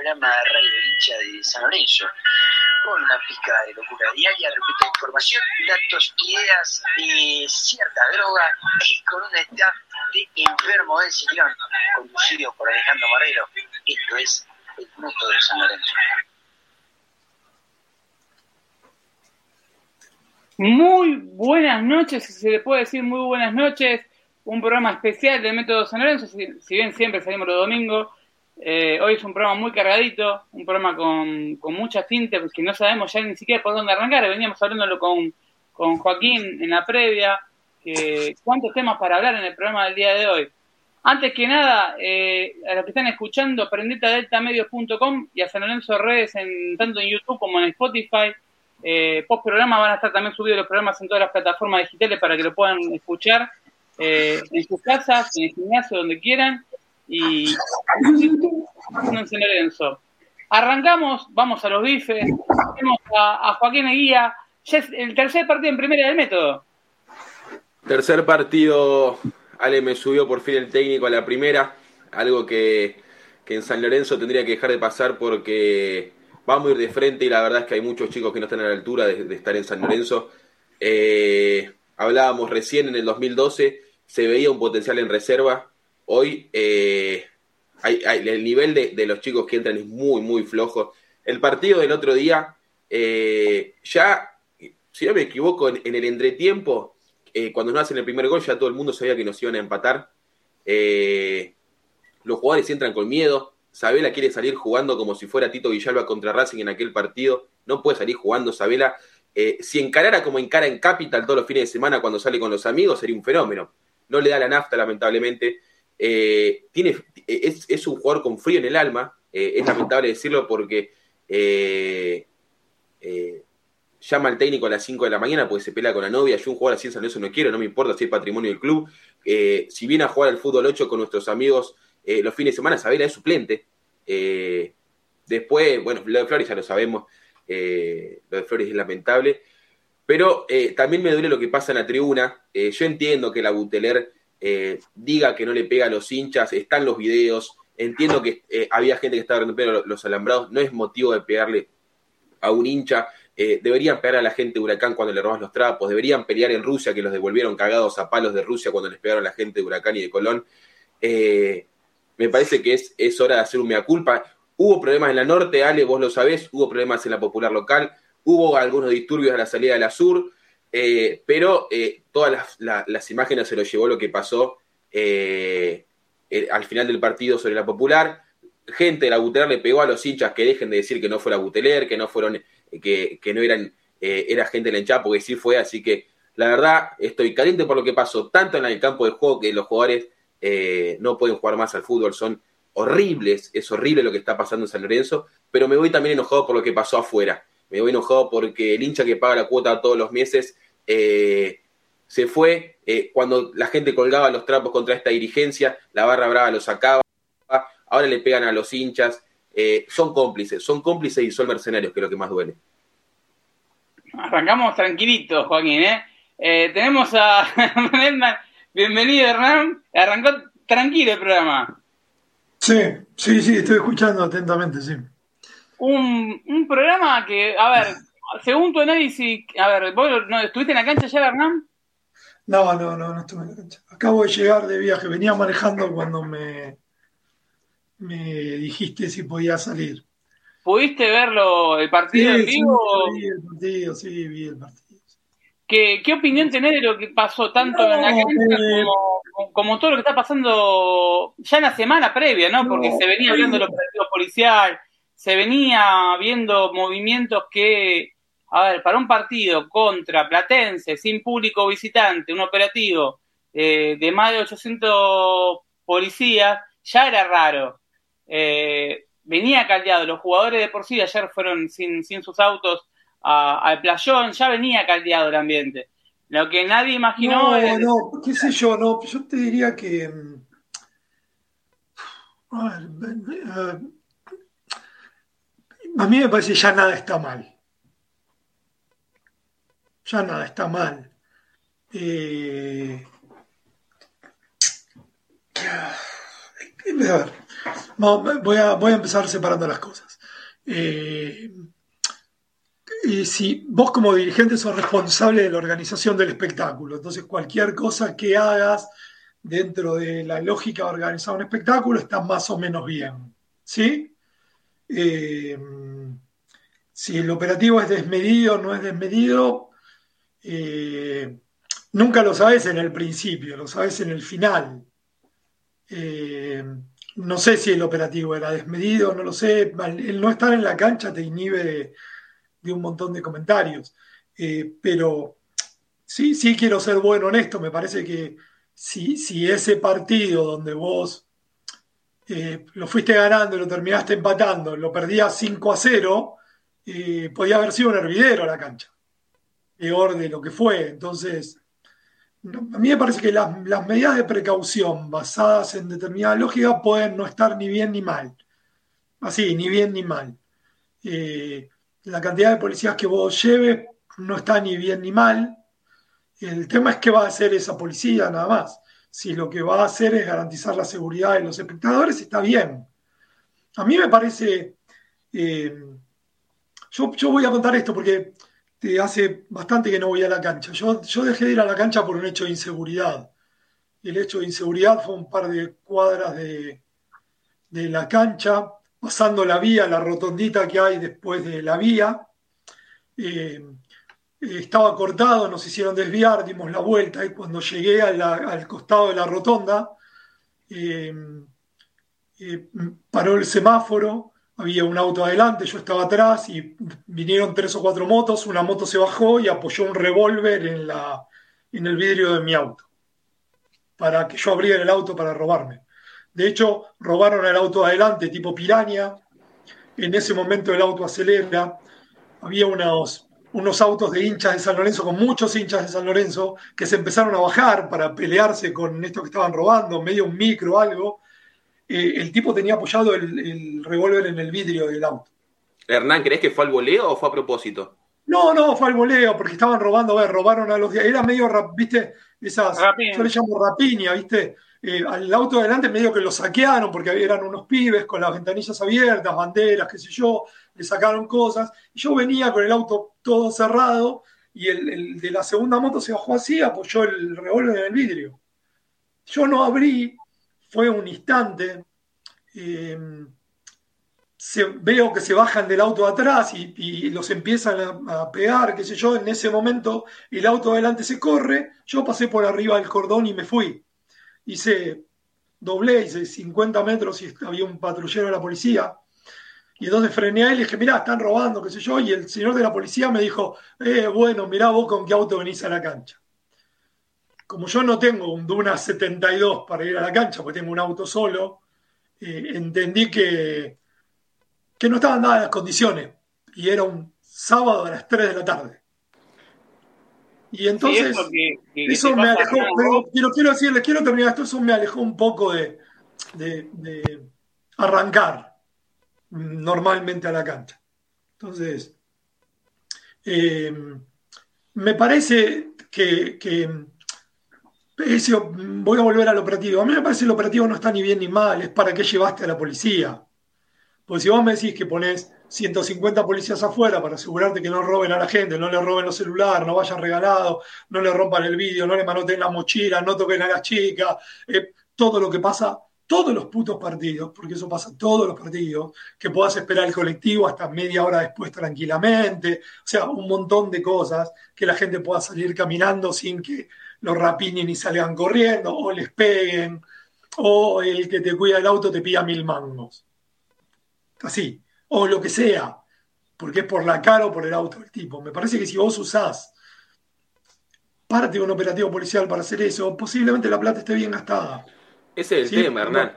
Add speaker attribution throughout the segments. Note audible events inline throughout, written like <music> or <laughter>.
Speaker 1: programa de radio hincha de San Lorenzo, con una pizca de locura diaria, repito, información, datos, ideas, de cierta droga y con un staff de enfermo del sillón, conducido por Alejandro Marrero. Esto es el minuto de San Lorenzo.
Speaker 2: Muy buenas noches, si se le puede decir muy buenas noches. Un programa especial del Método San Lorenzo, si bien siempre salimos los domingos. Eh, hoy es un programa muy cargadito, un programa con, con mucha tinta, porque no sabemos ya ni siquiera por dónde arrancar. Veníamos hablándolo con, con Joaquín en la previa. Que, ¿Cuántos temas para hablar en el programa del día de hoy? Antes que nada, eh, a los que están escuchando, prendete a deltamedios.com y a San Lorenzo Redes, en, tanto en YouTube como en Spotify. Eh, post programa van a estar también subidos los programas en todas las plataformas digitales para que lo puedan escuchar eh, en sus casas, en el gimnasio, donde quieran. Y en San Lorenzo. Arrancamos, vamos a los bifes, tenemos a, a Joaquín Eguía. Ya es el tercer partido en primera del método.
Speaker 3: Tercer partido, Ale me subió por fin el técnico a la primera, algo que, que en San Lorenzo tendría que dejar de pasar porque vamos a ir de frente y la verdad es que hay muchos chicos que no están a la altura de, de estar en San Lorenzo. Eh, hablábamos recién en el 2012, se veía un potencial en reserva. Hoy eh, hay, el nivel de, de, los chicos que entran es muy, muy flojo. El partido del otro día, eh, ya, si no me equivoco, en, el entretiempo, eh, cuando nos hacen el primer gol, ya todo el mundo sabía que nos iban a empatar. los jugadores entran con miedo, Sabela quiere salir jugando como si fuera Tito Villalba contra Racing en aquel partido. No puede salir jugando Sabela. Eh, si encarara como encara en Capital todos los fines de semana cuando sale con los amigos, sería un fenómeno. No le da la nafta, lamentablemente. Eh, tiene, es, es, un jugador con frío en el alma. Eh, es lamentable decirlo porque llama al técnico a las 5 de la mañana porque se pelea con la novia. Yo un jugador así en San Lorenzo no quiero, no me importa si es patrimonio del club. si viene a jugar al fútbol 8 con nuestros amigos eh, los fines de semana Sabela es suplente. Eh, después, bueno, lo de Flores ya lo sabemos, eh, lo de Flores es lamentable, pero también me duele lo que pasa en la tribuna. yo entiendo que la Buteler diga que no le pega a los hinchas, están los videos, entiendo que había gente que estaba rompiendo los alambrados, no es motivo de pegarle a un hincha. deberían pegar a la gente de Huracán cuando le roban los trapos, deberían pelear en Rusia, que los devolvieron cagados a palos de Rusia cuando les pegaron a la gente de Huracán y de Colón. Eh, me parece que es, es hora de hacer un mea culpa. Hubo problemas en la norte, Ale, vos lo sabés, hubo problemas en la popular local, hubo algunos disturbios a la salida de la sur, eh, pero eh, todas las, la, las, imágenes se lo llevó lo que pasó eh, al final del partido sobre la popular. Gente de la Buteler le pegó a los hinchas que dejen de decir que no fue la Buteler, que no fueron, que, que no eran, era gente de la hinchada, porque sí fue, así que la verdad estoy caliente por lo que pasó, tanto en el campo de juego que los jugadores eh, no pueden jugar más al fútbol, son horribles, es horrible lo que está pasando en San Lorenzo, pero me voy también enojado por lo que pasó afuera, me voy enojado porque el hincha que paga la cuota todos los meses eh, se fue, eh, cuando la gente colgaba los trapos contra esta dirigencia, la barra brava lo sacaba, ahora le pegan a los hinchas, eh, son cómplices, son cómplices y son mercenarios, que es lo que más duele.
Speaker 2: Arrancamos tranquilitos, Joaquín, ¿eh? tenemos a <laughs> Bienvenido, Hernán. Arrancó tranquilo el programa.
Speaker 4: Sí, sí, sí, estoy escuchando atentamente, sí.
Speaker 2: Un, un programa que, a ver, <laughs> según tu análisis, a ver, ¿vos no, estuviste en la cancha ya, Hernán?
Speaker 4: No, no, no, no estuve en la cancha. Acabo de llegar de viaje, venía manejando cuando me, me dijiste si podía salir.
Speaker 2: ¿Pudiste verlo, el partido
Speaker 4: sí,
Speaker 2: en vivo?
Speaker 4: Sí, vi el partido, sí, vi el partido.
Speaker 2: ¿Qué, ¿Qué, opinión tenés de lo que pasó tanto no, en la cancha eh, como, como, todo lo que está pasando ya en la semana previa, ¿no? Porque no, se venía viendo el operativo policial, se venía viendo movimientos que, a ver, para un partido contra Platense, sin público visitante, un operativo eh, de más de 800 policías, ya era raro. Eh, venía caldeado, los jugadores de por sí ayer fueron sin, sin sus autos al playón, ya venía caldeado el ambiente. Lo que nadie imaginó.
Speaker 4: No, es... no, qué sé yo, no, yo te diría que. mm, A, ver, a mí me parece ya nada está mal. Ya nada está mal. Eh, voy, a, a empezar separando las cosas. Eh, y si vos como dirigente sos responsable de la organización del espectáculo, entonces cualquier cosa que hagas dentro de la lógica de organizar un espectáculo está más o menos bien. ¿Sí? Eh, si el operativo es desmedido o no es desmedido, eh, nunca lo sabes en el principio, lo sabes en el final. Eh, no sé si el operativo era desmedido, no lo sé. El no estar en la cancha te inhibe de, un montón de comentarios. pero sí, sí quiero ser bueno honesto. Me parece que si, ese partido donde vos eh, lo fuiste ganando lo terminaste empatando, lo perdías 5 a 0, eh, podía haber sido un hervidero la cancha, peor de lo que fue. Entonces, a mí me parece que las, medidas de precaución basadas en determinada lógica pueden no estar ni bien ni mal. Así, ni bien ni mal. Eh, la cantidad de policías que vos lleves no está ni bien ni mal. El tema es qué va a hacer esa policía nada más. Si lo que va a hacer es garantizar la seguridad de los espectadores, está bien. A mí me parece, eh, yo, voy a contar esto porque hace bastante que no voy a la cancha. Yo, yo dejé de ir a la cancha por un hecho de inseguridad. El hecho de inseguridad fue un par de cuadras de, la cancha, pasando la vía, la rotondita que hay después de la vía. Eh, estaba cortado, nos hicieron desviar, dimos la vuelta y cuando llegué al costado de la rotonda, eh, eh, paró el semáforo, había un auto adelante, yo estaba atrás y vinieron tres o cuatro motos, una moto se bajó y apoyó un revólver en, la, en el vidrio de mi auto, para que yo abriera el auto para robarme. De hecho, robaron el auto adelante tipo piraña, en ese momento el auto acelera, había unos unos autos de hinchas de San Lorenzo, con muchos hinchas de San Lorenzo, que se empezaron a bajar para pelearse con esto que estaban robando, medio un micro o algo. Eh, el tipo tenía apoyado el, revólver en el vidrio del auto.
Speaker 3: Hernán, ¿crees que fue al voleo o fue a propósito?
Speaker 4: No, no, fue al voleo, porque estaban robando, a ver, robaron a los días. Era medio, viste, esas, yo le llamo rapiña, viste, eh, al auto de adelante medio que lo saquearon porque eran unos pibes con las ventanillas abiertas, banderas, qué sé yo, le sacaron cosas. Yo venía con el auto todo cerrado y el, de la segunda moto se bajó así, apoyó el revólver en el vidrio. Yo no abrí, fue un instante. Em, veo que se bajan del auto atrás y, los empiezan a, a, pegar, qué sé yo. En ese momento el auto adelante se corre, yo pasé por arriba del cordón y me fui hice, doblé, hice 50 metros y había un patrullero de la policía. Y entonces frené a él y dije, mirá, están robando, qué sé yo. Y el señor de la policía me dijo, eh, bueno, mirá vos con qué auto venís a la cancha. Como yo no tengo un Duna 72 para ir a la cancha, porque tengo un auto solo, eh, entendí que, que no estaban dadas las condiciones. Y era un sábado a las 3 de la tarde. Y entonces, eso, me alejó, pero quiero, quiero decirles, quiero terminar esto, eso me alejó un poco de, arrancar normalmente a la cancha. Entonces, eh, me parece que, que voy a volver al operativo. A mí me parece que el operativo no está ni bien ni mal, es para qué llevaste a la policía. Porque si vos me decís que pones 150 policías afuera para asegurarte que no roben a la gente, no le roben los celulares, no vayan regalados, no le rompan el vídeo, no le manoten la mochila, no toquen a las chicas, eh, todo lo que pasa, todos los putos partidos, porque eso pasa todos los partidos, que puedas esperar el colectivo hasta media hora después tranquilamente, o sea, un montón de cosas, que la gente pueda salir caminando sin que los rapinen y salgan corriendo, o les peguen, o el que te cuida el auto te pida mil mangos así, o lo que sea, porque es por la cara o por el auto del tipo. Me parece que si vos usás parte de un operativo policial para hacer eso, posiblemente la plata esté bien gastada.
Speaker 3: Ese es el tema, Hernán.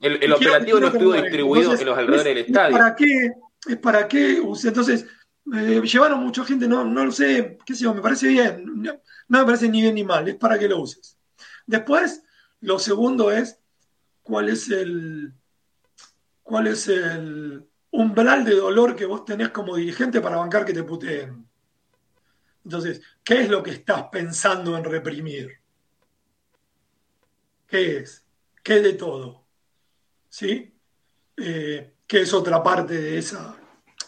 Speaker 3: el, operativo no estuvo distribuido en los alrededores del estadio.
Speaker 4: ¿Para qué? Es para qué Entonces, eh, llevaron mucha gente, no, no lo sé, qué sé yo, me parece bien. No, no me parece ni bien ni mal, es para que lo uses. Después, lo segundo es cuál es el, cuál es el umbral de dolor que vos tenés como dirigente para bancar que te puteen. Entonces, ¿qué es lo que estás pensando en reprimir? ¿Qué es? ¿Qué de todo? ¿sí? Eh, que es otra parte de, esa,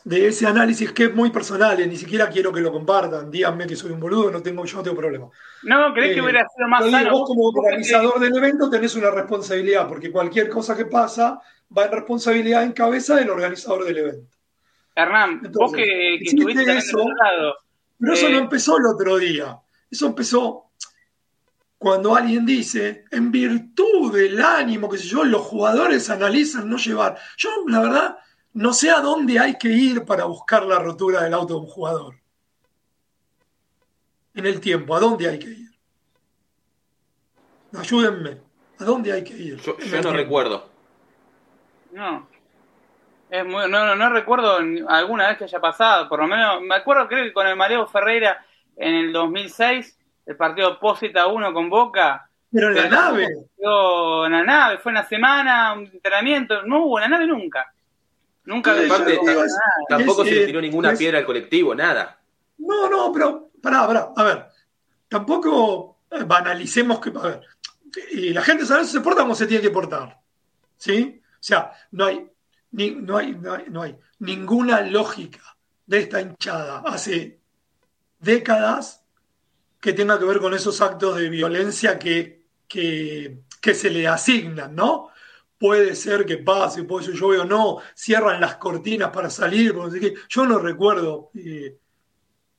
Speaker 4: de ese análisis que es muy personal, y ni siquiera quiero que lo compartan, díganme que soy un boludo, no tengo, yo no tengo problema.
Speaker 2: No, ¿crees que hubiera sido más sano?
Speaker 4: Vos como organizador del evento tenés una responsabilidad, porque cualquier cosa que pasa va en responsabilidad en cabeza del organizador del evento.
Speaker 2: Hernán, vos que, que estuviste
Speaker 4: eso, lado, Pero eso no empezó el otro día. Eso empezó cuando alguien dice, en virtud del ánimo, que sé yo, los jugadores analizan no llevar. Yo, la verdad, no sé a dónde hay que ir para buscar la rotura del auto de un jugador. En el tiempo, ¿a dónde hay que ir? Ayúdenme, ¿a dónde hay que ir?
Speaker 3: Yo, no recuerdo.
Speaker 2: No. no, no, recuerdo alguna vez que haya pasado, por lo menos, me acuerdo creo que con el Mareo Ferreira en el 2006, el partido opósito a uno con Boca.
Speaker 4: Pero en la nave.
Speaker 2: En la nave, fue una semana, un entrenamiento, no hubo en la nave nunca. Nunca
Speaker 3: tampoco se le tiró ninguna piedra al colectivo, nada.
Speaker 4: No, no, pero pará, pará, a ver, tampoco eh, banalicemos que, a ver, y la gente sabe se porta como se tiene que portar, ¿sí? O sea, no hay, no, hay, no, hay, no hay ninguna lógica de esta hinchada hace décadas que tenga que ver con esos actos de violencia que, que, que se le asignan, ¿no? puede ser que pase, puede ser yo o no, cierran las cortinas para salir, yo no recuerdo eh,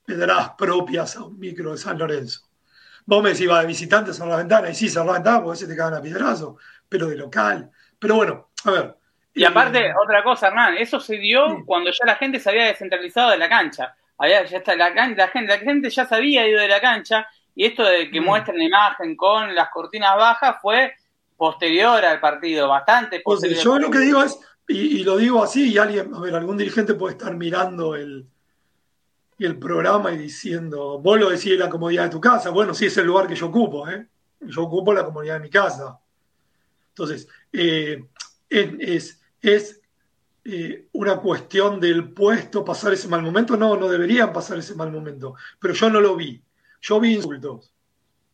Speaker 4: pedradas propias a un micro de San Lorenzo. Vos me decís, va de visitantes a la ventana, y sí, cerrar la ventana, porque a veces te cagan a piedrazo, pero de local. Pero bueno, a ver.
Speaker 2: Y aparte, eh, otra cosa, Hernán, eso se dio cuando ya la gente se había descentralizado de la cancha. Había, ya está, la, la, gente, la gente ya se había ido de la cancha, y esto de que mm. muestren la imagen con las cortinas bajas fue posterior al partido, bastante posterior.
Speaker 4: yo lo que digo es, y, lo digo así, y alguien, a ver, algún dirigente puede estar mirando el, el programa y diciendo, vos lo decís la comodidad de tu casa, bueno, sí es el lugar que yo ocupo, ¿eh? yo ocupo la comodidad de mi casa. Entonces, eh, es, es eh, una cuestión del puesto pasar ese mal momento, no, no deberían pasar ese mal momento, pero yo no lo vi, yo vi insultos,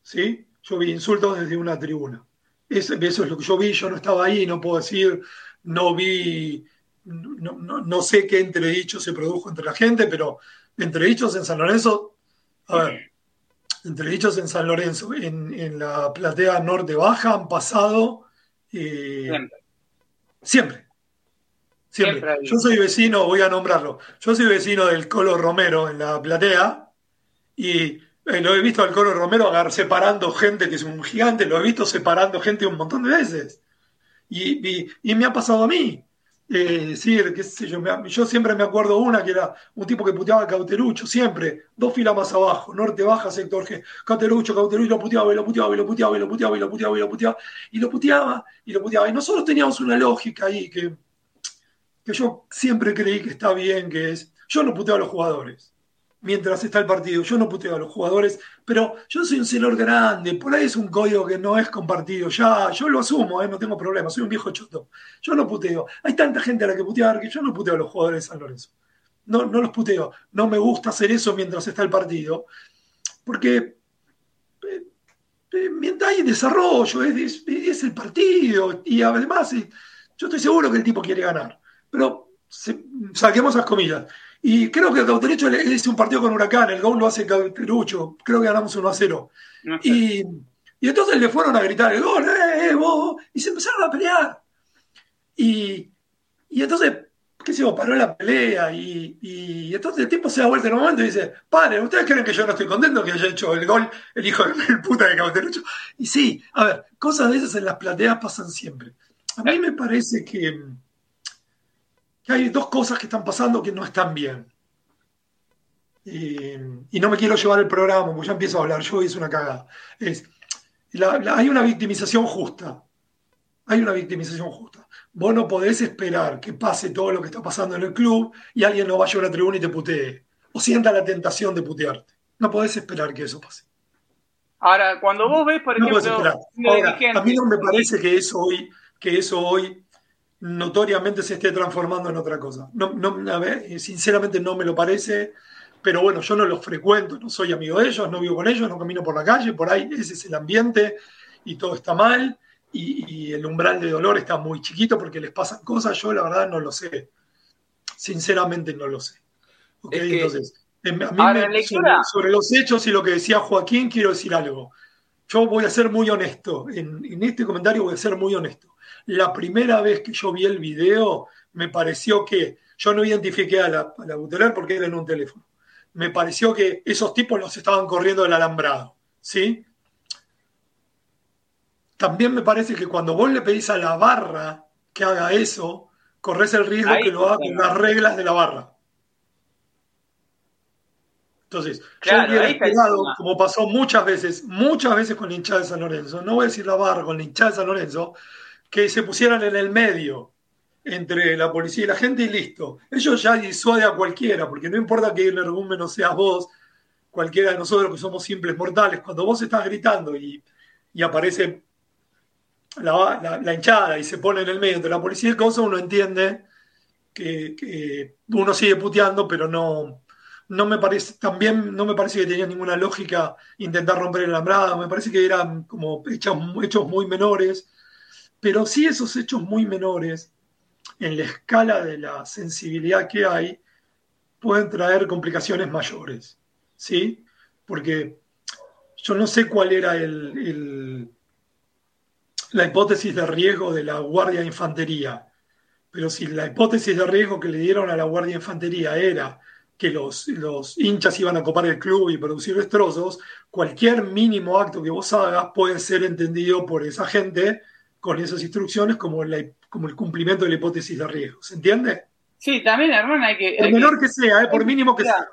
Speaker 4: ¿sí? Yo vi insultos desde una tribuna. Eso, es lo que yo vi, yo no estaba ahí, no puedo decir, no vi, no, sé qué entredicho se produjo entre la gente, pero entredichos en San Lorenzo, a ver, entredichos en San Lorenzo, en, la platea norte baja han pasado eh, siempre. Siempre. Yo soy vecino, voy a nombrarlo. Yo soy vecino del Colo Romero en la platea y eh, lo he visto al Coro Romero separando gente que es un gigante, lo he visto separando gente un montón de veces. Y, me ha pasado a mí. Eh, decir, qué sé yo, yo siempre me acuerdo una que era un tipo que puteaba a Cauterucho, siempre, dos filas más abajo, norte, baja, sector G, Cauterucho, Cauterucho, lo puteaba, y lo puteaba, y lo puteaba, y lo puteaba, y lo puteaba, y lo puteaba, y lo puteaba, y lo puteaba. Y nosotros teníamos una lógica ahí que, yo siempre creí que está bien, que es, yo no puteo a los jugadores mientras está el partido. Yo no puteo a los jugadores, pero yo soy un señor grande, por ahí es un código que no es compartido. Ya, yo lo asumo, ¿eh? no tengo problema, soy un viejo choto. Yo no puteo. Hay tanta gente a la que putear que yo no puteo a los jugadores de San Lorenzo. No, no los puteo. No me gusta hacer eso mientras está el partido, porque eh, eh, mientras hay desarrollo, es, es, el partido, y además yo estoy seguro que el tipo quiere ganar. Pero saquemos las comillas y creo que Cauterucho le hizo un partido con Huracán, el gol lo hace Cauterucho, creo que ganamos 1 a 0. y, y, entonces le fueron a gritar el gol, ¡eh, eh vos! Y se empezaron a pelear. Y, y entonces, qué sé yo, paró la pelea y, y, entonces el tipo se da vuelta en un momento y dice, padre, ¿ustedes creen que yo no estoy contento que haya hecho el gol el hijo del <laughs> puta de Cauterucho? Y sí, a ver, cosas de esas en las plateas pasan siempre. A mí me parece que que hay dos cosas que están pasando que no están bien. y no me quiero llevar el programa, porque ya empiezo a hablar yo y es una cagada. Es, hay una victimización justa. Hay una victimización justa. Vos no podés esperar que pase todo lo que está pasando en el club y alguien no vaya a una tribuna y te putee. O sienta la tentación de putearte. No podés esperar que eso pase.
Speaker 2: Ahora, cuando vos ves, por ejemplo,
Speaker 4: a mí no me parece que eso hoy, que eso hoy notoriamente se esté transformando en otra cosa. No, no, a ver, sinceramente no me lo parece, pero bueno, yo no los frecuento, no soy amigo de ellos, no vivo con ellos, no camino por la calle, por ahí ese es el ambiente y todo está mal. y, el umbral de dolor está muy chiquito porque les pasan cosas, yo la verdad no lo sé. Sinceramente no lo sé. Entonces, em, a mí sobre, los hechos y lo que decía Joaquín, quiero decir algo. Yo voy a ser muy honesto. En, este comentario voy a ser muy honesto. La primera vez que yo vi el video, me pareció que yo no identifiqué a la, a la porque era en un teléfono. Me pareció que esos tipos los estaban corriendo del alambrado. ¿Sí? También me parece que cuando vos le pedís a la barra que haga eso, corres el riesgo que lo haga con las reglas de la barra. Entonces, yo hubiera esperado, como pasó muchas veces, muchas veces con la hinchada de San Lorenzo, no voy a decir la barra, con la hinchada de San Lorenzo, que se pusieran en el medio entre la policía y la gente y listo. Ellos ya disuade a cualquiera, porque no importa que el argumento seas vos, cualquiera de nosotros que somos simples mortales, cuando vos estás gritando y, y aparece la, hinchada y se pone en el medio de la policía y cosas, uno entiende que, uno sigue puteando, pero no, no me parece, también no me parece que tenía ninguna lógica intentar romper el alambrado, me parece que eran como hechos, hechos muy menores, pero sí esos hechos muy menores, en la escala de la sensibilidad que hay, pueden traer complicaciones mayores, ¿sí? Porque yo no sé cuál era el la hipótesis de riesgo de la Guardia de Infantería. Pero si la hipótesis de riesgo que le dieron a la Guardia de Infantería era que los, los hinchas iban a copar el club y producir destrozos, cualquier mínimo acto que vos hagas puede ser entendido por esa gente con esas instrucciones como, como el cumplimiento de la hipótesis de riesgo. ¿Se entiende?
Speaker 2: Sí, también, hermano, hay que...
Speaker 4: Por menor que, sea, ¿eh? por mínimo que sea.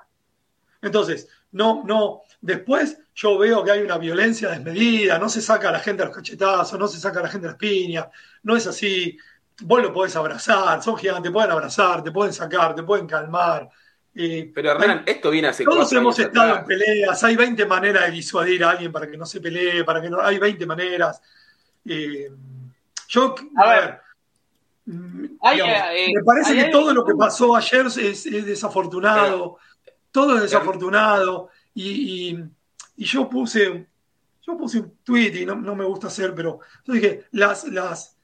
Speaker 4: Entonces, no, no, después yo veo que hay una violencia desmedida, no se saca a la gente a los cachetazos, no se saca a la gente a las piñas, no es así. Vos lo podés abrazar, son gigantes, te pueden abrazar, te pueden sacar, te pueden calmar.
Speaker 3: Pero Hernán, esto viene hace
Speaker 4: Todos hemos estado en peleas, hay 20 maneras de disuadir a alguien para que no se pelee, para que no. Hay 20 maneras. Yo, a, ver, eh, me parece que todo lo que pasó ayer es, desafortunado, todo es desafortunado. Y y yo puse, yo puse un tweet y no, me gusta hacer, pero yo dije, las, las,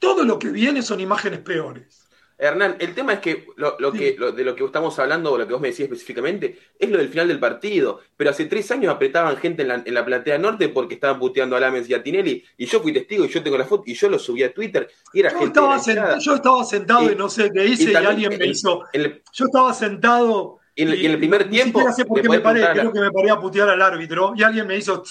Speaker 4: todo lo que viene son imágenes peores.
Speaker 3: Hernán, el tema es que, lo, que de lo que estamos hablando, o lo que vos me decís específicamente, es lo del final del partido. Pero hace tres años apretaban gente en la, en la platea norte porque estaban puteando a Lames y a Tinelli. Y yo fui testigo y yo tengo la foto y yo lo subí a Twitter. Y era
Speaker 4: yo,
Speaker 3: gente
Speaker 4: estaba sentado, yo estaba sentado y, no sé qué hice y, alguien me hizo. yo estaba sentado
Speaker 3: y en, el, primer tiempo.
Speaker 4: Ni sé por qué me paré, creo que me paré a putear al árbitro y alguien me hizo.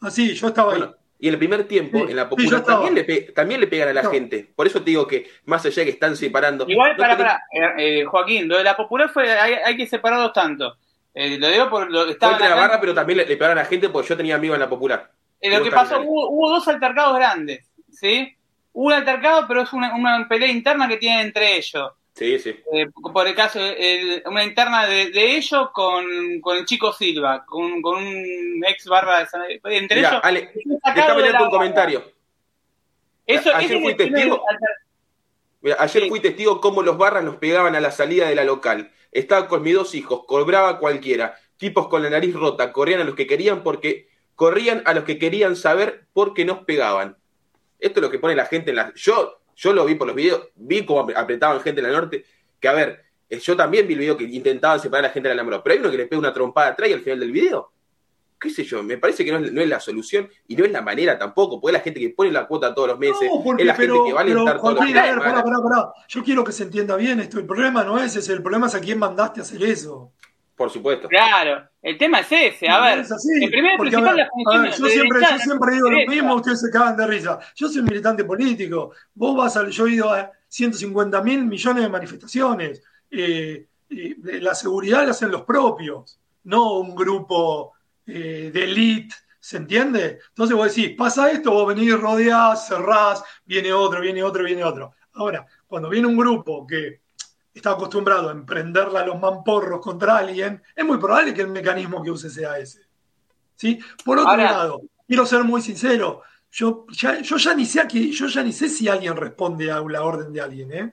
Speaker 4: Así, yo estaba ahí.
Speaker 3: Y en el primer tiempo, en la popular, también, le también le pegan a la gente. Por eso te digo que, más allá de que están separando.
Speaker 2: Igual, para, para, eh, eh, Joaquín, lo de la popular fue. Hay, hay que separarlos tanto. Eh, lo digo por lo que estaba.
Speaker 3: Fue la barra, pero también le, pegaron a la gente porque yo tenía amigos en la popular.
Speaker 2: lo que pasó, hubo, hubo, dos altercados grandes. ¿Sí? Hubo un altercado, pero es una, una pelea interna que tienen entre ellos.
Speaker 3: Sí, sí.
Speaker 2: Eh, por el caso, una interna de, ellos con, con, el chico Silva, con, con un ex barra de San Entre ellos.
Speaker 3: Ale, déjame un comentario. ayer fui testigo. ayer fui testigo cómo los barras nos pegaban a la salida de la local. Estaba con mis dos hijos, cobraba cualquiera. Tipos con la nariz rota, corrían a los que querían porque corrían a los que querían saber por qué nos pegaban. Esto es lo que pone la gente en la. Yo yo lo vi por los videos, vi cómo apretaban gente en la norte, que a ver, eh, yo también vi el video que intentaban separar a la gente del alambrado, pero hay uno que le pega una trompada atrás y al final del video. ¿Qué sé yo? Me parece que no es, la solución y no es la manera tampoco, porque es la gente que pone la cuota todos los meses, es la gente que va a alentar todos los meses.
Speaker 4: Yo quiero que se entienda bien esto. El problema no es ese, el problema es a quién mandaste a hacer eso.
Speaker 3: Por supuesto.
Speaker 2: Claro, el tema es ese. A ver, el primer principal
Speaker 4: la función yo, siempre, yo siempre digo lo mismo, ustedes se cagan de risa. Yo soy militante político. Vos vas a. Yo he ido a 150 mil millones de manifestaciones. Eh, la seguridad la hacen los propios, no un grupo eh, de élite. ¿Se entiende? Entonces vos decís, pasa esto, vos venís, rodeás, cerrás, viene otro, viene otro, viene otro. Ahora, cuando viene un grupo que está acostumbrado a emprenderla a los mamporros contra alguien, es muy probable que el mecanismo que use sea ese. ¿Sí? Por otro lado, quiero ser muy sincero, yo ya, yo ya ni sé yo ya ni sé si alguien responde a la orden de alguien, ¿eh?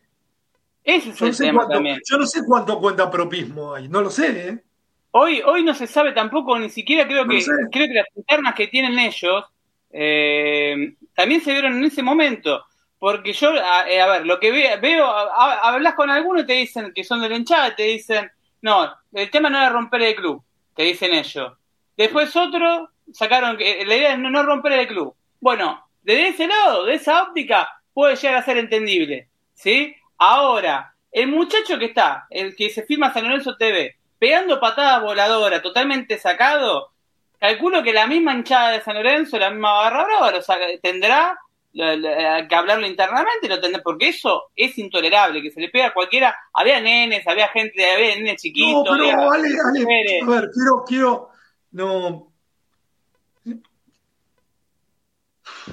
Speaker 2: Ese es el tema también.
Speaker 4: Yo no sé cuánto cuenta propismo hay, no lo sé, ¿eh?
Speaker 2: Hoy, hoy no se sabe tampoco, ni siquiera creo que creo que las internas que tienen ellos eh, también se vieron en ese momento. Porque yo, a, eh, ver, lo que veo, hablas con algunos y te dicen que son del hinchada te dicen, no, el tema no era romper el club, te dicen ellos. Después otro sacaron que la idea es no, romper el club. Bueno, desde ese lado, de esa óptica, puede llegar a ser entendible. ¿Sí? Ahora, el muchacho que está, el que se firma San Lorenzo TV, pegando patada voladora, totalmente sacado, calculo que la misma hinchada de San Lorenzo, la misma barra brava, tendrá que hablarlo internamente, lo tendrá, porque eso es intolerable, que se le pega a cualquiera. Había nenes, había gente, había nenes chiquitos.
Speaker 4: No, pero Ale, Ale, a ver, quiero, quiero, no.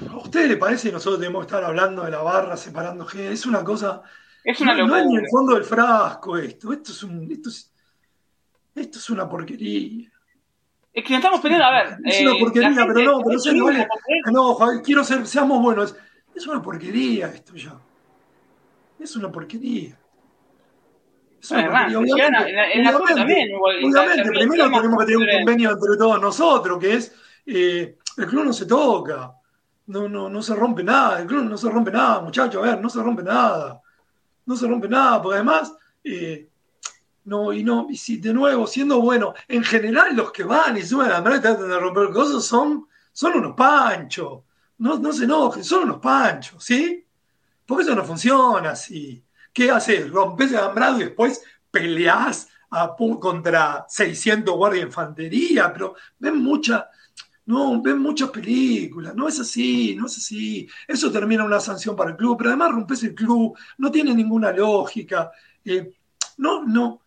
Speaker 4: ¿A ustedes les parece que nosotros debemos estar hablando de la barra, separando gente? Es una cosa.
Speaker 2: Es una locura.
Speaker 4: No es ni el fondo del frasco esto. Esto es un. Esto es, esto es una porquería.
Speaker 2: Es que estamos peleando, a ver.
Speaker 4: Es una eh, porquería, pero no, pero se vale. No, Javier, quiero ser, seamos buenos. Es una porquería esto ya. Es una porquería.
Speaker 2: Es una porquería. Obviamente, en la, obviamente, también,
Speaker 4: obviamente primero tenemos que tener un convenio entre todos nosotros, que es eh, el club no se toca. No, no, no se rompe nada, el club no se rompe nada, muchachos, a ver, no se rompe nada. No se rompe nada, porque además eh, no, y no, y si de nuevo, siendo bueno, en general los que van y suben a la y tratan de romper cosas son, son unos panchos. No, no se enojen, son unos panchos, ¿sí? Porque eso no funciona así. ¿Qué haces? Rompes el alambrado y después peleás a, contra 600 guardias de infantería, pero ven mucha, no, ven muchas películas, no es así, no es así. Eso termina una sanción para el club, pero además rompes el club, no tiene ninguna lógica. Eh, no, no,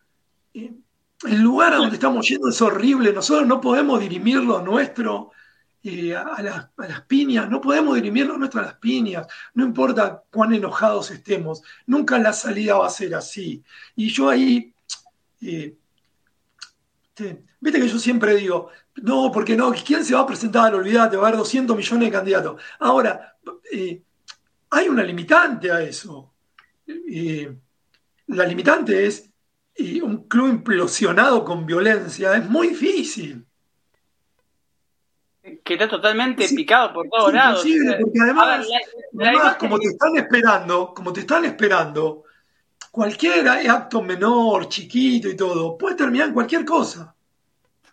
Speaker 4: el lugar a donde estamos yendo es horrible, nosotros no podemos dirimir lo nuestro eh, a, las, piñas, no podemos dirimir lo nuestro a las piñas, no importa cuán enojados estemos, nunca la salida va a ser así. Y yo ahí, eh, viste que yo siempre digo, no, porque no, ¿quién se va a presentar? Olvídate, va a haber 200 millones de candidatos. Ahora, eh, hay una limitante a eso. la limitante es y un club implosionado con violencia es muy difícil.
Speaker 2: Que está totalmente picado por todos lados.
Speaker 4: porque además, como te están esperando, como te están esperando, cualquier acto menor, chiquito y todo, puede terminar en cualquier cosa.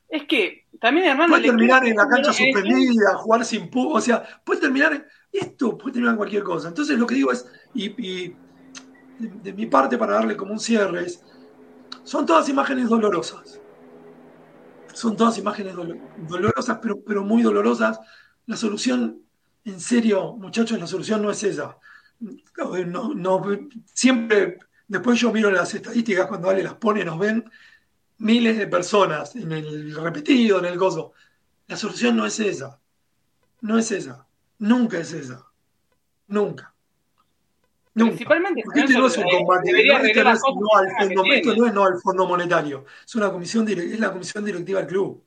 Speaker 2: Es que también, hermano.
Speaker 4: Puede terminar en la cancha suspendida, jugar sin pu o sea, puede terminar. En, esto puede terminar en cualquier cosa. Entonces, lo que digo es, y, de, de mi parte, para darle como un cierre, es son todas imágenes dolorosas. Son todas imágenes dolorosas, pero, pero muy dolorosas. La solución, en serio, muchachos, la solución no es esa. No, siempre, después yo miro las estadísticas cuando Ale las pone, nos ven miles de personas en el repetido, en el gozo. La solución no es esa. No es esa. Nunca es esa. Nunca.
Speaker 2: Principalmente
Speaker 4: Porque este no es un combate, no, este no, es, no, al fondo, esto no es no al fondo monetario, es una comisión es la comisión directiva del club.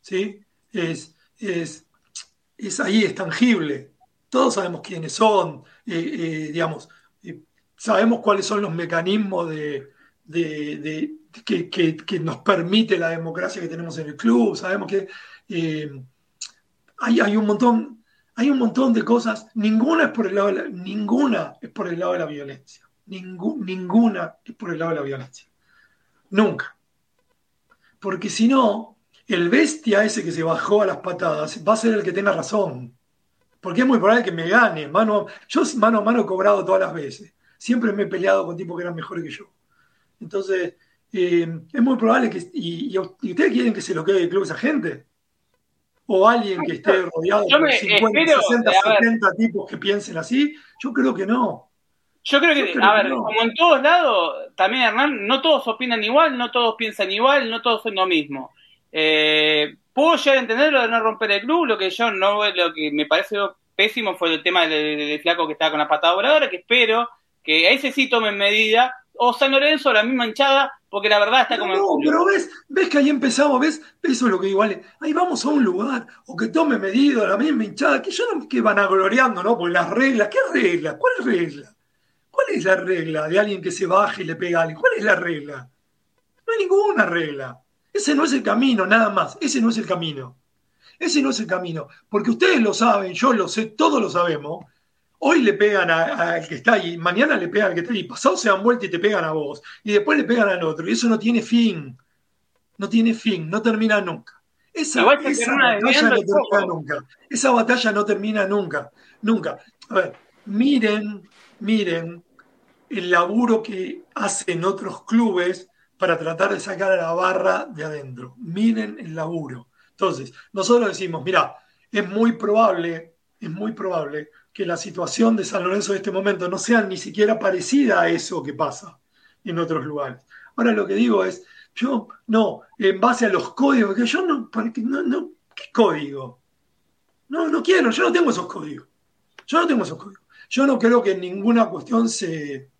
Speaker 4: ¿sí? Es, es, es ahí, es tangible. Todos sabemos quiénes son, eh, eh, digamos, eh, sabemos cuáles son los mecanismos de, de, de que, que, que, nos permite la democracia que tenemos en el club, sabemos que hay, hay un montón, hay un montón de cosas, ninguna es por el lado de la, ninguna es por el lado de la violencia. ninguna es por el lado de la violencia. Nunca. Porque si no, el bestia ese que se bajó a las patadas va a ser el que tenga razón. Porque es muy probable que me gane. Mano, yo mano a mano he cobrado todas las veces. Siempre me he peleado con tipos que eran mejores que yo. Entonces, eh, es muy probable que. Y, y, ustedes quieren que se lo quede el club esa gente? O alguien que esté rodeado por 50, 60, 70 tipos que piensen así, yo creo que no.
Speaker 2: Yo creo que, a ver, como en todos lados, también Hernán, no todos opinan igual, no todos piensan igual, no todos son lo mismo. Eh, puedo llegar a entender lo de no romper el club, lo que yo no, lo que me parece pésimo fue el tema del, flaco que estaba con la patada voladora, que espero que a ese sí tomen medida, o San Lorenzo, la misma hinchada, porque la verdad está como.
Speaker 4: No, pero ves, ves que ahí empezamos, ves, eso es lo que igual. Ahí vamos a un lugar, o que tome medido la misma hinchada, que yo no que van agloriando, ¿no? Porque las reglas, ¿qué reglas? ¿Cuál es regla? ¿Cuál es la regla de alguien que se baje y le pega a alguien? ¿Cuál es la regla? No hay ninguna regla. Ese no es el camino, nada más. Ese no es el camino. Ese no es el camino, porque ustedes lo saben, yo lo sé, todos lo sabemos. Hoy le pegan al que está ahí, mañana le pegan al que está ahí, pasado se dan vuelta y te pegan a vos, y después le pegan al otro, y eso no tiene fin, no tiene fin, no termina nunca. Esa, esa batalla no termina nunca, esa batalla no termina nunca, nunca. A ver, miren, miren el laburo que hacen otros clubes para tratar de sacar a la barra de adentro. Miren el laburo. Entonces, nosotros decimos, mira, es muy probable, es muy probable que la situación de San Lorenzo en este momento no sea ni siquiera parecida a eso que pasa en otros lugares. Ahora lo que digo es, yo no, en base a los códigos, que yo no, no, no, ¿qué código? No, no quiero, yo no tengo esos códigos. Yo no tengo esos códigos. Yo no creo que en ninguna cuestión se,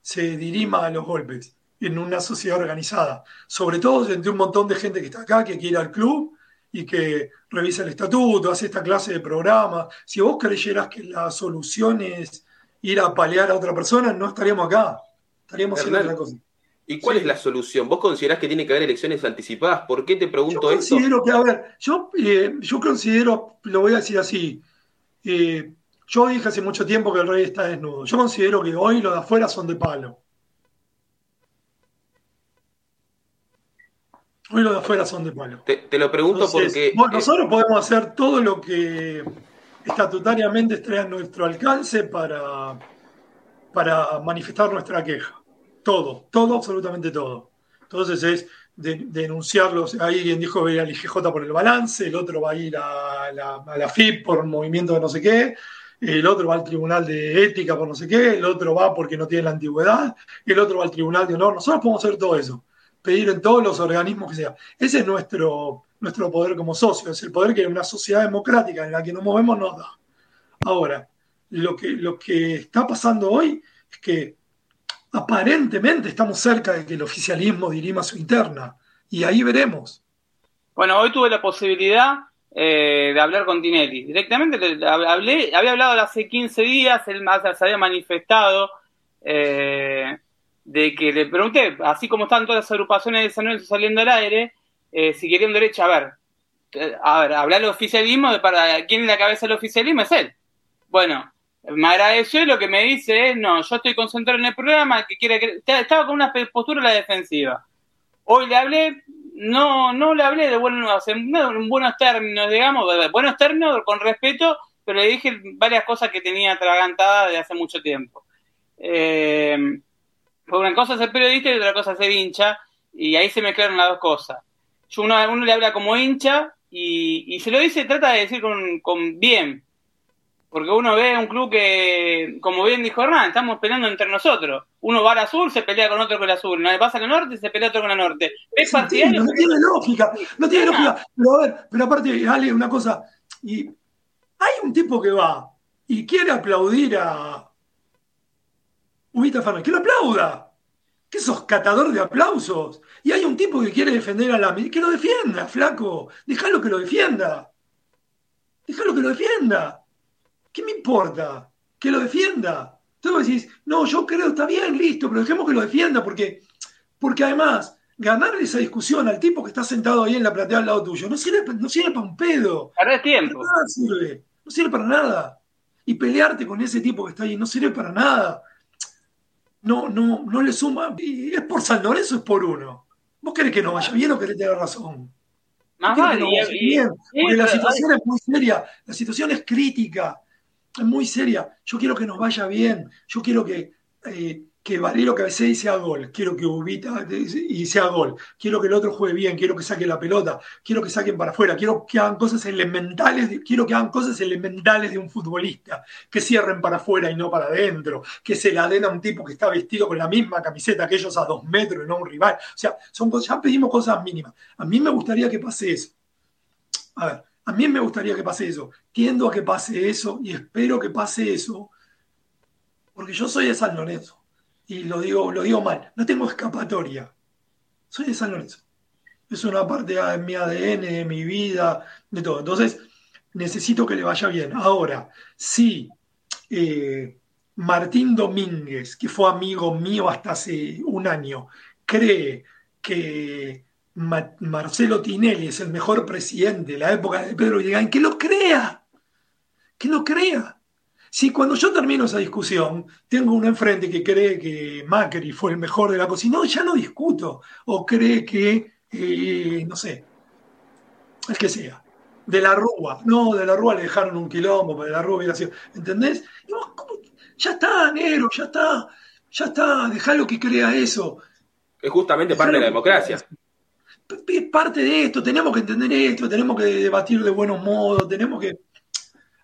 Speaker 4: se dirima a los golpes en una sociedad organizada. Sobre todo entre un montón de gente que está acá, que quiere ir al club y que revisa el estatuto, hace esta clase de programa. Si vos creyeras que la solución es ir a palear a otra persona, no estaríamos acá. Estaríamos haciendo otra cosa.
Speaker 3: ¿Y cuál es la solución? ¿Vos considerás que tiene que haber elecciones anticipadas? ¿Por qué te pregunto
Speaker 4: yo considero que, a ver, yo, eh, yo considero, lo voy a decir así, eh, yo dije hace mucho tiempo que el rey está desnudo. Yo considero que hoy los de afuera son de palo. Hoy los de afuera son de palo.
Speaker 3: Te, lo pregunto porque.
Speaker 4: Bueno, nosotros podemos hacer todo lo que estatutariamente esté a nuestro alcance para, para manifestar nuestra queja. Todo, todo, absolutamente todo. Entonces es denunciarlos. Ahí quien dijo que ir al IGJ por el balance, el otro va a ir a la, a la FIP por movimiento de no sé qué, el otro va al tribunal de ética por no sé qué, el otro va porque no tiene la antigüedad, el otro va al tribunal de honor. Nosotros podemos hacer todo eso pedir en todos los organismos que sea. Ese es nuestro, nuestro poder como socio, es el poder que una sociedad democrática en la que nos movemos nos da. Ahora, lo que, lo que está pasando hoy es que aparentemente estamos cerca de que el oficialismo dirima su interna y ahí veremos.
Speaker 2: Bueno, hoy tuve la posibilidad eh, de hablar con Tinelli. Directamente hablé, había hablado hace 15 días, él se había manifestado. Eh, de que le pregunté, así como están todas las agrupaciones de San Lorenzo saliendo al aire, eh, si querían derecho a ver, eh, a ver, hablar del oficialismo, de para quién es la cabeza del oficialismo es él. Bueno, me agradeció y lo que me dice es, no, yo estoy concentrado en el programa, que quiere que... Estaba con una postura la defensiva. Hoy le hablé, no, no le hablé de buenos, en buenos términos, digamos, buenos términos, con respeto, pero le dije varias cosas que tenía atragantadas de hace mucho tiempo. Eh, una cosa es ser periodista y otra cosa es ser hincha, y ahí se mezclaron las dos cosas. Yo uno, uno le habla como hincha y, y se lo dice, trata de decir con, con bien, porque uno ve un club que, como bien dijo Hernán, estamos peleando entre nosotros. Uno va al azul, se pelea con otro con el azul. Uno pasa al norte, se pelea otro con el norte.
Speaker 4: Es no tiene lógica, no tiene lógica. Pero a ver, pero aparte, Ale, una cosa. Y hay un tipo que va y quiere aplaudir a, Ubita Fernández, que lo aplauda. Que sos catador de aplausos. Y hay un tipo que quiere defender a la. Que lo defienda, flaco. Déjalo que lo defienda. Déjalo que lo defienda. ¿Qué me importa? Que lo defienda. Entonces decís, no, yo creo, está bien, listo, pero dejemos que lo defienda, porque, porque además, ganar esa discusión al tipo que está sentado ahí en la platea al lado tuyo no sirve, no sirve para un pedo.
Speaker 2: Para tiempo.
Speaker 4: nada sirve. No sirve para nada. Y pelearte con ese tipo que está ahí no sirve para nada no, no, no le suma. Y es por San Lorenzo, es por uno. ¿Vos querés que no vaya bien o querés tener razón? Más vale, bien? Porque la situación es muy seria, la situación es crítica, es muy seria. Yo quiero que nos vaya bien, yo quiero que eh, que Valero cabecee y sea gol, quiero que Ubita y sea gol, quiero que el otro juegue bien, quiero que saque la pelota, quiero que saquen para afuera, quiero que hagan cosas elementales, quiero que hagan cosas elementales de un futbolista, que cierren para afuera y no para adentro, que se la den a un tipo que está vestido con la misma camiseta que ellos a dos metros y no a un rival. O sea, son ya pedimos cosas mínimas. A mí me gustaría que pase eso. A ver, a mí me gustaría que pase eso. Tiendo a que pase eso y espero que pase eso, porque yo soy de San Lorenzo y lo digo, lo digo mal, no tengo escapatoria. Soy de San Lorenzo. Es una parte de mi ADN, de mi vida, de todo. Entonces, necesito que le vaya bien. Ahora, si eh, Martín Domínguez, que fue amigo mío hasta hace un año, cree que Marcelo Tinelli es el mejor presidente de la época de Pedro Villegas, que lo crea, que lo crea. Si cuando yo termino esa discusión, tengo uno enfrente que cree que Macri fue el mejor de la cocina, no, ya no discuto. O cree que, eh, no sé, el que sea, de la Rúa. No, de la Rúa le dejaron un quilombo, de la Rúa hubiera sido. ¿Entendés? Ya está, negro, ya está, ya está, dejá lo que crea eso.
Speaker 3: Es justamente parte de la democracia.
Speaker 4: Es parte de esto, tenemos que entender esto, tenemos que debatir de buenos modos, tenemos que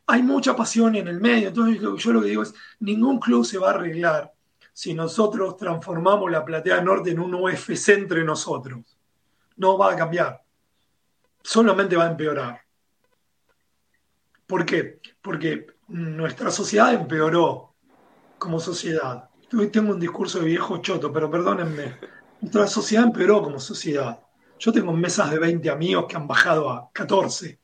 Speaker 4: hay mucha pasión en el medio. Entonces yo lo que digo es, ningún club se va a arreglar si nosotros transformamos la Platea Norte en un UFC entre nosotros. No va a cambiar. Solamente va a empeorar. ¿Por qué? Porque nuestra sociedad empeoró como sociedad. Hoy tengo un discurso de viejo choto, pero perdónenme. Nuestra sociedad empeoró como sociedad. Yo tengo mesas de 20 amigos que han bajado a 14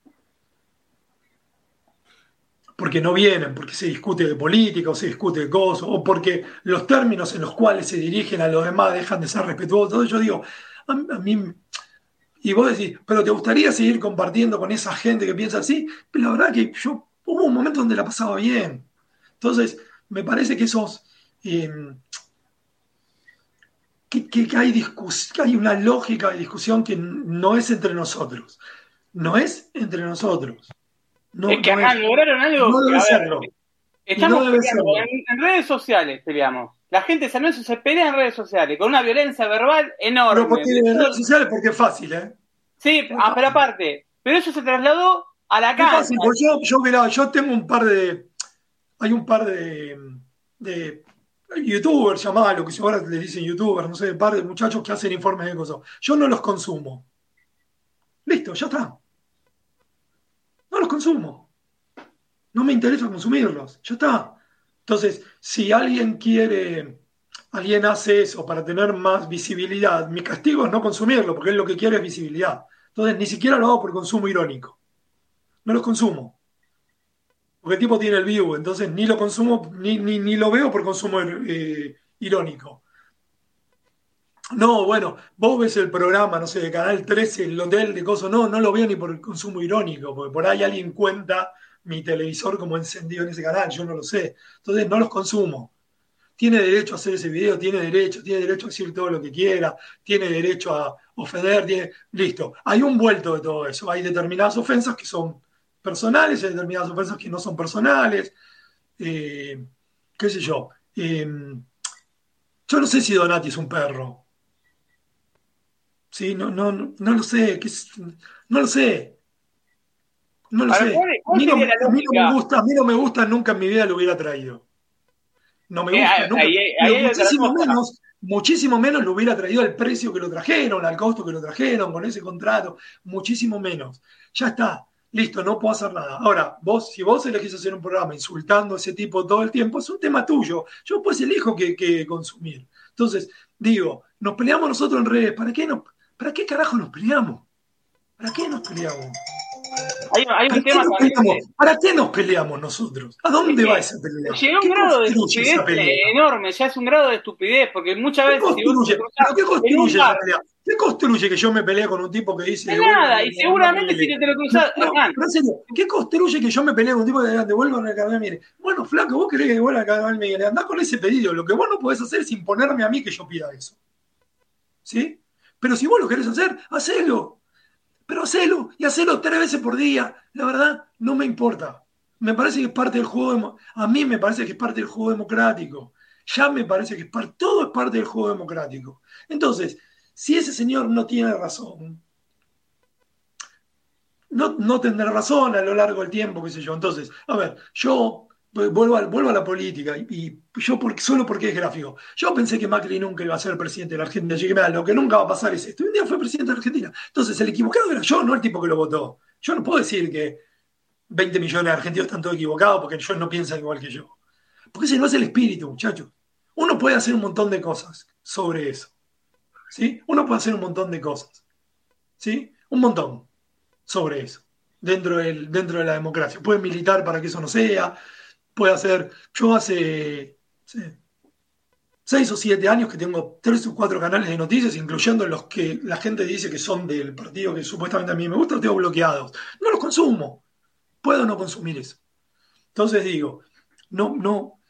Speaker 4: porque no vienen, porque se discute de política o se discute de cosas, o porque los términos en los cuales se dirigen a los demás dejan de ser respetuosos. yo digo, a, mí, y vos decís, pero ¿te gustaría seguir compartiendo con esa gente que piensa así? Pero la verdad que yo hubo un momento donde la pasaba bien. Entonces, me parece que esos... Em, que, hay que hay una lógica de discusión que no es entre nosotros. No es entre nosotros.
Speaker 2: No, es que acá lograron algo.
Speaker 4: No debe serlo.
Speaker 2: Estamos peleando en, redes sociales, peleamos. La gente de San Lorenzo se pelea en redes sociales con una violencia verbal enorme.
Speaker 4: Pero porque en redes sociales porque es fácil, ¿eh?
Speaker 2: Sí, ah, pero aparte, pero eso se trasladó a la casa. Fácil,
Speaker 4: yo, yo, yo tengo un par de. Hay un par de, de youtubers, llamados, lo que ahora les dicen youtubers, no sé, un par de muchachos que hacen informes de cosas. Yo no los consumo. Listo, ya está no los consumo. No me interesa consumirlos. Ya está. Entonces, si alguien quiere, alguien hace eso para tener más visibilidad, mi castigo es no consumirlo, porque él lo que quiere es visibilidad. Entonces, ni siquiera lo hago por consumo irónico. No los consumo. Porque el tipo tiene el view, entonces ni lo consumo, ni, ni, lo veo por consumo eh, irónico. No, bueno, vos ves el programa, no sé, de Canal 13, el hotel de cosas, no, no lo veo ni por el consumo irónico, porque por ahí alguien cuenta mi televisor como encendido en ese canal, yo no lo sé. Entonces no los consumo. Tiene derecho a hacer ese video, tiene derecho, tiene derecho a decir todo lo que quiera, tiene derecho a ofender, listo. Hay un vuelto de todo eso. Hay determinadas ofensas que son personales, hay determinadas ofensas que no son personales. Eh, ¿Qué sé yo? Eh, yo no sé si Donati es un perro. Sí, no, no, no, lo sé, no lo sé. No lo sé. A mí no, me gusta, a mí no me gusta, nunca en mi vida lo hubiera traído. No me gusta, nunca. muchísimo menos, muchísimo menos lo hubiera traído al precio que lo trajeron, al costo que lo trajeron, con ese contrato, muchísimo menos. Ya está, listo, no puedo hacer nada. Ahora, vos, si vos elegís hacer un programa insultando a ese tipo todo el tiempo, es un tema tuyo. Yo pues elijo que, que consumir. Entonces, digo, nos peleamos nosotros en redes, ¿para qué no? ¿Para qué carajo nos peleamos? ¿Para qué nos peleamos? ¿Para, qué nos peleamos nosotros? ¿A dónde va esa pelea?
Speaker 2: Llega un grado de estupidez enorme, ya es un grado de estupidez, porque muchas veces.
Speaker 4: Construye? ¿Qué construye esa pelea? ¿Qué construye que yo me pelee con un tipo que dice.
Speaker 2: De nada, y seguramente si te lo cruzas.
Speaker 4: ¿qué construye que yo me pelee con un tipo que diga, devuelvan el carnet Mire? Bueno, flaco, vos querés que devuelva el carnet Miguel, andá con ese pedido. Lo que vos no podés hacer es imponerme a mí que yo pida eso. ¿Sí? Pero si vos lo querés hacer, hacelo. Pero hacelo y hacelo tres veces por día. La verdad, no me importa. Me parece que es parte del juego. A mí me parece que es parte del juego democrático. Ya me parece que es parte, todo es parte del juego democrático. Entonces, si ese señor no tiene razón, no, no tendrá razón a lo largo del tiempo, qué sé yo. Entonces, a ver, yo vuelvo a, vuelvo a la política, y, yo solo porque es gráfico. Yo pensé que Macri nunca iba a ser presidente de la Argentina. Dije, lo que nunca va a pasar es esto. un día fue presidente de la Argentina. Entonces, el equivocado era yo, no el tipo que lo votó. Yo no puedo decir que 20 millones de argentinos están todos equivocados porque ellos no piensan igual que yo. Porque ese no es el espíritu, muchachos. Uno puede hacer un montón de cosas sobre eso. ¿Sí? Uno puede hacer un montón de cosas. ¿Sí? Un montón sobre eso. Dentro, del, dentro de la democracia. Puede militar para que eso no sea puede hacer. Yo hace. seis o siete años que tengo tres o cuatro canales de noticias, incluyendo los que la gente dice que son del partido que supuestamente a mí me gusta, los tengo bloqueados. No los consumo. Puedo no consumir eso. Entonces digo, no, no,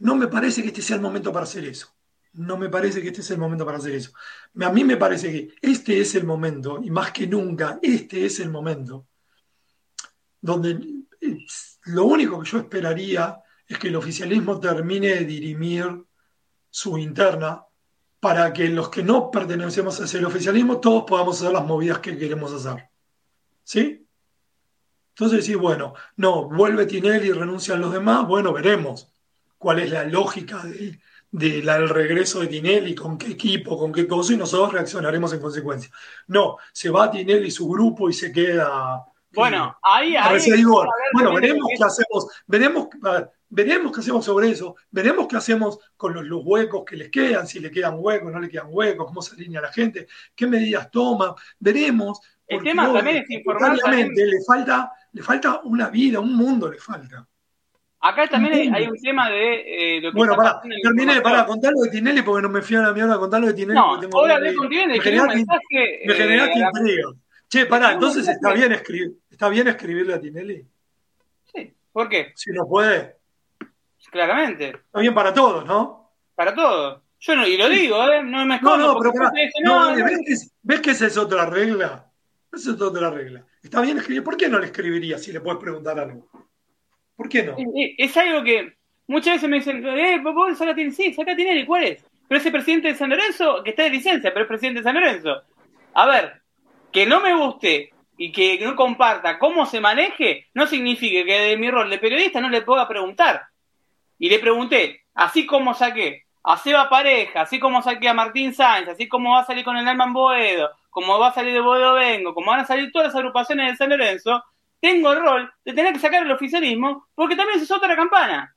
Speaker 4: no me parece que este sea el momento para hacer eso. No me parece que este sea el momento para hacer eso. A mí me parece que este es el momento, y más que nunca, este es el momento, donde lo único que yo esperaría es que el oficialismo termine de dirimir su interna para que los que no pertenecemos a ese oficialismo todos podamos hacer las movidas que queremos hacer. ¿Sí? Entonces decir, bueno, no, vuelve Tinelli y renuncian los demás, bueno, veremos cuál es la lógica de, del regreso de Tinelli, con qué equipo, con qué cosa, y nosotros reaccionaremos en consecuencia. No, se va Tinelli y su grupo y se queda.
Speaker 2: Bueno, ahí, ahí
Speaker 4: bueno, veremos qué hacemos, veremos, veremos qué hacemos sobre eso, veremos qué hacemos con los, los, huecos que les quedan, si le quedan huecos, no le quedan huecos, cómo se alinea la gente, qué medidas toma, veremos.
Speaker 2: El tema también es informar.
Speaker 4: Le falta, le falta una vida, un mundo le falta.
Speaker 2: Acá también hay, un tema de
Speaker 4: eh, lo que Bueno, pará, terminé, pará, contarlo de Tinelli porque no me fui a la mierda a contarlo de Tinelli.
Speaker 2: No, ahora hablé con Tinelli, me
Speaker 4: generaste eh, Che, pará, entonces está bien, escribir, está bien escribirle a Tinelli.
Speaker 2: Sí, ¿por qué?
Speaker 4: Si no puede.
Speaker 2: Claramente.
Speaker 4: Está bien para todos, ¿no?
Speaker 2: Para todos. Yo no, y lo digo, ¿eh? No me escondo.
Speaker 4: No, no, pero pará, no, ¿ves, que, ¿ves que esa es otra regla? Esa es otra regla. Está bien escribir. ¿Por qué no le escribiría si le puedes preguntar algo? ¿Por qué no?
Speaker 2: Es, algo que muchas veces me dicen, eh, vos saca tiene, sí, saca tiene, ¿cuál es? Pero ese presidente de San Lorenzo, que está de licencia, pero es presidente de San Lorenzo. A ver, que no me guste y que no comparta cómo se maneje, no significa que de mi rol de periodista no le pueda preguntar. Y le pregunté, así como saqué a Seba Pareja, así como saqué a Martín Sáenz, así como va a salir con el Alman Boedo, como va a salir de Boedo Vengo, como van a salir todas las agrupaciones de San Lorenzo, tengo el rol de tener que sacar el oficialismo porque también es otra campana.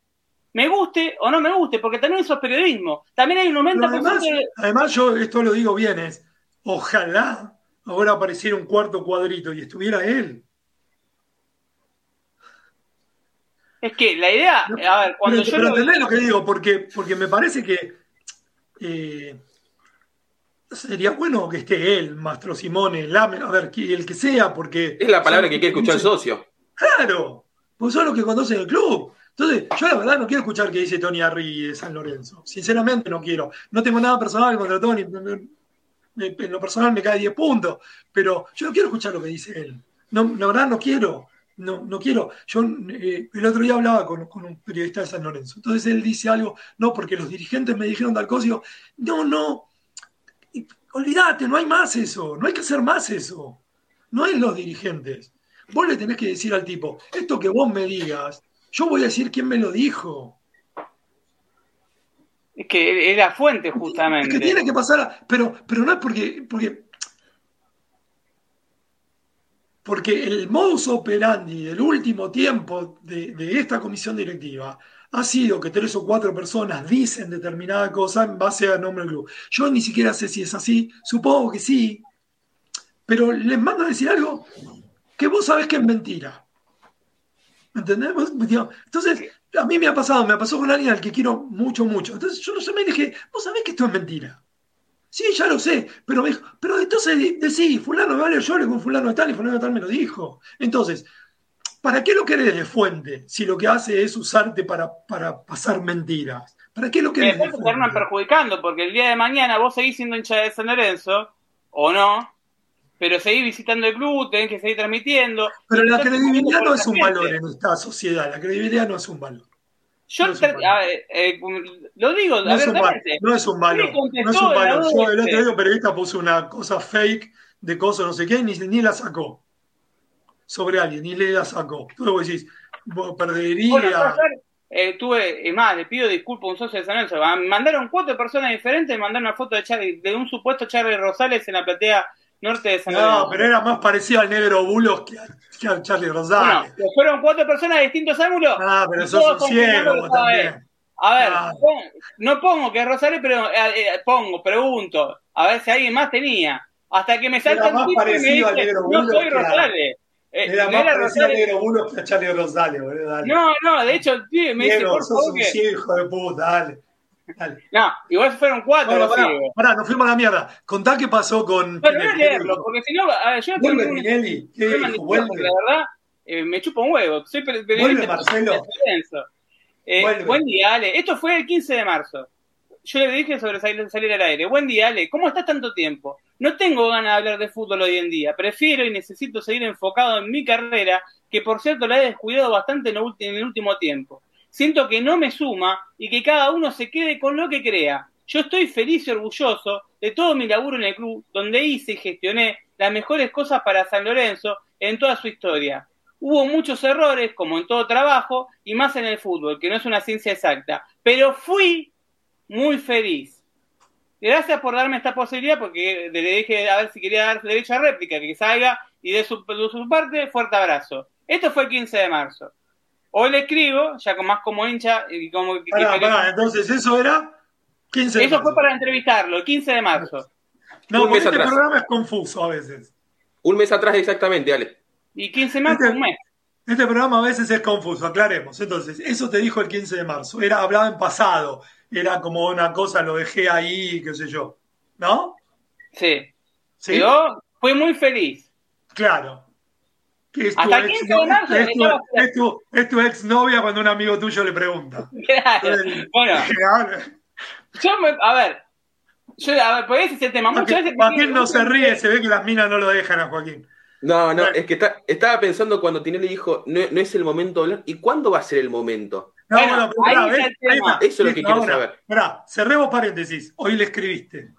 Speaker 2: Me guste o no me guste, porque también eso es periodismo. También hay un momento...
Speaker 4: Además, además, yo esto lo digo bien, es ojalá ahora apareciera un cuarto cuadrito y estuviera él.
Speaker 2: Es que la idea, a ver, cuando yo...
Speaker 4: Pero lo... entendés lo que digo, porque, porque me parece que... Eh, Sería bueno que esté él, Mastro Simone, a ver, el que sea, porque.
Speaker 3: Es la palabra que quiere escuchar el socio.
Speaker 4: Claro, pues son los que conocen el club. Entonces, yo la verdad no quiero escuchar que dice Tony Arri de San Lorenzo. Sinceramente no quiero. No tengo nada personal contra Tony. En lo personal me cae 10 puntos. Pero yo no quiero escuchar lo que dice él. No, la verdad no quiero. No, no quiero. Yo eh, el otro día hablaba con, con, un periodista de San Lorenzo. Entonces él dice algo, no, porque los dirigentes me dijeron tal cosa. Y yo, no, no olvídate, no hay más eso, no hay que hacer más eso. No es los dirigentes. Vos le tenés que decir al tipo, esto que vos me digas, yo voy a decir quién me lo dijo.
Speaker 2: Es que es la fuente, justamente.
Speaker 4: Es que tiene que pasar, pero, pero no es porque, porque, porque el modus operandi del último tiempo de, de esta comisión directiva ha sido que tres o cuatro personas dicen determinada cosa en base al nombre del club. Yo ni siquiera sé si es así, supongo que sí, pero les mando a decir algo que vos sabés que es mentira. ¿Me entendés? Entonces, a mí me ha pasado, me pasó con alguien al que quiero mucho, mucho. Entonces yo no sé, me dije, vos sabés que esto es mentira. Sí, ya lo sé, pero me dijo, pero entonces decí, fulano vale, yo le con fulano tal y fulano tal me lo dijo. Entonces, ¿Para qué lo querés de fuente si lo que hace es usarte para, para pasar mentiras? ¿Para qué lo querés
Speaker 2: de fuente? terminan perjudicando, porque el día de mañana vos seguís siendo hincha de San Lorenzo, o no, pero seguís visitando el club, tenés que seguir transmitiendo.
Speaker 4: Pero la credibilidad no es un valor en esta sociedad, la credibilidad no es un valor.
Speaker 2: Yo eh, lo digo, no, es un,
Speaker 4: no es un valor. No es un valor. Yo el otro día periodista puso una cosa fake de cosas no sé qué, ni, ni la sacó sobre alguien y le la sacó. Tú lo decís, perdería. Bueno,
Speaker 2: eh, tuve, es más, le pido disculpas a un socio de San Lorenzo. Mandaron cuatro personas diferentes, mandaron una foto de, de un supuesto Charlie Rosales en la platea norte de San Lorenzo.
Speaker 4: No, pero era más parecido al negro Bulos que, a, Charlie Rosales.
Speaker 2: Bueno, fueron cuatro personas de distintos ángulos.
Speaker 4: Ah, pero sos un ciego también.
Speaker 2: A ver, ah. no pongo que Rosales, pero eh, eh, pongo, pregunto, a ver si alguien más tenía. Hasta que me salta
Speaker 4: un tipo y me dice,
Speaker 2: no soy Rosales.
Speaker 4: Eh, era más parecido a Negro Bulo que a Charlie Rosales, boludo.
Speaker 2: No, no, de hecho, tío, me dice, por
Speaker 4: sos un que... hijo de puta, dale. Dale.
Speaker 2: No, igual fueron cuatro.
Speaker 4: Bueno, pará, pará, nos fuimos a la mierda. Contá qué pasó con.
Speaker 2: Bueno, voy a leerlo, porque si no, yo no
Speaker 4: ¿Vuelve
Speaker 2: tengo
Speaker 4: Tinelli? ¿Qué dijo?
Speaker 2: la verdad eh, me chupa un huevo. Soy
Speaker 4: ¿Vuelve Marcelo?
Speaker 2: Eh,
Speaker 4: Vuelve.
Speaker 2: buen día, Ale. Esto fue el 15 de marzo. Yo le dije sobre salir, salir al aire. Buen día, Ale. ¿Cómo estás tanto tiempo? No tengo ganas de hablar de fútbol hoy en día. Prefiero y necesito seguir enfocado en mi carrera, que por cierto la he descuidado bastante en el último tiempo. Siento que no me suma y que cada uno se quede con lo que crea. Yo estoy feliz y orgulloso de todo mi laburo en el club, donde hice y gestioné las mejores cosas para San Lorenzo en toda su historia. Hubo muchos errores, como en todo trabajo, y más en el fútbol, que no es una ciencia exacta. Pero fui muy feliz. Gracias por darme esta posibilidad, porque le dije a ver si quería dar derecho a réplica, que salga y de su, su parte, fuerte abrazo. Esto fue el 15 de marzo. Hoy le escribo, ya con más como hincha y como que-
Speaker 4: Pará,
Speaker 2: que-
Speaker 4: pará, entonces eso era 15 de
Speaker 2: eso fue para entrevistarlo, el 15 de marzo.
Speaker 4: No,
Speaker 3: Un
Speaker 4: porque
Speaker 3: mes
Speaker 4: este
Speaker 3: atrás.
Speaker 4: programa es confuso a veces.
Speaker 3: Un mes atrás exactamente, Ale.
Speaker 2: Y 15 de marzo,
Speaker 4: Este-
Speaker 2: un mes.
Speaker 4: Este programa a veces es confuso, aclaremos. Entonces, eso te dijo el 15 de marzo. Era, hablaba en pasado. Era como una cosa, lo dejé ahí, qué sé yo. ¿No?
Speaker 2: Sí.
Speaker 4: ¿Sí?
Speaker 2: Yo fui muy feliz.
Speaker 4: Claro. Que es tu
Speaker 2: Hasta
Speaker 4: ex-
Speaker 2: 15 de marzo
Speaker 4: es tu,
Speaker 2: estaba-
Speaker 4: es tu- es tu ex novia cuando un amigo tuyo le pregunta. <laughs>
Speaker 2: Claro. Bueno, yo me, a ver, yo, a ver, por ese es el tema. Muchas veces.
Speaker 4: Joaquín no se ríe, se ve que las minas no lo dejan a Joaquín.
Speaker 3: No, no,
Speaker 4: Bueno.
Speaker 3: es que está- estaba pensando cuando Tinelli dijo, no, no es el momento de hablar. ¿Y cuándo va a ser el momento?
Speaker 4: No,
Speaker 2: Bueno,
Speaker 4: bueno, pero
Speaker 2: ahí.
Speaker 3: Eso es lo que quiero
Speaker 4: ahora,
Speaker 3: saber.
Speaker 4: Pará, cerremos paréntesis. Hoy le escribiste.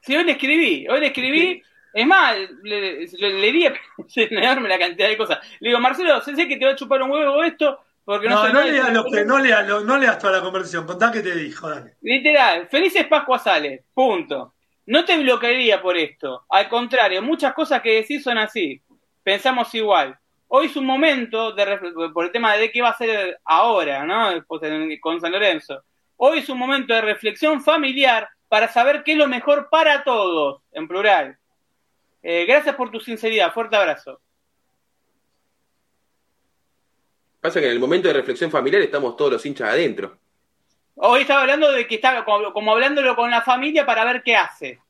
Speaker 2: Sí, hoy le escribí, hoy le escribí. Es más, le, le, le di <laughs> enorme la cantidad de cosas. Le digo, Marcelo, sé sé que te va a chupar un huevo esto, porque no,
Speaker 4: No, no, leas lo
Speaker 2: fútbol".
Speaker 4: que, no, leas, lo- no leas toda la conversación. Contá qué te dijo, dale.
Speaker 2: Literal, felices Pascuas sale, punto. No te bloquearía por esto. Al contrario, muchas cosas que decís son así. Pensamos igual. Hoy es un momento, de por el tema de qué va a ser ahora, ¿no? Con San Lorenzo. Hoy es un momento de reflexión familiar para saber qué es lo mejor para todos, en plural. Eh, gracias por tu sinceridad. Fuerte abrazo.
Speaker 3: Pasa que en el momento de reflexión familiar estamos todos los hinchas adentro.
Speaker 2: Hoy estaba hablando de que estaba como, como hablándolo con la familia para ver qué hace.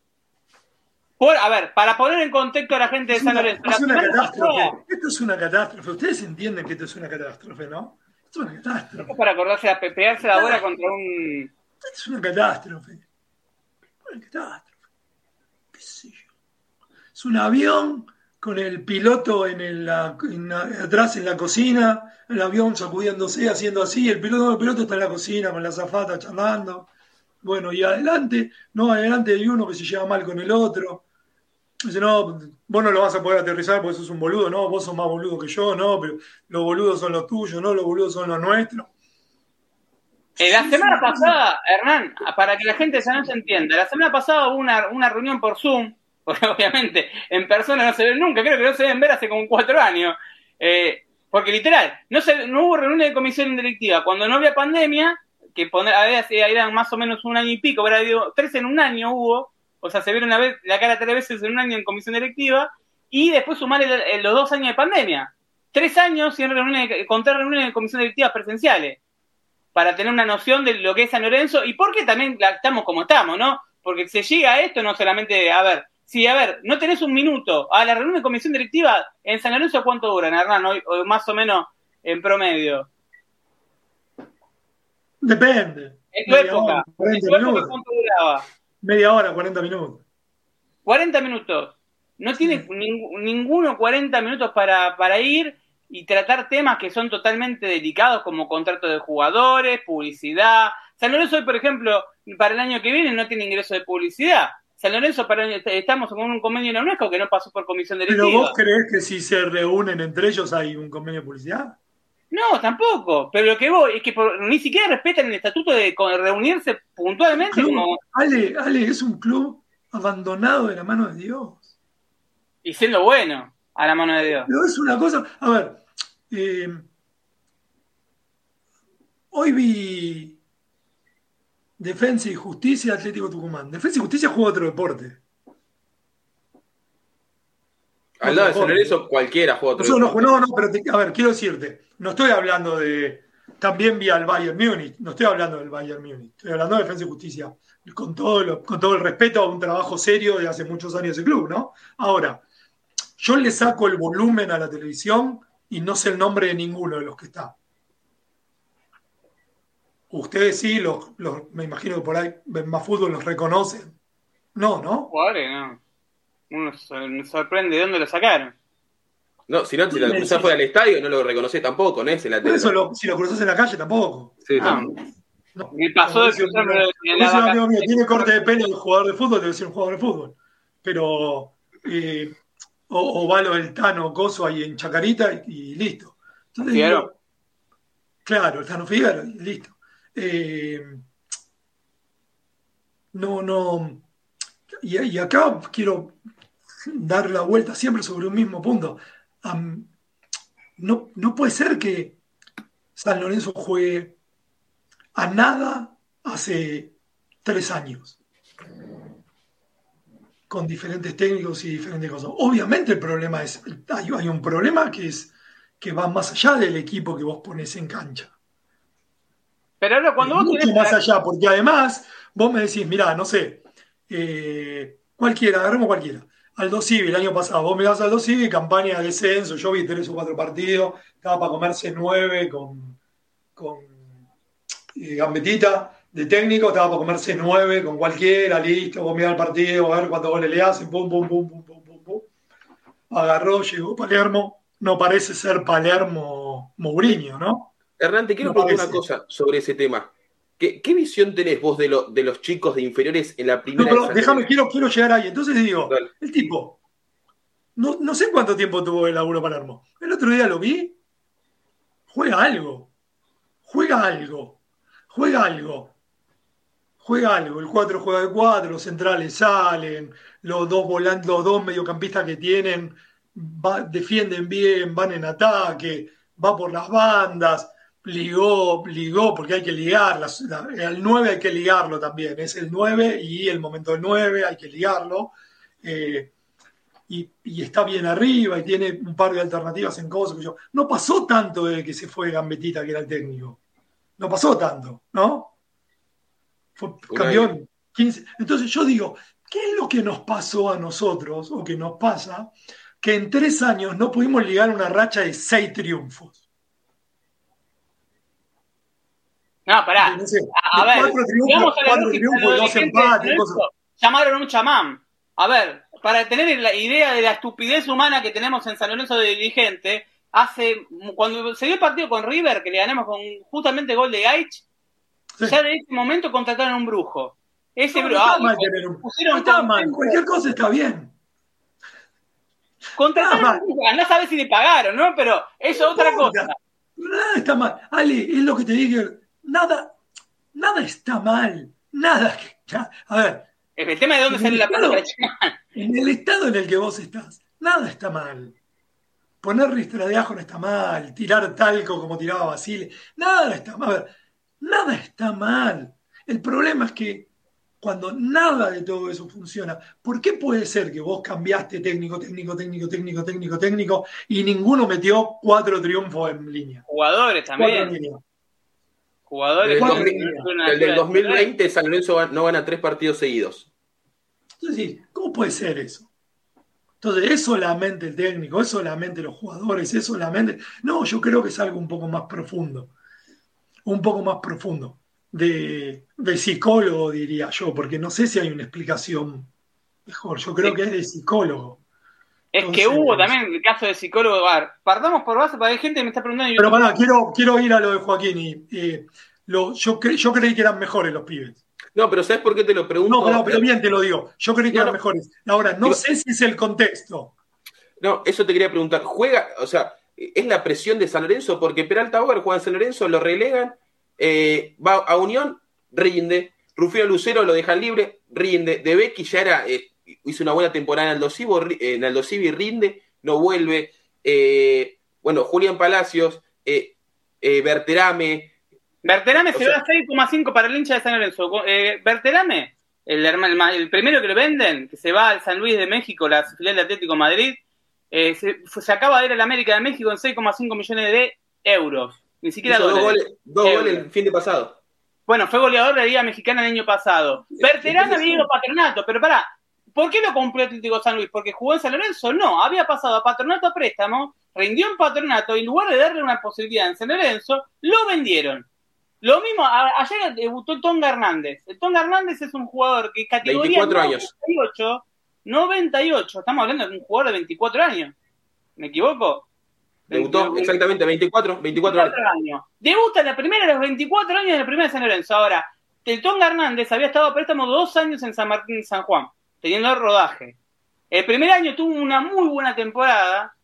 Speaker 2: Por, a ver, para poner en contexto a la gente de San
Speaker 4: una,
Speaker 2: Lorenzo.
Speaker 4: es una catástrofe. Esto es una catástrofe. Ustedes entienden que esto es una catástrofe, ¿no? Esto es una catástrofe.
Speaker 2: Es para acordarse de pegarse la bola contra un.
Speaker 4: Esto es una catástrofe. Una catástrofe. ¿Qué sé yo? Es un avión con el piloto en el, la- en la- atrás en la cocina, el avión sacudiéndose, haciendo así, el piloto, el piloto está en la cocina con la zafata charlando. Bueno, y adelante, no, adelante hay uno que se lleva mal con el otro. Dice, no, vos no lo vas a poder aterrizar porque sos un boludo, no, vos sos más boludo que yo, no, pero los boludos son los tuyos, no, los boludos son los nuestros.
Speaker 2: Eh, la semana pasada, Hernán, para que la gente de San Lorenzo entienda, la semana pasada hubo una, una reunión por Zoom, porque <laughs> obviamente en persona no se ven nunca, creo que no se deben ver hace como cuatro años. Eh, porque literal, no, se, no hubo reunión de comisión directiva. Cuando no había pandemia, que poner, había, eran más o menos un año y pico, pero digo, tres en un año hubo, o sea, se vieron una vez, la cara tres veces en un año en comisión directiva, y después sumar el- los dos años de pandemia. Tres años sin reuniones, de- con tres reuniones de comisión directiva presenciales para tener una noción de lo que es San Lorenzo y por qué también estamos como estamos, ¿no? Porque se llega a esto no solamente, a ver, si, a ver, no tenés un minuto, a la reunión de comisión directiva en San Lorenzo, ¿cuánto duran, Hernán? Hoy- o más o menos en promedio.
Speaker 4: Depende.
Speaker 2: En tu
Speaker 4: Media
Speaker 2: época,
Speaker 4: hora,
Speaker 2: en
Speaker 4: 40
Speaker 2: tu época. ¿cuánto duraba?
Speaker 4: Media hora, 40 minutos.
Speaker 2: 40 minutos. No tienes ning- ninguno 40 minutos para, para ir y tratar temas que son totalmente delicados como contrato de jugadores, publicidad. San Lorenzo hoy, por ejemplo, para el año que viene no tiene ingreso de publicidad. San Lorenzo el- estamos con un convenio en la UNESCO que no pasó por comisión
Speaker 4: Pero
Speaker 2: directiva.
Speaker 4: vos creés que si se reúnen entre ellos hay un convenio de publicidad?
Speaker 2: No, tampoco. Pero lo que voy es que por- ni siquiera respetan el estatuto de reunirse puntualmente como,
Speaker 4: Ale, Ale, es un club abandonado de la mano de Dios.
Speaker 2: y siendo bueno a la mano de Dios.
Speaker 4: Pero es una cosa, a ver, eh, hoy vi Defensa y Justicia Atlético Tucumán. Defensa y Justicia juega otro deporte.
Speaker 3: Al lado de San Lorenzo cualquiera juega otro
Speaker 4: Nosotros no,
Speaker 3: deporte.
Speaker 4: no, no, pero te- a ver, quiero decirte, no estoy hablando de, también vi al Bayern Múnich. No estoy hablando del Bayern Múnich, estoy hablando de Defensa y Justicia. Con todo, lo- con todo el respeto a un trabajo serio de hace muchos años ese club, ¿no? Ahora, yo le saco el volumen a la televisión y no sé el nombre de ninguno de los que está. Ustedes sí, los, los- me imagino que por ahí ven más fútbol, los reconocen. No, ¿no?
Speaker 2: Jugadores, no. Uno se me sorprende de dónde lo sacaron.
Speaker 3: No, si no, si lo cruzás fuera del estadio, no lo reconoces tampoco, ¿no? Es el
Speaker 4: Por eso lo- si lo cruzas en la calle tampoco.
Speaker 3: Sí, sí.
Speaker 2: Ah,
Speaker 4: No.
Speaker 2: me pasó de cruzarme en la
Speaker 4: mío,
Speaker 2: vacación.
Speaker 4: tiene corte de pelo de jugador de fútbol, debe ser un jugador de fútbol. Pero eh, o, o va lo del Tano Coso ahí en Chacarita y, y listo. Entonces
Speaker 2: Figueroa.
Speaker 4: digo, claro, el Tano Figueroa, y listo. Eh, no, no. Y, acá quiero dar la vuelta siempre sobre un mismo punto. No, no puede ser que San Lorenzo juegue a nada hace tres años. Con diferentes técnicos y diferentes cosas. Obviamente el problema es, hay, hay un problema que es que va más allá del equipo que vos pones en cancha.
Speaker 2: Pero ahora cuando vos
Speaker 4: mucho
Speaker 2: tenés
Speaker 4: más allá, porque además vos me decís, mirá, no sé, eh, cualquiera, agarremos cualquiera. Aldo Civi, el año pasado, vos me das Aldo Civi, campaña de descenso, yo vi tres o cuatro partidos, estaba para comerse nueve con, con eh, Gambetita de técnico, estaba para comerse nueve con cualquiera, listo, vos mirás el partido, a ver cuántos goles le hacen, pum, pum, pum, pum, pum, pum, pum. Agarró, llegó Palermo, no parece ser Palermo Mourinho, ¿no?
Speaker 3: Hernán, te quiero preguntar una cosa sobre ese tema. ¿Qué, qué visión tenés vos de, lo- de los chicos de inferiores en la
Speaker 4: No,
Speaker 3: primera
Speaker 4: pero
Speaker 3: de San
Speaker 4: déjame, quiero, quiero llegar ahí. Entonces digo,
Speaker 3: Dale.
Speaker 4: el tipo, no, no sé cuánto tiempo tuvo el laburo Palermo. El otro día lo vi, juega algo, juega algo, juega algo, juega algo. El 4 juega de 4, los centrales salen, los dos volantes, los dos mediocampistas que tienen va- defienden bien, van en ataque, va por las bandas, ligó, ligó, porque hay que ligar, las- la- el 9 hay que ligarlo también, es el 9 y el momento del 9 hay que ligarlo. eh, y, y está bien arriba y tiene un par de alternativas en cosas. que yo- No pasó tanto de que se fue Gambetita, que era el técnico. No pasó tanto, ¿no? Fue campeón 15. Entonces yo digo, ¿qué es lo que nos pasó a nosotros o que nos pasa? Que en tres años no pudimos ligar una racha de seis triunfos.
Speaker 2: No, pará.
Speaker 4: No
Speaker 2: A, a ver,
Speaker 4: cuatro triunfos,
Speaker 2: a
Speaker 4: cuatro dos empates,
Speaker 2: llamaron a un chamán. A ver, para tener la idea de la estupidez humana que tenemos en San Lorenzo de dirigente, hace cuando se dio el partido con River, que le ganamos con justamente gol de Gaich,
Speaker 4: Sí.
Speaker 2: ya de ese momento contrataron a un brujo. Ese
Speaker 4: No, no
Speaker 2: brujo.
Speaker 4: está
Speaker 2: ah,
Speaker 4: mal un-
Speaker 2: pusieron
Speaker 4: no está mal, cualquier cosa está bien.
Speaker 2: Contrataron a un brujo. Andá a saber si le pagaron, ¿no? Pero eso es otra cosa.
Speaker 4: Nada está mal. Ale, es lo que te dije. Nada, nada está mal. Nada. que- A ver,
Speaker 2: El tema de dónde sale la plata
Speaker 4: en el estado en el que vos estás, nada está mal. Poner ristra de ajo no está mal. Tirar talco como tiraba Basile. Nada está mal. A ver, nada está mal. El problema es que cuando nada de todo eso funciona, ¿por qué puede ser que vos cambiaste técnico, técnico, técnico, técnico, técnico, técnico y ninguno metió cuatro triunfos en línea?
Speaker 2: Jugadores
Speaker 4: Cuatro en
Speaker 2: también. Jugadores.
Speaker 3: El,
Speaker 4: Cuatro
Speaker 3: 2000
Speaker 4: líneas.
Speaker 2: Una
Speaker 3: el del
Speaker 2: altura de-
Speaker 3: 2020 San Lorenzo no gana tres partidos seguidos.
Speaker 4: Entonces, ¿cómo puede ser eso? Entonces, ¿es solamente el técnico? ¿Es solamente los jugadores? ¿Es solamente.? No, yo creo que es algo un poco más profundo. Un poco más profundo. De, de psicólogo, diría yo, porque no sé si hay una explicación mejor. Yo creo que es de psicólogo.
Speaker 2: Es que hubo también el caso de psicólogo. Ver, partamos por base, porque hay gente que me está preguntando.
Speaker 4: Pero pará, quiero, quiero ir a lo de Joaquín. Y, eh, lo- yo, cre- yo creí que eran mejores los pibes.
Speaker 3: No, pero ¿sabes por qué te lo pregunto?
Speaker 4: No, pero, pero bien te lo digo. Yo creí que
Speaker 3: No,
Speaker 4: eran
Speaker 3: no.
Speaker 4: mejores. Ahora, no
Speaker 3: Digo-
Speaker 4: sé si es el contexto.
Speaker 3: No, eso te quería preguntar. ¿Juega, o sea, es la presión de San Lorenzo? Porque Peralta Bauer juega en San Lorenzo, lo relegan, eh, va a Unión, rinde. Rufino Lucero lo dejan libre, rinde. De Becky ya era, eh, hizo una buena temporada en Aldo Civi, ri- en Aldo Civi, rinde, no vuelve. Eh, bueno, Julián Palacios, eh, eh, Berterame,
Speaker 2: Berterame se va a 6,5 para el hincha de San Lorenzo. Eh, Berterame, el, el el primero que lo venden, que se va al San Luis de México, la filial de Atlético de Madrid, eh, se, acaba de ir al América de México en 6,5 millones de euros. Ni siquiera
Speaker 3: Hizo dos goles, dos goles el fin de pasado.
Speaker 2: Bueno, fue goleador de la Liga Mexicana el año pasado. Berterán había ido Patronato, pero pará, ¿por qué lo compró Atlético San Luis? ¿Porque jugó en San Lorenzo? No, había pasado a Patronato a préstamo, rindió en Patronato y en lugar de darle una posibilidad en San Lorenzo, lo vendieron. Lo mismo, a- ayer debutó Tonga Hernández. El Tonga Hernández es un jugador que categoría
Speaker 3: 24 años.
Speaker 2: 98, 98, estamos hablando de un jugador de 24 años. ¿Me equivoco?
Speaker 3: Debutó
Speaker 2: 20,
Speaker 3: exactamente 24, 24 años.
Speaker 2: 24 años. Debuta en la primera a los 24 años en la primera de San Lorenzo. Ahora, el Tonga Hernández había estado a préstamo dos años en San Martín San Juan, teniendo rodaje. El primer año tuvo una muy buena temporada.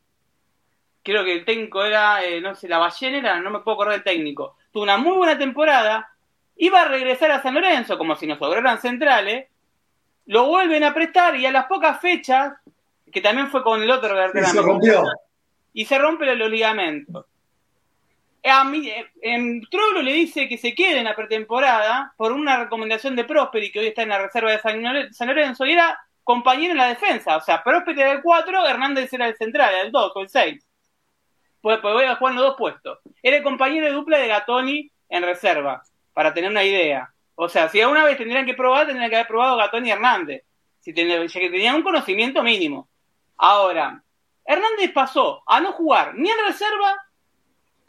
Speaker 2: Creo que el técnico era, eh, no sé, la ballena era, no me puedo acordar del técnico. Tuvo una muy buena temporada. Iba a regresar a San Lorenzo, como si nos sobraran centrales. Lo vuelven a prestar y a las pocas fechas, que también fue con el otro
Speaker 4: Y
Speaker 2: veterano,
Speaker 4: se rompió.
Speaker 2: y se rompe los ligamentos. A mí, en Troglio le dice que se quede en la pretemporada por una recomendación de Prosperi, que hoy está en la reserva de San Lore- San Lorenzo, y era compañero en la defensa. O sea, Prosperi era el 4, Hernández era el central, era el 2 o el 6. Pues, pues voy a jugar los dos puestos. Era el compañero de dupla de Gatoni en reserva, para tener una idea. O sea, si alguna vez tendrían que probar, tendrían que haber probado Gatoni y Hernández. Si ten- ya que tenían un conocimiento mínimo. Ahora, Hernández pasó a no jugar ni en reserva,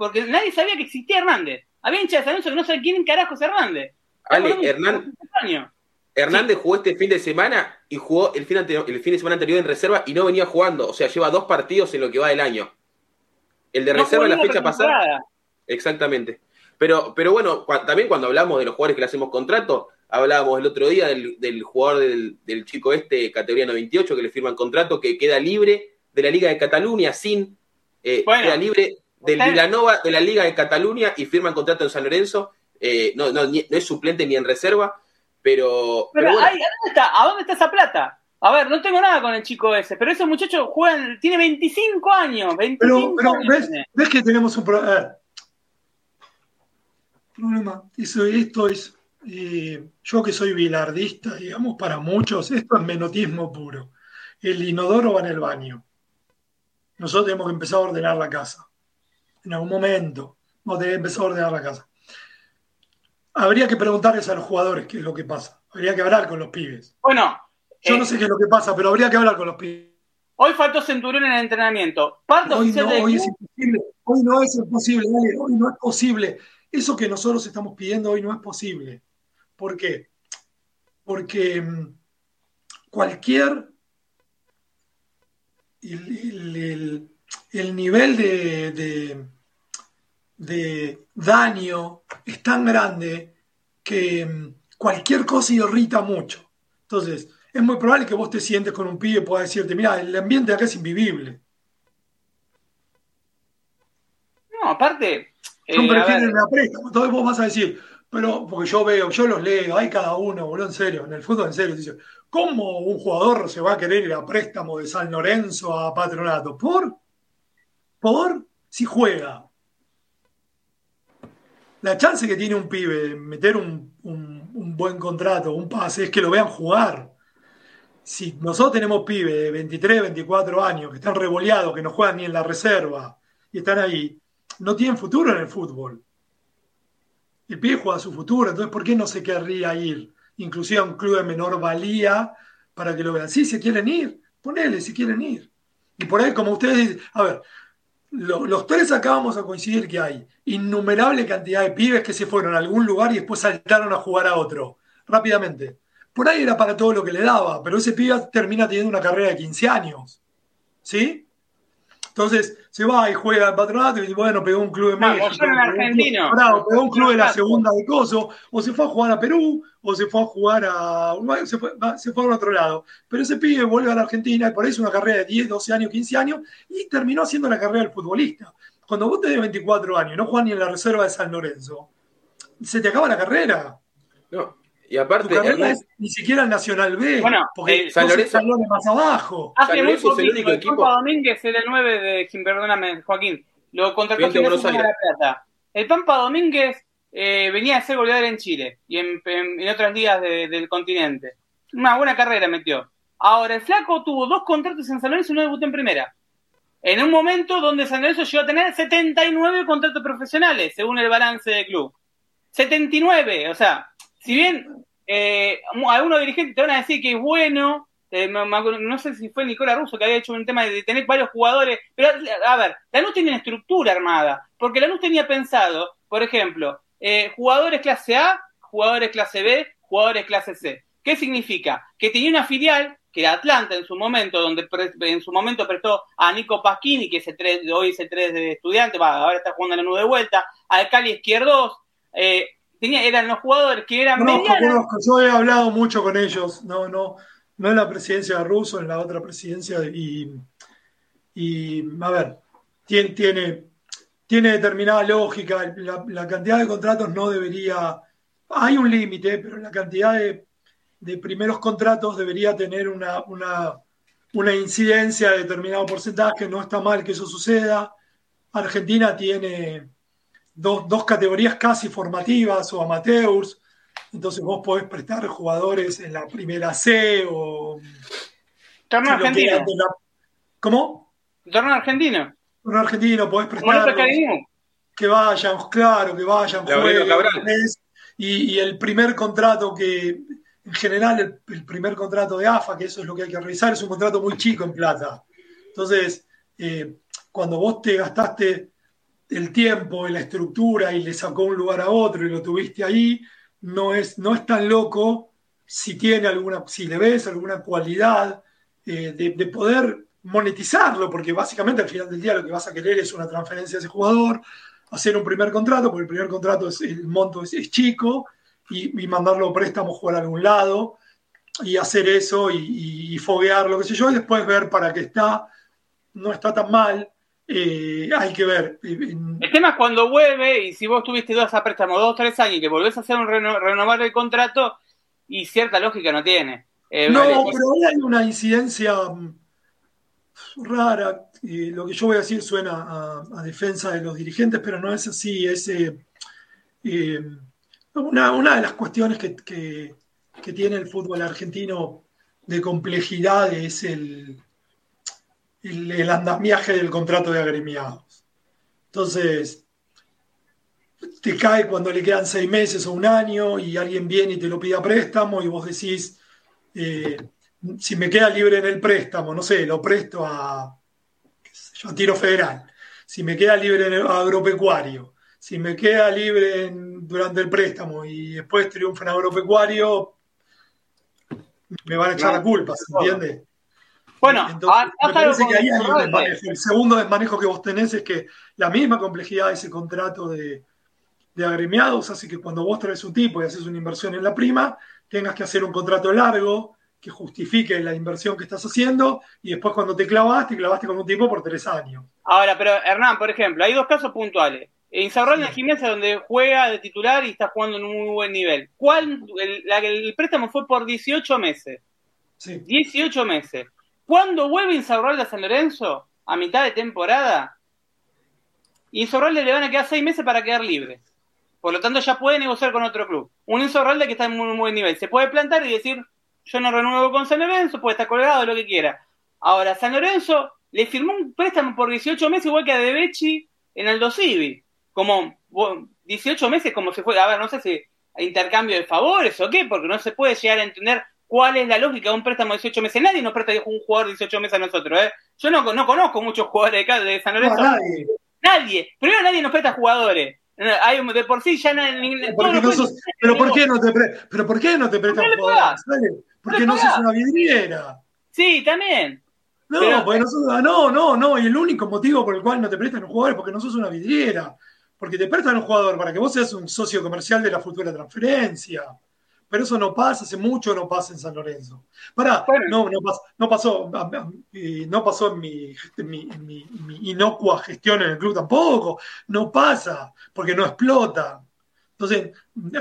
Speaker 2: porque nadie sabía que existía Hernández. Había hinchas de San Lorenzo que no sabían quién carajo es Hernández.
Speaker 3: Ale,
Speaker 2: Estamos hablando de
Speaker 3: Hernán-
Speaker 2: 17 años.
Speaker 3: Hernández jugó este fin de semana y jugó el fin, anterior- el fin de semana anterior en reserva y no venía jugando. O sea, lleva dos partidos en lo que va del año. El de
Speaker 2: No
Speaker 3: reserva en la fecha pasada. Exactamente. Pero, pero bueno, también cuando hablamos de los jugadores que le hacemos contrato, hablábamos el otro día del, del jugador del, del chico este, categoría 98, que le firman contrato, que queda libre de la Liga de Cataluña sin. eh,
Speaker 2: Bueno,
Speaker 3: queda libre del Vilanova de la Liga de Cataluña y firman contrato en San Lorenzo. Eh, no, no, ni- no es suplente ni en reserva, pero.
Speaker 2: Pero,
Speaker 3: pero bueno,
Speaker 2: ay, ¿a dónde está? ¿A dónde está esa plata? A ver, no tengo nada con el chico ese, pero ese muchacho juega, tiene 25 años. 25
Speaker 4: Pero, pero
Speaker 2: años
Speaker 4: ¿ves,
Speaker 2: tiene.
Speaker 4: ves que tenemos un problema. problema. Eso, esto es. eh, yo que soy bilardista, digamos, para muchos, esto es menotismo puro. El inodoro va en el baño. Nosotros tenemos que empezar a ordenar la casa. En algún momento, vamos a tener que empezar a ordenar la casa. Habría que preguntarles a los jugadores qué es lo que pasa. Habría que hablar con los pibes.
Speaker 2: Bueno,
Speaker 4: Yo
Speaker 2: eh,
Speaker 4: no sé qué es lo que pasa, pero habría que hablar con los pibes.
Speaker 2: hoy faltó Centurión en el entrenamiento. Parte
Speaker 4: Hoy
Speaker 2: oficial
Speaker 4: no, hoy es imposible. Hoy no es imposible, dale, hoy no es posible. Eso que nosotros estamos pidiendo hoy no es posible. ¿Por qué? Porque mm, cualquier el, el- el- el nivel de, de- de daño es tan grande que mm, cualquier cosa irrita mucho. Entonces, es muy probable que vos te sientes con un pibe y pueda decirte, mira, el ambiente acá es invivible.
Speaker 2: No, aparte. eh,
Speaker 4: Son
Speaker 2: a ver,
Speaker 4: prefieren la préstamo. Entonces vos vas a decir, pero porque yo veo, yo los leo, hay cada uno, boludo, en serio, en el fútbol en serio. Dice, ¿cómo un jugador se va a querer ir a préstamo de San Lorenzo a Patronato? ¿Por? ¿Por? Si juega. La chance que tiene un pibe de meter un, un- buen contrato, un pase, es que lo vean jugar. Si nosotros tenemos pibes de 23, 24 años que están revoleados, que no juegan ni en la reserva y están ahí, no tienen futuro en el fútbol. El pibe juega su futuro, entonces ¿por qué no se querría ir? Inclusive a un club de menor valía para que lo vean. Sí, si quieren ir, ponele si quieren ir. Y por ahí, como ustedes dicen, a ver, lo- los tres acá vamos a coincidir que hay innumerable cantidad de pibes que se fueron a algún lugar y después saltaron a jugar a otro, rápidamente. Por ahí era para todo lo que le daba, pero ese pibe termina teniendo una carrera de 15 años. ¿Sí? Entonces se va y juega al patronato y dice, bueno, pegó un club de México. pegó un club-
Speaker 2: argentino.
Speaker 4: Bravo, pegó un club de la segunda de Coso, o se fue a jugar a Perú, o se fue a jugar a Uruguay, se fue, se fue a otro lado. Pero ese pibe vuelve a la Argentina y por ahí hizo una carrera de 10, 12 años, 15 años y terminó haciendo la carrera del futbolista. Cuando vos tenés 24 años y no jugás ni en la reserva de San Lorenzo, se te acaba la carrera.
Speaker 3: no. Y aparte,
Speaker 4: es ni siquiera el Nacional B,
Speaker 2: Bueno,
Speaker 4: porque
Speaker 2: eh,
Speaker 3: San Lorenzo-
Speaker 4: escalones más abajo.
Speaker 2: Hace
Speaker 3: San
Speaker 2: muy
Speaker 3: Lorenzo es el
Speaker 2: poquito,
Speaker 3: único
Speaker 2: el
Speaker 3: equipo-
Speaker 2: Pampa Domínguez era el 9 de, perdóname, Joaquín, lo contrató
Speaker 3: de
Speaker 2: Gimnasia
Speaker 3: Buenos
Speaker 2: de La. Plata. El Pampa Domínguez eh, venía a ser goleador en Chile y en, en- en otras ligas de- del continente. Una buena carrera metió. Ahora, el Flaco tuvo dos contratos en San Lorenzo y no debutó en primera. En un momento donde San Lorenzo llegó a tener 79 contratos profesionales, según el balance del club. 79, o sea, si bien eh, algunos dirigentes te van a decir que es bueno, eh, no sé si fue Nicola Russo que había hecho un tema de tener varios jugadores, pero a ver, Lanús tiene una estructura armada, porque Lanús tenía pensado, por ejemplo, eh, jugadores clase A, jugadores clase B, jugadores clase C. ¿Qué significa? Que tenía una filial que era Atlanta en su momento, donde en su momento prestó a Nico Pasquini, que es el 3, hoy es el 3 de estudiante, ahora está jugando en la nube de vuelta, al Cali Izquierdos, eh, tenía, eran los jugadores que eran
Speaker 4: no, yo he hablado mucho con ellos, no, no, no en la presidencia de Russo, en la otra presidencia, y, y a ver, tiene, tiene, tiene determinada lógica, la, la cantidad de contratos no debería, hay un límite, pero la cantidad de de primeros contratos debería tener una, una, incidencia de determinado porcentaje, no está mal que eso suceda. Argentina tiene dos, categorías casi formativas o amateurs, entonces vos podés prestar jugadores en la primera C o...
Speaker 2: Torneo argentino.
Speaker 4: ¿Cómo?
Speaker 2: Torneo argentino.
Speaker 4: Torneo argentino, podés prestar... Que vayan, claro, que vayan, jueguen, y, y el primer contrato que en general el, primer contrato de AFA, que eso es lo que hay que revisar, es un contrato muy chico en plata. Entonces, eh, cuando vos te gastaste el tiempo y la estructura y le sacó un lugar a otro y lo tuviste ahí, no es, no es tan loco si tiene alguna, si le ves alguna cualidad eh, de, poder monetizarlo, porque básicamente al final del día lo que vas a querer es una transferencia de ese jugador, hacer un primer contrato, porque el primer contrato es, el monto es chico, y, mandarlo a préstamo, jugar a algún lado y hacer eso y, foguear lo que sé yo, y después ver para qué está. No está tan mal. Eh, hay que ver.
Speaker 2: El tema es cuando vuelve y si vos tuviste dos a préstamo, dos o tres años y te volvés a hacer un renovar el contrato y cierta lógica no tiene.
Speaker 4: Eh, no, pero hay una incidencia mm, rara. lo que yo voy a decir suena a, defensa de los dirigentes, pero no es así. Es, eh, una, de las cuestiones que, tiene el fútbol argentino de complejidad es el, el, andamiaje del contrato de agremiados. Entonces, te cae cuando le quedan seis meses o un año y alguien viene y te lo pide a préstamo y vos decís, eh, si me queda libre en el préstamo, no sé, lo presto a, yo, tiro federal. Si me queda libre en el agropecuario, si me queda libre durante el préstamo y después triunfa en agropecuario, me van a echar la culpa, ¿se entiende?
Speaker 2: Bueno,
Speaker 4: Entonces, me parece que ahí hay un desmanejo. El segundo desmanejo que vos tenés es que la misma complejidad de ese contrato de, de agremiados hace que cuando vos traes un tipo y haces una inversión en la prima, tengas que hacer un contrato largo que justifique la inversión que estás haciendo y después cuando te clavaste, te clavaste con un tipo por tres años.
Speaker 2: Ahora, pero Hernán, por ejemplo, hay dos casos puntuales. Insaurralde en la gimnasia donde juega de titular y está jugando en un muy buen nivel. ¿Cuál, el, préstamo fue por 18 meses. Sí. 18 meses. ¿Cuándo vuelve Insaurralde a San Lorenzo? A mitad de temporada. Insaurralde le van a quedar 6 meses para quedar libre. Por lo tanto, ya puede negociar con otro club. Un Insaurralde que está en muy buen nivel. Se puede plantar y decir, yo no renuevo con San Lorenzo, puede estar colgado, lo que quiera. Ahora, San Lorenzo le firmó un préstamo por 18 meses igual que a Debechi en Aldo Civi como 18 meses como se fue, a ver, no sé si intercambio de favores o qué, porque no se puede llegar a entender cuál es la lógica de un préstamo de 18 meses. Nadie nos presta un jugador de 18 meses a nosotros, ¿eh? Yo no, no conozco muchos jugadores de, de San Lorenzo.
Speaker 4: nadie.
Speaker 2: nadie. Primero nadie nos presta jugadores. Hay, de por sí ya
Speaker 4: nadie, pero ¿por qué no te pero por qué no te prestan jugadores? Porque no sos una vidriera.
Speaker 2: Sí, también.
Speaker 4: No, no, no, no, no, y el único motivo por el cual no te prestan jugadores es porque no sos una vidriera porque te prestan un jugador para que vos seas un socio comercial de la futura transferencia. Pero eso no pasa, hace mucho no pasa en San Lorenzo. Pará, no, no, pasó, no pasó, no pasó en mi, inocua gestión en el club tampoco. No pasa, porque no explota. Entonces,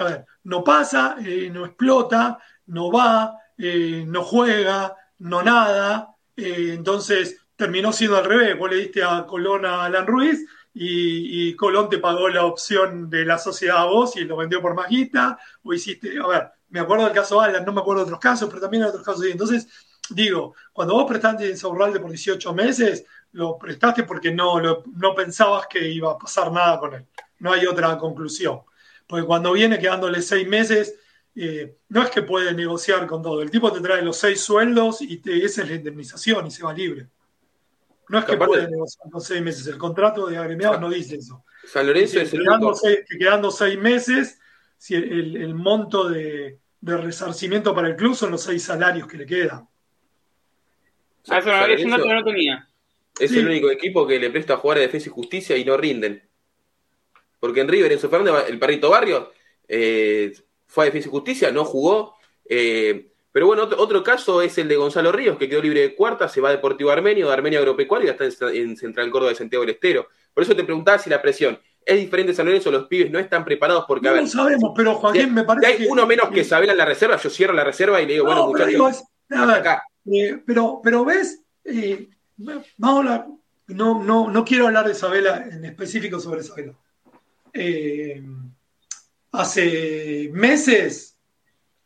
Speaker 4: a ver, no pasa, eh, no explota, no va, eh, no juega, no nada. Eh, entonces, terminó siendo al revés. Vos le diste a Colón a Alan Ruiz y, Colón te pagó la opción de la sociedad a vos y lo vendió por más guita, o hiciste, a ver, me acuerdo del caso Alan, no me acuerdo de otros casos, pero también hay otros casos. Entonces, digo, cuando vos prestaste Insaurralde por 18 meses, lo prestaste porque no, lo- no pensabas que iba a pasar nada con él. No hay otra conclusión. Porque cuando viene quedándole seis meses, eh, no es que puede negociar con todo. El tipo te trae los seis sueldos y te, esa es la indemnización y se va libre. No es que
Speaker 3: Aparte-
Speaker 4: puede negociar con seis meses. El contrato de agremiados no dice eso.
Speaker 3: San Lorenzo
Speaker 4: Que
Speaker 3: es el
Speaker 4: quedando,
Speaker 3: único.
Speaker 4: seis, que quedando seis meses, si el, el- el monto de, de resarcimiento para el club son los seis salarios que le quedan.
Speaker 2: Ah, eso, no-
Speaker 3: San
Speaker 2: es un dato
Speaker 3: Lorenzo
Speaker 2: que no tenía.
Speaker 3: es
Speaker 4: Sí.
Speaker 3: el único equipo que le presta a jugar a defensa y justicia y no rinden. Porque en River, Enzo Fernández, el perrito Barrio, eh, fue a defensa y justicia, no jugó. eh, pero bueno, otro, otro caso es el de Gonzalo Ríos, que quedó libre de cuarta, se va a Deportivo Armenio, de Armenio Agropecuario y ya está en, en Central Córdoba de Santiago del Estero. Por eso te preguntaba si la presión es diferente en San Lorenzo, los pibes no están preparados porque, a
Speaker 4: No
Speaker 3: ver,
Speaker 4: lo sabemos, pero Joaquín,
Speaker 3: si-
Speaker 4: me
Speaker 3: si
Speaker 4: parece
Speaker 3: hay
Speaker 4: que.
Speaker 3: uno menos que Sabela en la reserva, yo cierro la reserva y le digo, bueno,
Speaker 4: No,
Speaker 3: muchachos,
Speaker 4: digo, es- a ver,
Speaker 3: acá.
Speaker 4: eh, pero, pero ves, eh, vamos a hablar, no, no, no quiero hablar de Isabela en específico sobre Isabela. Eh, hace meses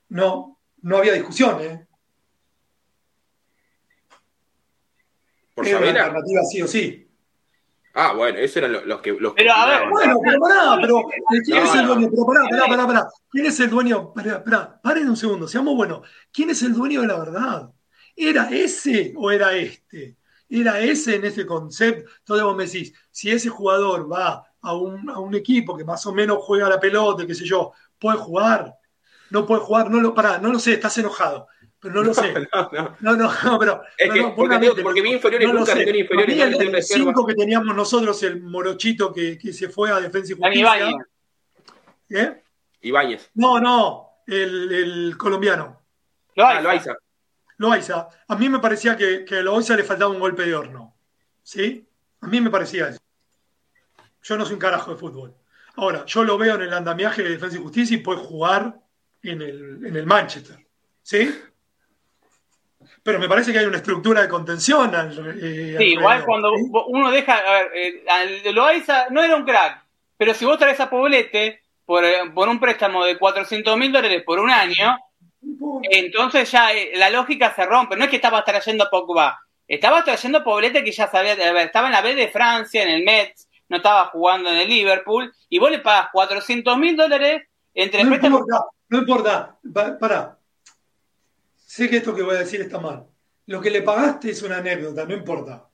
Speaker 4: no, no había discusión, ¿eh?
Speaker 3: por
Speaker 4: Era una
Speaker 3: Sabela.
Speaker 4: alternativa sí o sí.
Speaker 3: Ah, bueno, esos eran los, los que. Los
Speaker 2: Pero, a ver,
Speaker 3: que-
Speaker 4: Bueno, pero pará, pero ¿quién
Speaker 3: No,
Speaker 4: es el
Speaker 3: no.
Speaker 4: dueño? Pero pará, pará, pará, pará. ¿Quién es el dueño? Pará, pará, paren un segundo, seamos buenos. ¿Quién es el dueño de la verdad? ¿Era ese o era este? ¿Era ese en ese concepto? Entonces vos me decís, si ese jugador va a un, a un equipo que más o menos juega la pelota, qué sé yo, ¿puede jugar? No puede jugar, no lo, pará, no lo sé, estás enojado, pero no lo sé. <laughs>
Speaker 3: No, no.
Speaker 4: No, no, <laughs> no, pero.
Speaker 3: Es que-
Speaker 4: no,
Speaker 3: porque digo- porque vi inferiores,
Speaker 4: no lo
Speaker 3: nunca
Speaker 4: mí
Speaker 3: no
Speaker 4: el, el
Speaker 3: reserva.
Speaker 4: cinco que teníamos nosotros, el morochito que, que se fue a Defensa y Justicia. ¿eh?
Speaker 3: Ibáñez.
Speaker 4: No, no, el, el colombiano,
Speaker 2: Loaiza.
Speaker 3: Ah, Loaiza.
Speaker 4: Loaiza. A mí me parecía que, que a Loaiza le faltaba un golpe de horno. ¿Sí? A mí me parecía eso. Yo no soy un carajo de fútbol. Ahora, yo lo veo en el andamiaje de Defensa y Justicia y puede jugar en el, en el Manchester. ¿Sí? Pero me parece que hay una estructura de contención. Al, eh,
Speaker 2: Sí, igual cuando uno deja, a ver, eh, Loaiza no era un crack, pero si vos traes a Poblete por, eh, por un préstamo de 400 mil dólares por un año, entonces ya eh, la lógica se rompe. No es que estabas trayendo a Pogba, estabas trayendo a Poblete que ya sabía, a ver, estaba en la B de Francia, en el Metz, no estaba jugando en el Liverpool, y vos le pagas 400 mil dólares entre
Speaker 4: No
Speaker 2: préstamos.
Speaker 4: importa, no importa. Pa- Pará. Sé que esto que voy a decir está mal. Lo que le pagaste es una anécdota, no importa.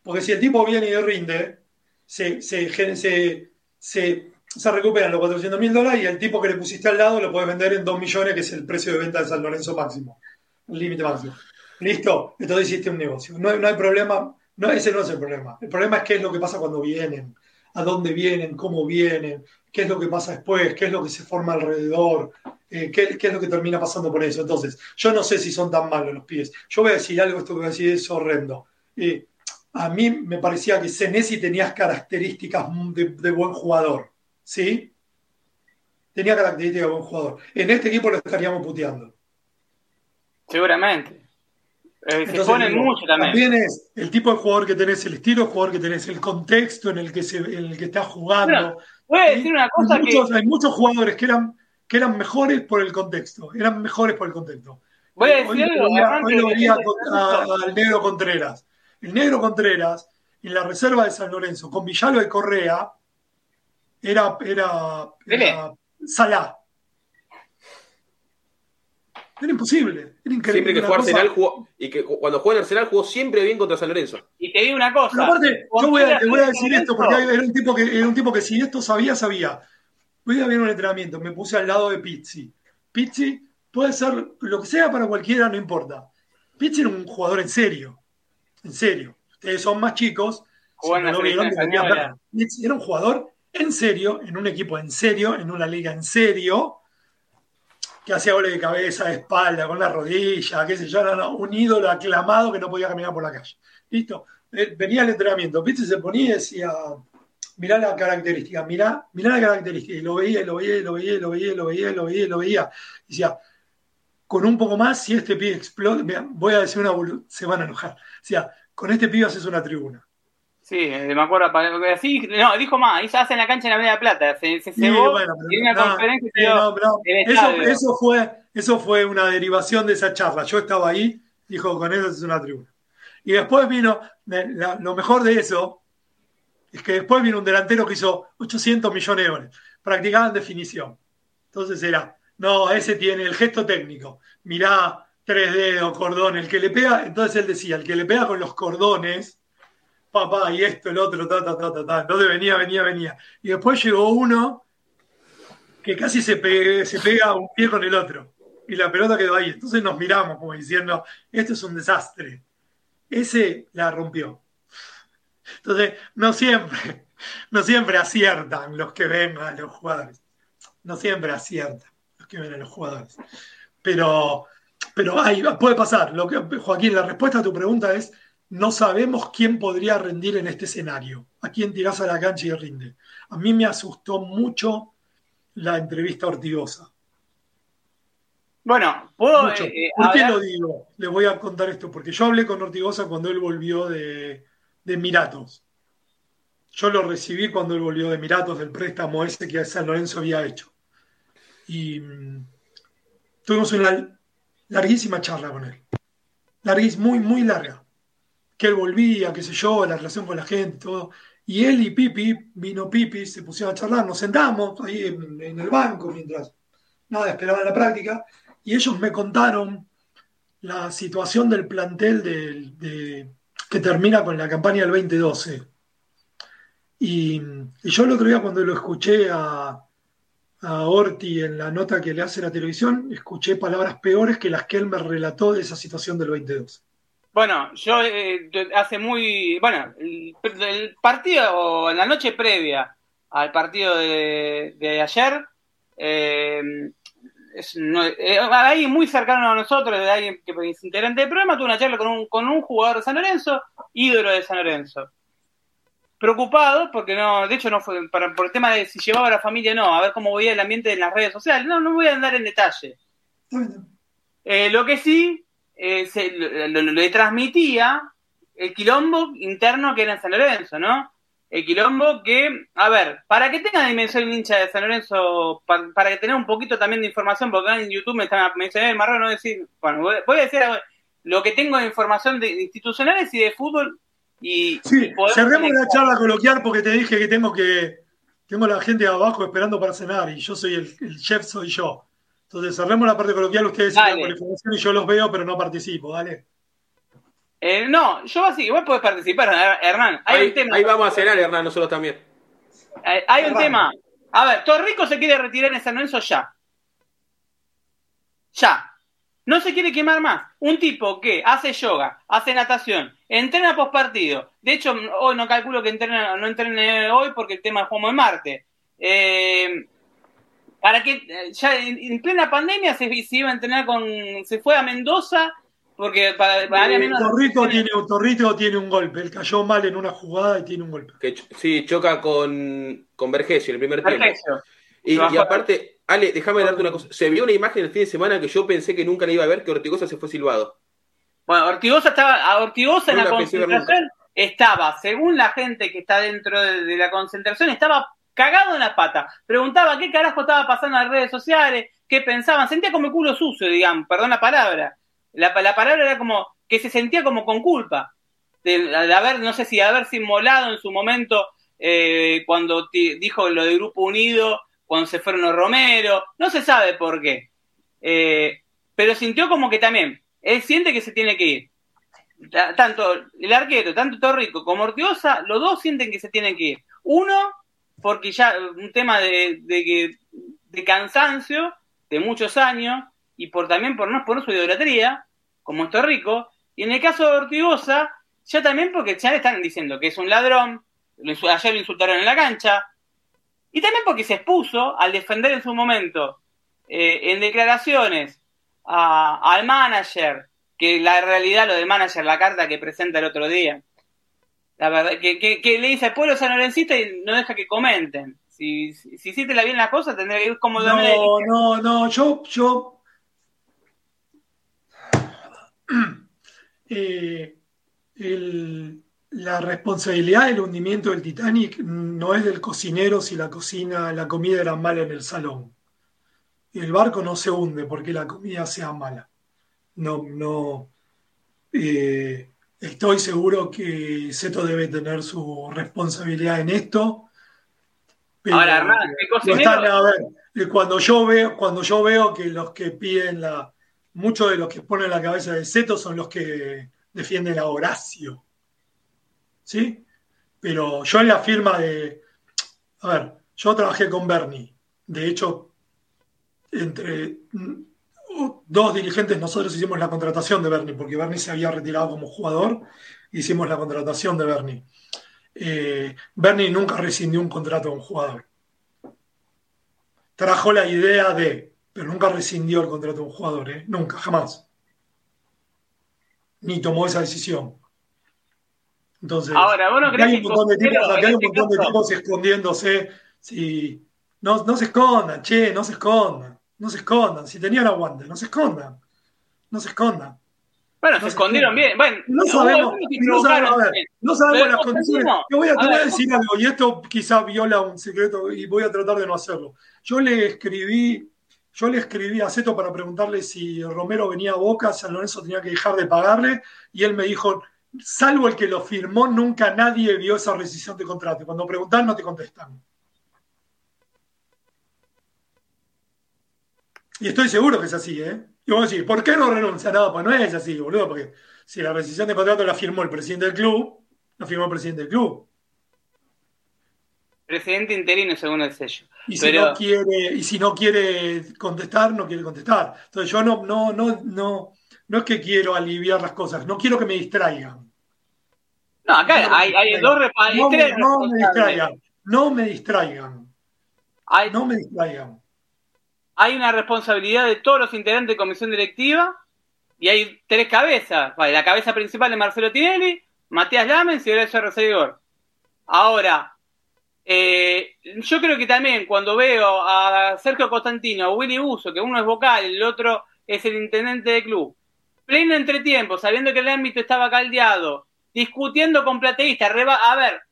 Speaker 4: Porque si el tipo viene y rinde, se, se, se, se, recuperan los 400 mil dólares y el tipo que le pusiste al lado lo puedes vender en 2 millones, que es el precio de venta de San Lorenzo máximo. El límite máximo. Listo, entonces hiciste un negocio. No, no hay problema, ese no es el problema. El problema es qué es lo que pasa cuando vienen, a dónde vienen, cómo vienen, qué es lo que pasa después, qué es lo que se forma alrededor, eh, qué, qué es lo que termina pasando por eso. Entonces, yo no sé si son tan malos los pies. Yo voy a decir algo, esto que voy a decir es horrendo. Eh, a mí me parecía que Senesi tenía características de, de buen jugador, ¿sí? Tenía características de buen jugador. En este equipo lo estaríamos puteando.
Speaker 2: Seguramente. Eh, se ponen mucho también.
Speaker 4: es el tipo de jugador que tenés, el estilo de jugador que tenés, el contexto en el que, se, en el que estás jugando.
Speaker 2: Bueno, Voy a decir una cosa
Speaker 4: hay,
Speaker 2: que.
Speaker 4: muchos, hay muchos jugadores que eran, que eran mejores por el contexto. Eran mejores por el contexto.
Speaker 2: Voy a
Speaker 4: Hoy
Speaker 2: decir algo.
Speaker 4: hoy
Speaker 2: que-
Speaker 4: lo veía
Speaker 2: que-
Speaker 4: al negro Contreras. El negro Contreras, en la reserva de San Lorenzo, con Villalba y Correa, era, era, era Salá. Era imposible. Era increíble.
Speaker 3: Siempre que jugó Arsenal jugó. Y que cu- cuando jugó en Arsenal jugó siempre bien contra San Lorenzo.
Speaker 2: Y te digo una cosa.
Speaker 4: Pero aparte, yo voy a, te voy a decir esto, porque era un tipo que era un tipo que si esto sabía, sabía. Voy a ver un entrenamiento, me puse al lado de Pizzi. Pizzi puede ser lo que sea para cualquiera, no importa. Pizzi era un jugador en serio. En serio. Ustedes son más chicos.
Speaker 2: Jugó en
Speaker 4: si no vieron. Pizzi era un jugador en serio, en un equipo en serio, en una liga en serio, que hacía goles de cabeza, de espalda, con la rodilla, qué sé yo, no, un ídolo aclamado que no podía caminar por la calle. Listo. Eh, Venía al entrenamiento, ¿viste? Se ponía y decía, mirá la característica, mirá, mirá la característica. Y lo veía, lo veía, lo veía, lo veía, lo veía, lo veía, y lo veía. Y decía, con un poco más, si este pibe explota, voy a decir una se van a enojar. O sea, con este pibe haces una tribuna.
Speaker 2: Sí, eh, me acuerdo. Así, no, dijo más. Hizo hace en la cancha en la Media Plata. Se, se
Speaker 4: Sí,
Speaker 2: cebó
Speaker 4: bueno, pero-
Speaker 2: en una
Speaker 4: no,
Speaker 2: conferencia
Speaker 4: sí,
Speaker 2: dio
Speaker 4: no, pero
Speaker 2: el
Speaker 4: eso,
Speaker 2: estadio.
Speaker 4: eso fue, eso fue una derivación de esa charla. Yo estaba ahí, dijo, con eso es una tribuna. Y después vino, lo mejor de eso, es que después vino un delantero que hizo 800 millones de dólares. Practicaban definición. Entonces era, no, ese tiene el gesto técnico. Mirá, tres dedos, cordón, el que le pega, entonces él decía, el que le pega con los cordones, papá, y esto, el otro, ta, ta, ta, ta, ta. Entonces venía, venía, venía. Y después llegó uno que casi se, se pega un pie con el otro. Y la pelota quedó ahí. Entonces nos miramos como diciendo, esto es un desastre. Ese la rompió. Entonces, no siempre, no siempre aciertan los que ven a los jugadores. No siempre aciertan los que ven a los jugadores. Pero, pero hay, puede pasar. Lo que, Joaquín, la respuesta a tu pregunta es, no sabemos quién podría rendir en este escenario. A quién tirás a la cancha y rinde. A mí me asustó mucho la entrevista a Ortigosa.
Speaker 2: Bueno, puedo.
Speaker 4: Eh, eh, ¿Por qué lo digo? Le voy a contar esto, porque yo hablé con Ortigosa cuando él volvió de, de Emiratos. Yo lo recibí cuando él volvió de Emiratos, del préstamo ese que San Lorenzo había hecho. Y mm, tuvimos una larguísima charla con él. Larguísima, muy, muy larga. Que él volvía, qué sé yo, la relación con la gente, todo. Y él y Pipi, vino Pipi, se pusieron a charlar, nos sentamos ahí en, el banco mientras nada, esperaban la práctica, y ellos me contaron la situación del plantel de, que termina con la campaña del 2012. Y, yo el otro día cuando lo escuché a, a Orti en la nota que le hace la televisión, escuché palabras peores que las que él me relató de esa situación del 2012.
Speaker 2: Bueno, yo eh, hace muy. Bueno, el, partido, en la noche previa al partido de, ayer, eh, es, eh, ahí muy cercano a nosotros, de alguien que es integrante del programa, tuve una charla con un, con un jugador de San Lorenzo, ídolo de San Lorenzo. Preocupado, porque no, de hecho no fue para, por el tema de si llevaba a la familia no, a ver cómo voy el ambiente en las redes sociales, no, no voy a andar en detalle. lo que sí eh, se, le transmitía el quilombo interno que era en San Lorenzo, ¿no? El quilombo que, a ver, para que tenga dimensión el hincha de San Lorenzo, para, que tenga un poquito también de información, porque en YouTube me están me dicen, eh, no decir, bueno, voy a decir lo que tengo de información de, institucionales y de fútbol. Y,
Speaker 4: sí, cerremos la charla coloquial porque te dije que tengo que, tengo la gente abajo esperando para cenar y yo soy el, el chef, soy yo. Entonces cerremos la parte coloquial, ustedes con la información y yo los veo, pero no participo, ¿vale?
Speaker 2: Eh, no, yo así, igual puedes participar, Hernán. Hay
Speaker 3: ahí,
Speaker 2: un tema.
Speaker 3: Ahí vamos a cenar, Hernán, nosotros también.
Speaker 2: Eh, hay un tema. A ver, Torrico se quiere retirar en San Lorenzo ya. Ya. No se quiere quemar más. Un tipo que hace yoga, hace natación, entrena post partido. De hecho, hoy no calculo que entrene, no entrene hoy porque el tema es como en Marte. Eh, para que eh, ya en, plena pandemia se, iba a entrenar con, se fue a Mendoza porque para, para
Speaker 4: menos Torrito tiene, Torrito tiene un golpe, él cayó mal en una jugada y tiene un golpe.
Speaker 3: Que, sí, choca con, con Vergesio en el primer tiempo. Y, y, aparte, Ale, déjame darte una cosa. Se vio una imagen el fin de semana que yo pensé que nunca la iba a ver, que Ortigosa se fue silbado.
Speaker 2: Bueno, Ortigosa estaba, a Ortigosa en la concentración estaba, según la gente que está dentro de la concentración, estaba cagado en la pata. Preguntaba qué carajo estaba pasando en las redes sociales, qué pensaban. Sentía como el culo sucio, digamos, perdón la palabra. La, palabra era como que se sentía como con culpa. De, haber, no sé si haberse inmolado en su momento eh, cuando dijo lo de Grupo Unido, cuando se fueron los Romero, no se sabe por qué. Eh, pero sintió como que también, él siente que se tiene que ir. Tanto el arquero, tanto Torrico como Ortiosa, los dos sienten que se tienen que ir. Uno, porque ya un tema de, de, de cansancio de muchos años y por también por no por su idolatría, como esto rico, y en el caso de Ortigosa, ya también porque ya le están diciendo que es un ladrón, ayer lo insultaron en la cancha, y también porque se expuso al defender en su momento eh, en declaraciones al manager, que la realidad lo del manager, la carta que presenta el otro día, la verdad, que, que, le dice al pueblo sanorencista y no deja que comenten. Si, si, si hiciste la bien la cosa, tendría que ir como
Speaker 4: No, no, no, yo, yo <clears throat> eh, el, la responsabilidad del hundimiento del Titanic no es del cocinero si la cocina, la comida era mala en el salón. El barco no se hunde porque la comida sea mala. No, no. Eh, estoy seguro que Seto debe tener su responsabilidad en esto.
Speaker 2: Ahora, Hernán,
Speaker 4: ¿qué están, a ver, cuando yo veo, cuando yo veo que los que piden la, muchos de los que ponen la cabeza de Seto son los que defienden a Horacio. ¿Sí? Pero yo en la firma de. A ver, yo trabajé con Bernie. De hecho, entre dos dirigentes nosotros hicimos la contratación de Bernie, porque Bernie se había retirado como jugador, hicimos la contratación de Bernie. Eh, Bernie nunca rescindió un contrato de un jugador. Trajo la idea de, pero nunca rescindió el contrato de un jugador, ¿eh? nunca, jamás. Ni tomó esa decisión. Entonces,
Speaker 2: Ahora,
Speaker 4: hay un montón de tipos, hay un montón de tipos escondiéndose. No, no se escondan, che, no se escondan. No se escondan. Si tenían aguante, no se escondan. No se escondan.
Speaker 2: Bueno, se, escondieron bien. Bueno,
Speaker 4: no sabemos, no sabemos, a ver, no sabemos las condiciones. Yo voy a, te voy a decir algo, y esto quizá viola un secreto, y voy a tratar de no hacerlo. Yo le escribí, yo le escribí a Zeto para preguntarle si Romero venía a Boca, San Lorenzo tenía que dejar de pagarle, y él me dijo, salvo el que lo firmó, nunca nadie vio esa rescisión de contrato. Cuando preguntan, no te contestan. Y estoy seguro que es así, ¿eh? Y vos decís, ¿por qué no renuncia? No, pues no es así, boludo, porque si la rescisión de contrato la firmó el presidente del club, la firmó el presidente del club.
Speaker 2: Presidente interino según el sello.
Speaker 4: Y si no quiere, y si no quiere contestar, no quiere contestar. Entonces yo no, no, no, no, no es que quiero aliviar las cosas, no quiero que me distraigan.
Speaker 2: No, acá hay, hay dos
Speaker 4: no, no, me distraigan, no me distraigan. no me distraigan
Speaker 2: hay una responsabilidad de todos los integrantes de comisión directiva y hay tres cabezas. la cabeza principal es Marcelo Tinelli, Matías Lamens y Horacio Recibidor. Ahora, eh, yo creo que también cuando veo a Sergio Constantino, a Willy Buzo, que uno es vocal, el otro es el intendente del club, pleno entretiempo, sabiendo que el ámbito estaba caldeado, discutiendo con plateístas, a ver,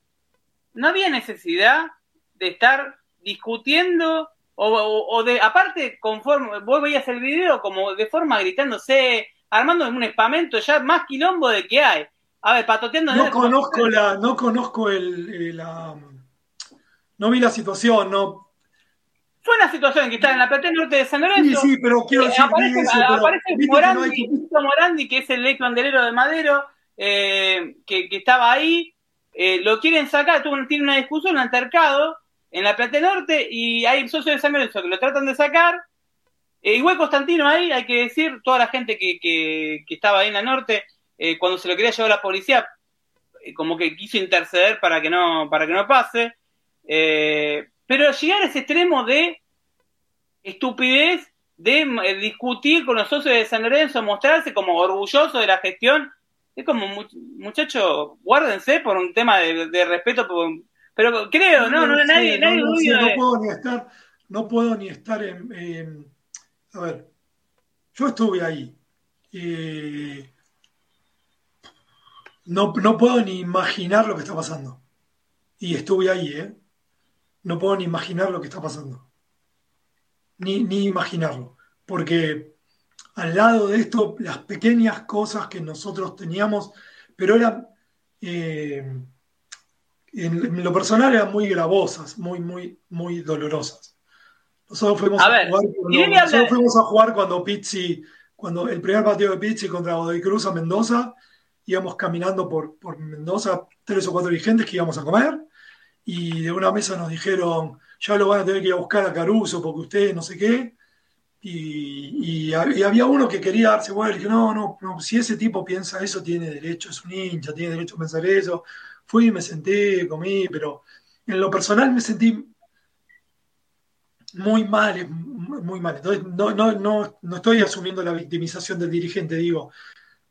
Speaker 2: no había necesidad de estar discutiendo o, de, aparte, conforme vos veías el video como de forma gritándose, armando un espamento ya más quilombo de que hay. A ver, patoteando.
Speaker 4: No conozco la, no conozco el, eh, la, no vi la situación, no.
Speaker 2: Fue una situación que está en la platea norte de San Lorenzo.
Speaker 4: Sí, sí, pero quiero
Speaker 2: eh,
Speaker 4: decir
Speaker 2: aparece, aparece Morandi, que Morandi, que es el ex banderero de Madero, eh, que, que, estaba ahí, lo quieren sacar, tuvo, tiene una discusión, un altercado, en la Plata Norte y hay socios de San Lorenzo que lo tratan de sacar. Eh, igual Constantino ahí, hay que decir, toda la gente que, que, estaba ahí en la Norte, eh, cuando se lo quería llevar la policía, eh, como que quiso interceder para que no, para que no pase. pero llegar a ese extremo de estupidez de discutir con los socios de San Lorenzo, mostrarse como orgulloso de la gestión, es como, muchachos, guárdense por un tema de, de respeto por, pero creo, no, no, nadie, nadie
Speaker 4: no, no, puedo ni estar, no puedo ni estar en, a ver, yo estuve ahí. no, no puedo ni imaginar lo que está pasando. Y estuve ahí, ¿eh? No puedo ni imaginar lo que está pasando. Ni, ni imaginarlo. Porque al lado de esto, las pequeñas cosas que nosotros teníamos, pero eran... Eh, en, lo personal eran muy gravosas, muy, muy, muy dolorosas. Nosotros fuimos a, jugar cuando, nosotros fuimos a jugar cuando Pizzi, cuando el primer partido de Pizzi contra Godoy Cruz a Mendoza, íbamos caminando por, por Mendoza, tres o cuatro dirigentes que íbamos a comer, y de una mesa nos dijeron, ya lo van a tener que ir a buscar a Caruso porque ustedes no sé qué. Y, y, había uno que quería darse vuelta y dije, no, no, no, si ese tipo piensa eso, tiene derecho, es un hincha, tiene derecho a pensar eso. Fui, me senté, comí, pero en lo personal me sentí muy mal, muy mal. Entonces, no, no, no, no estoy asumiendo la victimización del dirigente, digo,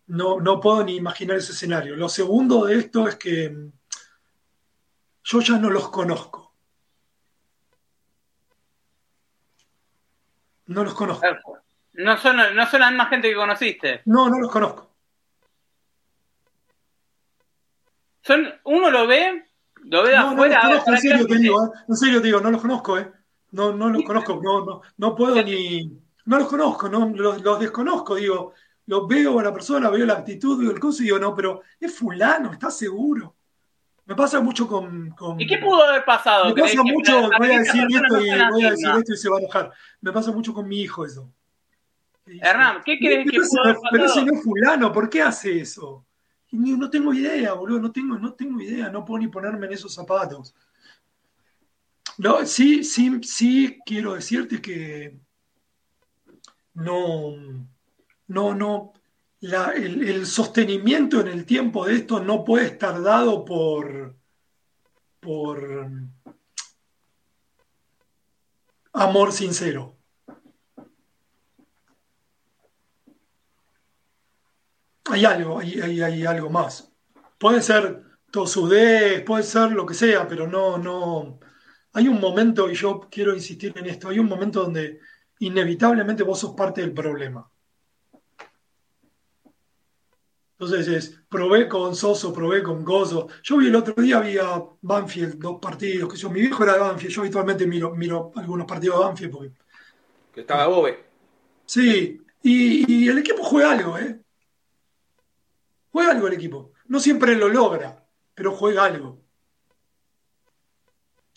Speaker 4: no, no puedo ni imaginar ese escenario. Lo segundo de esto es que yo ya no los conozco. No los conozco.
Speaker 2: No son, no son la misma gente que conociste.
Speaker 4: No, no los conozco.
Speaker 2: Uno lo ve, lo ve de afuera.
Speaker 4: No en serio te digo, ¿eh? en serio te digo, no los conozco, ¿eh? No, no los conozco, no, no, no puedo ni. No los conozco, no, los, desconozco, digo. lo veo a la persona, veo la actitud, veo el coso y digo, no, pero es fulano, ¿estás seguro? Me pasa mucho con,
Speaker 2: ¿Y qué pudo haber pasado?
Speaker 4: Me pasa mucho, voy a decir esto y voy a decir esto y se va a enojar. Me pasa mucho con mi hijo eso.
Speaker 2: Hernán, ¿qué crees que pudo
Speaker 4: haber pasado? Pero ese no es fulano, ¿por qué hace eso? No tengo idea, boludo, no tengo, no tengo idea, no puedo ni ponerme en esos zapatos. No, sí, sí, sí quiero decirte que no, no, no, el, sostenimiento en el tiempo de esto no puede estar dado por, por amor sincero. Hay algo, hay, hay, algo más. Puede ser tosudez, puede ser lo que sea, pero no, no. Hay un momento, y yo quiero insistir en esto, hay un momento donde inevitablemente vos sos parte del problema. Entonces es, probé con Soso, probé con Gozo. Yo vi el otro día, vi a Banfield, dos partidos, que yo, mi viejo era de Banfield, yo habitualmente miro, miro algunos partidos de Banfield porque...
Speaker 3: Que estaba Bobe.
Speaker 4: Sí, y, el equipo juega algo, ¿eh? Juega algo el equipo. No siempre lo logra, pero juega algo.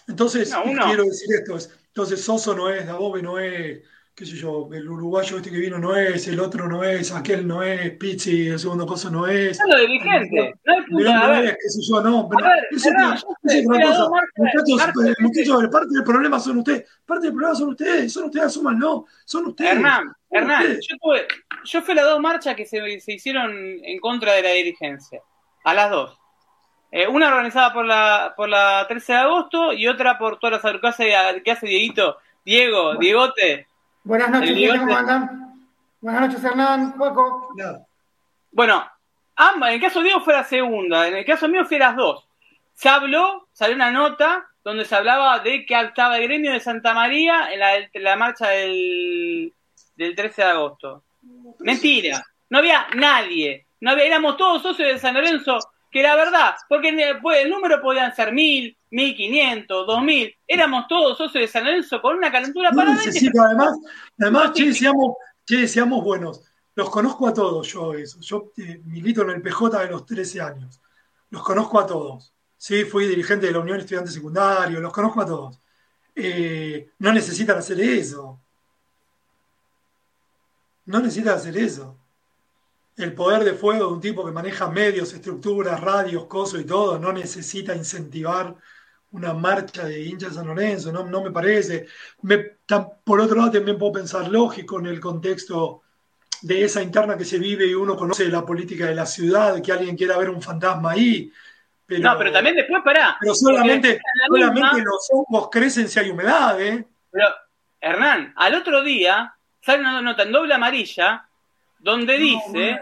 Speaker 4: Entonces, quiero decir esto, entonces Soso no es, Dabobe no es, qué sé yo, el uruguayo este que vino no es, el otro no es, aquel no es, Pizzi, el segundo cosa no es.
Speaker 2: No, lo dirigente, no es
Speaker 4: puta, no es, qué sé yo, no. Pero eso es otra cosa. Muchachos, muchachos, parte del problema son ustedes, parte del problema son ustedes, son ustedes, asuman, no, son ustedes.
Speaker 2: Hernán, Hernán, yo, tuve, yo fui a las dos marchas que se, se hicieron en contra de la dirigencia, a las dos. Eh, una organizada por la, por la 13 de agosto y otra por todas las agrupaciones que hace Dieguito. Diego, Diegote,
Speaker 5: Buenas noches, ¿cómo andan? Buenas noches, Hernán, Juaco.
Speaker 2: Bueno, ambas, en el caso de Diego fue la segunda, en el caso mío fue las dos. Se habló, salió una nota donde se hablaba de que estaba el gremio de Santa María en la, marcha del, del 13 de agosto. Mentira, no había nadie, no había, éramos todos socios de San Lorenzo que la verdad, porque el número podían ser mil, mil quinientos, dos mil, éramos todos socios de San Lorenzo con una calentura
Speaker 4: no para necesito, además, además, che, seamos, che, seamos buenos. Los conozco a todos yo eso. Yo eh, milito en el PJ de los 13 años. Los conozco a todos. Sí, fui dirigente de la Unión Estudiante Secundario, los conozco a todos. Eh, no necesitan hacer eso. No necesitan hacer eso el poder de fuego de un tipo que maneja medios, estructuras, radios, cosas y todo, no necesita incentivar una marcha de hinchas de San Lorenzo, no, no me parece. por otro lado, también puedo pensar lógico en el contexto de esa interna que se vive y uno conoce la política de la ciudad, que alguien quiera ver un fantasma ahí.
Speaker 2: Pero, no, pero también después para.
Speaker 4: Pero solamente, solamente los ojos crecen si hay humedad, ¿eh?
Speaker 2: Pero, Hernán, al otro día sale una nota en doble amarilla donde dice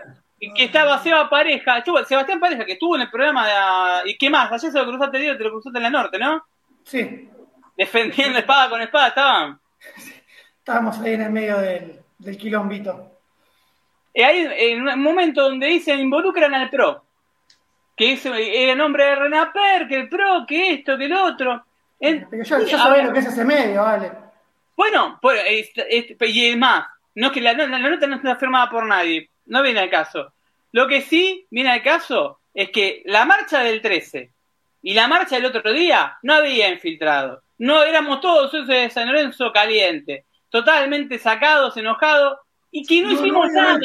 Speaker 2: que estaba Seba Pareja, estuvo, Sebastián Pareja, que estuvo en el programa de... ¿Y qué más? Ayer se lo cruzaste, Diego, te lo cruzaste en la norte, ¿no?
Speaker 5: Sí.
Speaker 2: Defendiendo espada con espada, estaban.
Speaker 5: Estábamos ahí en el medio del, del quilombito.
Speaker 2: Y ahí, en un momento donde dicen, involucran al PRO. Que es, era el nombre de Renaper, que el PRO, que esto, que el otro.
Speaker 5: Pero yo, yo sabía lo que es ese medio, vale.
Speaker 2: Bueno, pues, y más, no es que la, nota no está firmada por nadie, no viene al caso. Lo que sí viene al caso es que la marcha del 13 y la marcha del otro día no había infiltrado. No éramos todos esos de San Lorenzo caliente, totalmente sacados, enojados, y que no, hicimos nada.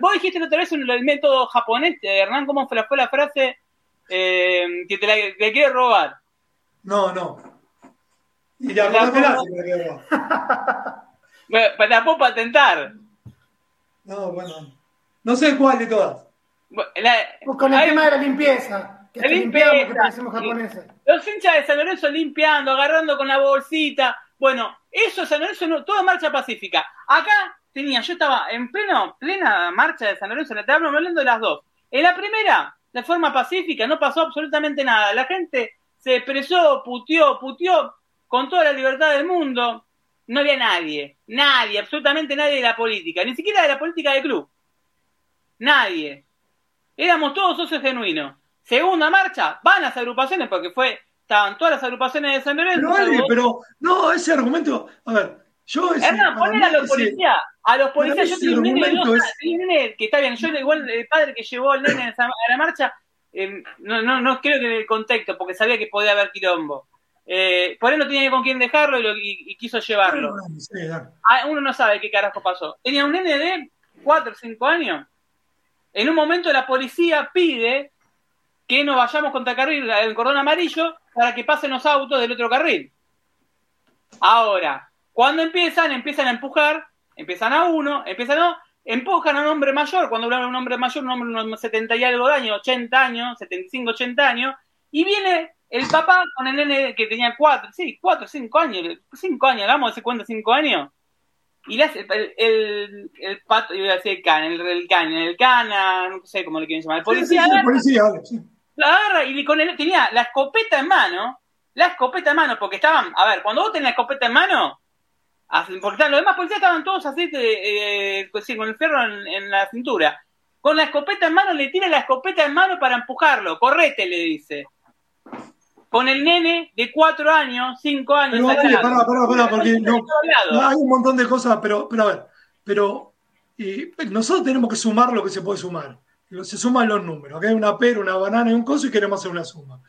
Speaker 2: vos dijiste otra vez el método japonés, Hernán, ¿cómo fue la, fue la frase eh, que te la quiere robar?
Speaker 4: No, no. Y la,
Speaker 2: la, La puedo patentar.
Speaker 4: No, bueno. No sé cuál de todas.
Speaker 5: Pues con el tema de la limpieza. Que la limpieza. japoneses.
Speaker 2: Los hinchas de San Lorenzo limpiando, agarrando con la bolsita. Bueno, eso es San Lorenzo, no, toda marcha pacífica. Acá tenía, yo estaba en pleno, plena marcha de San Lorenzo, te hablo hablando de las dos. En la primera, de forma pacífica, no pasó absolutamente nada. La gente se expresó, puteó, puteó con toda la libertad del mundo no había nadie, nadie, absolutamente nadie de la política, ni siquiera de la política del club. Nadie. Éramos todos socios genuinos. Segunda marcha, van las agrupaciones, porque fue, estaban todas las agrupaciones de San Lorenzo.
Speaker 4: Pero, pero, no, ese argumento, a ver, Yo
Speaker 2: Hernán, ponen a los policías, a los policías, yo tengo un nene, que está bien, yo igual el padre que llevó al nene a la marcha, eh, no, no, no creo que en el contexto, porque sabía que podía haber quilombo. Eh, por él no tenía con quién dejarlo y, quiso llevarlo. Ah, uno no sabe qué carajo pasó. Tenía un nene de 4 o 5 años. En un momento la policía pide que nos vayamos contra carril, el cordón amarillo, para que pasen los autos del otro carril. Ahora, cuando empiezan, empiezan a empujar, empiezan a uno, empiezan a empujan a un hombre mayor, cuando hablan de un hombre mayor, un hombre de unos 70 y algo de años, 80 años, 75, 80 años, y viene el papá con el nene que tenía 4, sí, 4, 5 años, 5 años, vamos hacer cuenta 5 años, y le hace el, el, el pato, iba a decir el can, el, el can, el cana, no sé cómo le quieren llamar, el policía, sí, sí, el policía sí. la agarra y con él tenía la escopeta en mano, la escopeta en mano, porque estaban, a ver, cuando vos tenés la escopeta en mano, porque los demás policías estaban todos así, eh, pues con el ferro en, la cintura. Con la escopeta en mano, le tira la escopeta en mano para empujarlo. Correte, le dice. Con el nene de cuatro años, cinco años.
Speaker 4: Pero, oye, pará, pará, pará, porque no, hay un montón de cosas, pero, pero a ver, pero nosotros tenemos que sumar lo que se puede sumar. Se suman los números. Acá hay una pera, una banana y un coso y queremos hacer una suma.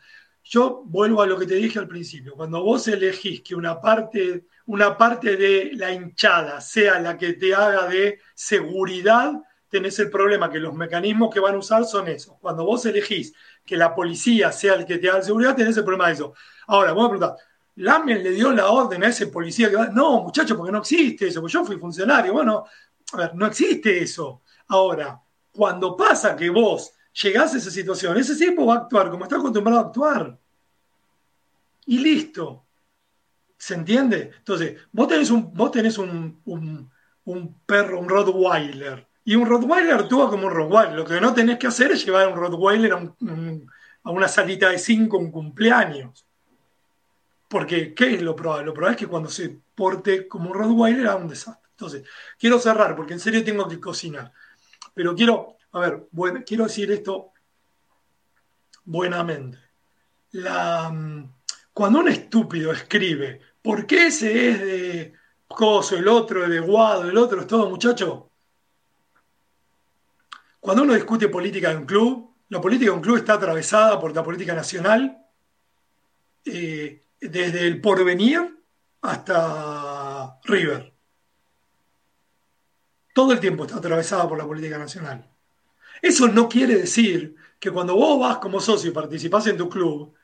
Speaker 4: Yo vuelvo a lo que te dije al principio. Cuando vos elegís que una parte, una parte de la hinchada sea la que te haga de seguridad, tenés el problema que los mecanismos que van a usar son esos. Cuando vos elegís que la policía sea el que te haga seguridad, tenés el problema de eso. Ahora, vamos a preguntar, ¿Lamen le dio la orden a ese policía que va? No, muchacho, porque no existe eso, porque yo fui funcionario. Bueno, a ver, no existe eso. Ahora, cuando pasa que vos llegás a esa situación, ese tipo va a actuar como está acostumbrado a actuar. Y listo. ¿Se entiende? Entonces, vos tenés un, vos tenés un, un, perro, un Rottweiler, y un Rottweiler actúa como un Rottweiler. Lo que no tenés que hacer es llevar a un Rottweiler a, a una salita de cinco, un cumpleaños. Porque, ¿qué es lo probable? Lo probable es que cuando se porte como un Rottweiler haga un desastre. Entonces, quiero cerrar, porque en serio tengo que cocinar. Pero quiero a ver, bueno, quiero decir esto buenamente. Mm, cuando un estúpido escribe, ¿por qué ese es de Coso, el otro es de Guado, el otro es todo, muchacho? Cuando uno discute política de un club, la política de un club está atravesada por la política nacional, eh, desde el porvenir hasta River. Todo el tiempo está atravesada por la política nacional. Eso no quiere decir que cuando vos vas como socio y participás en tu club,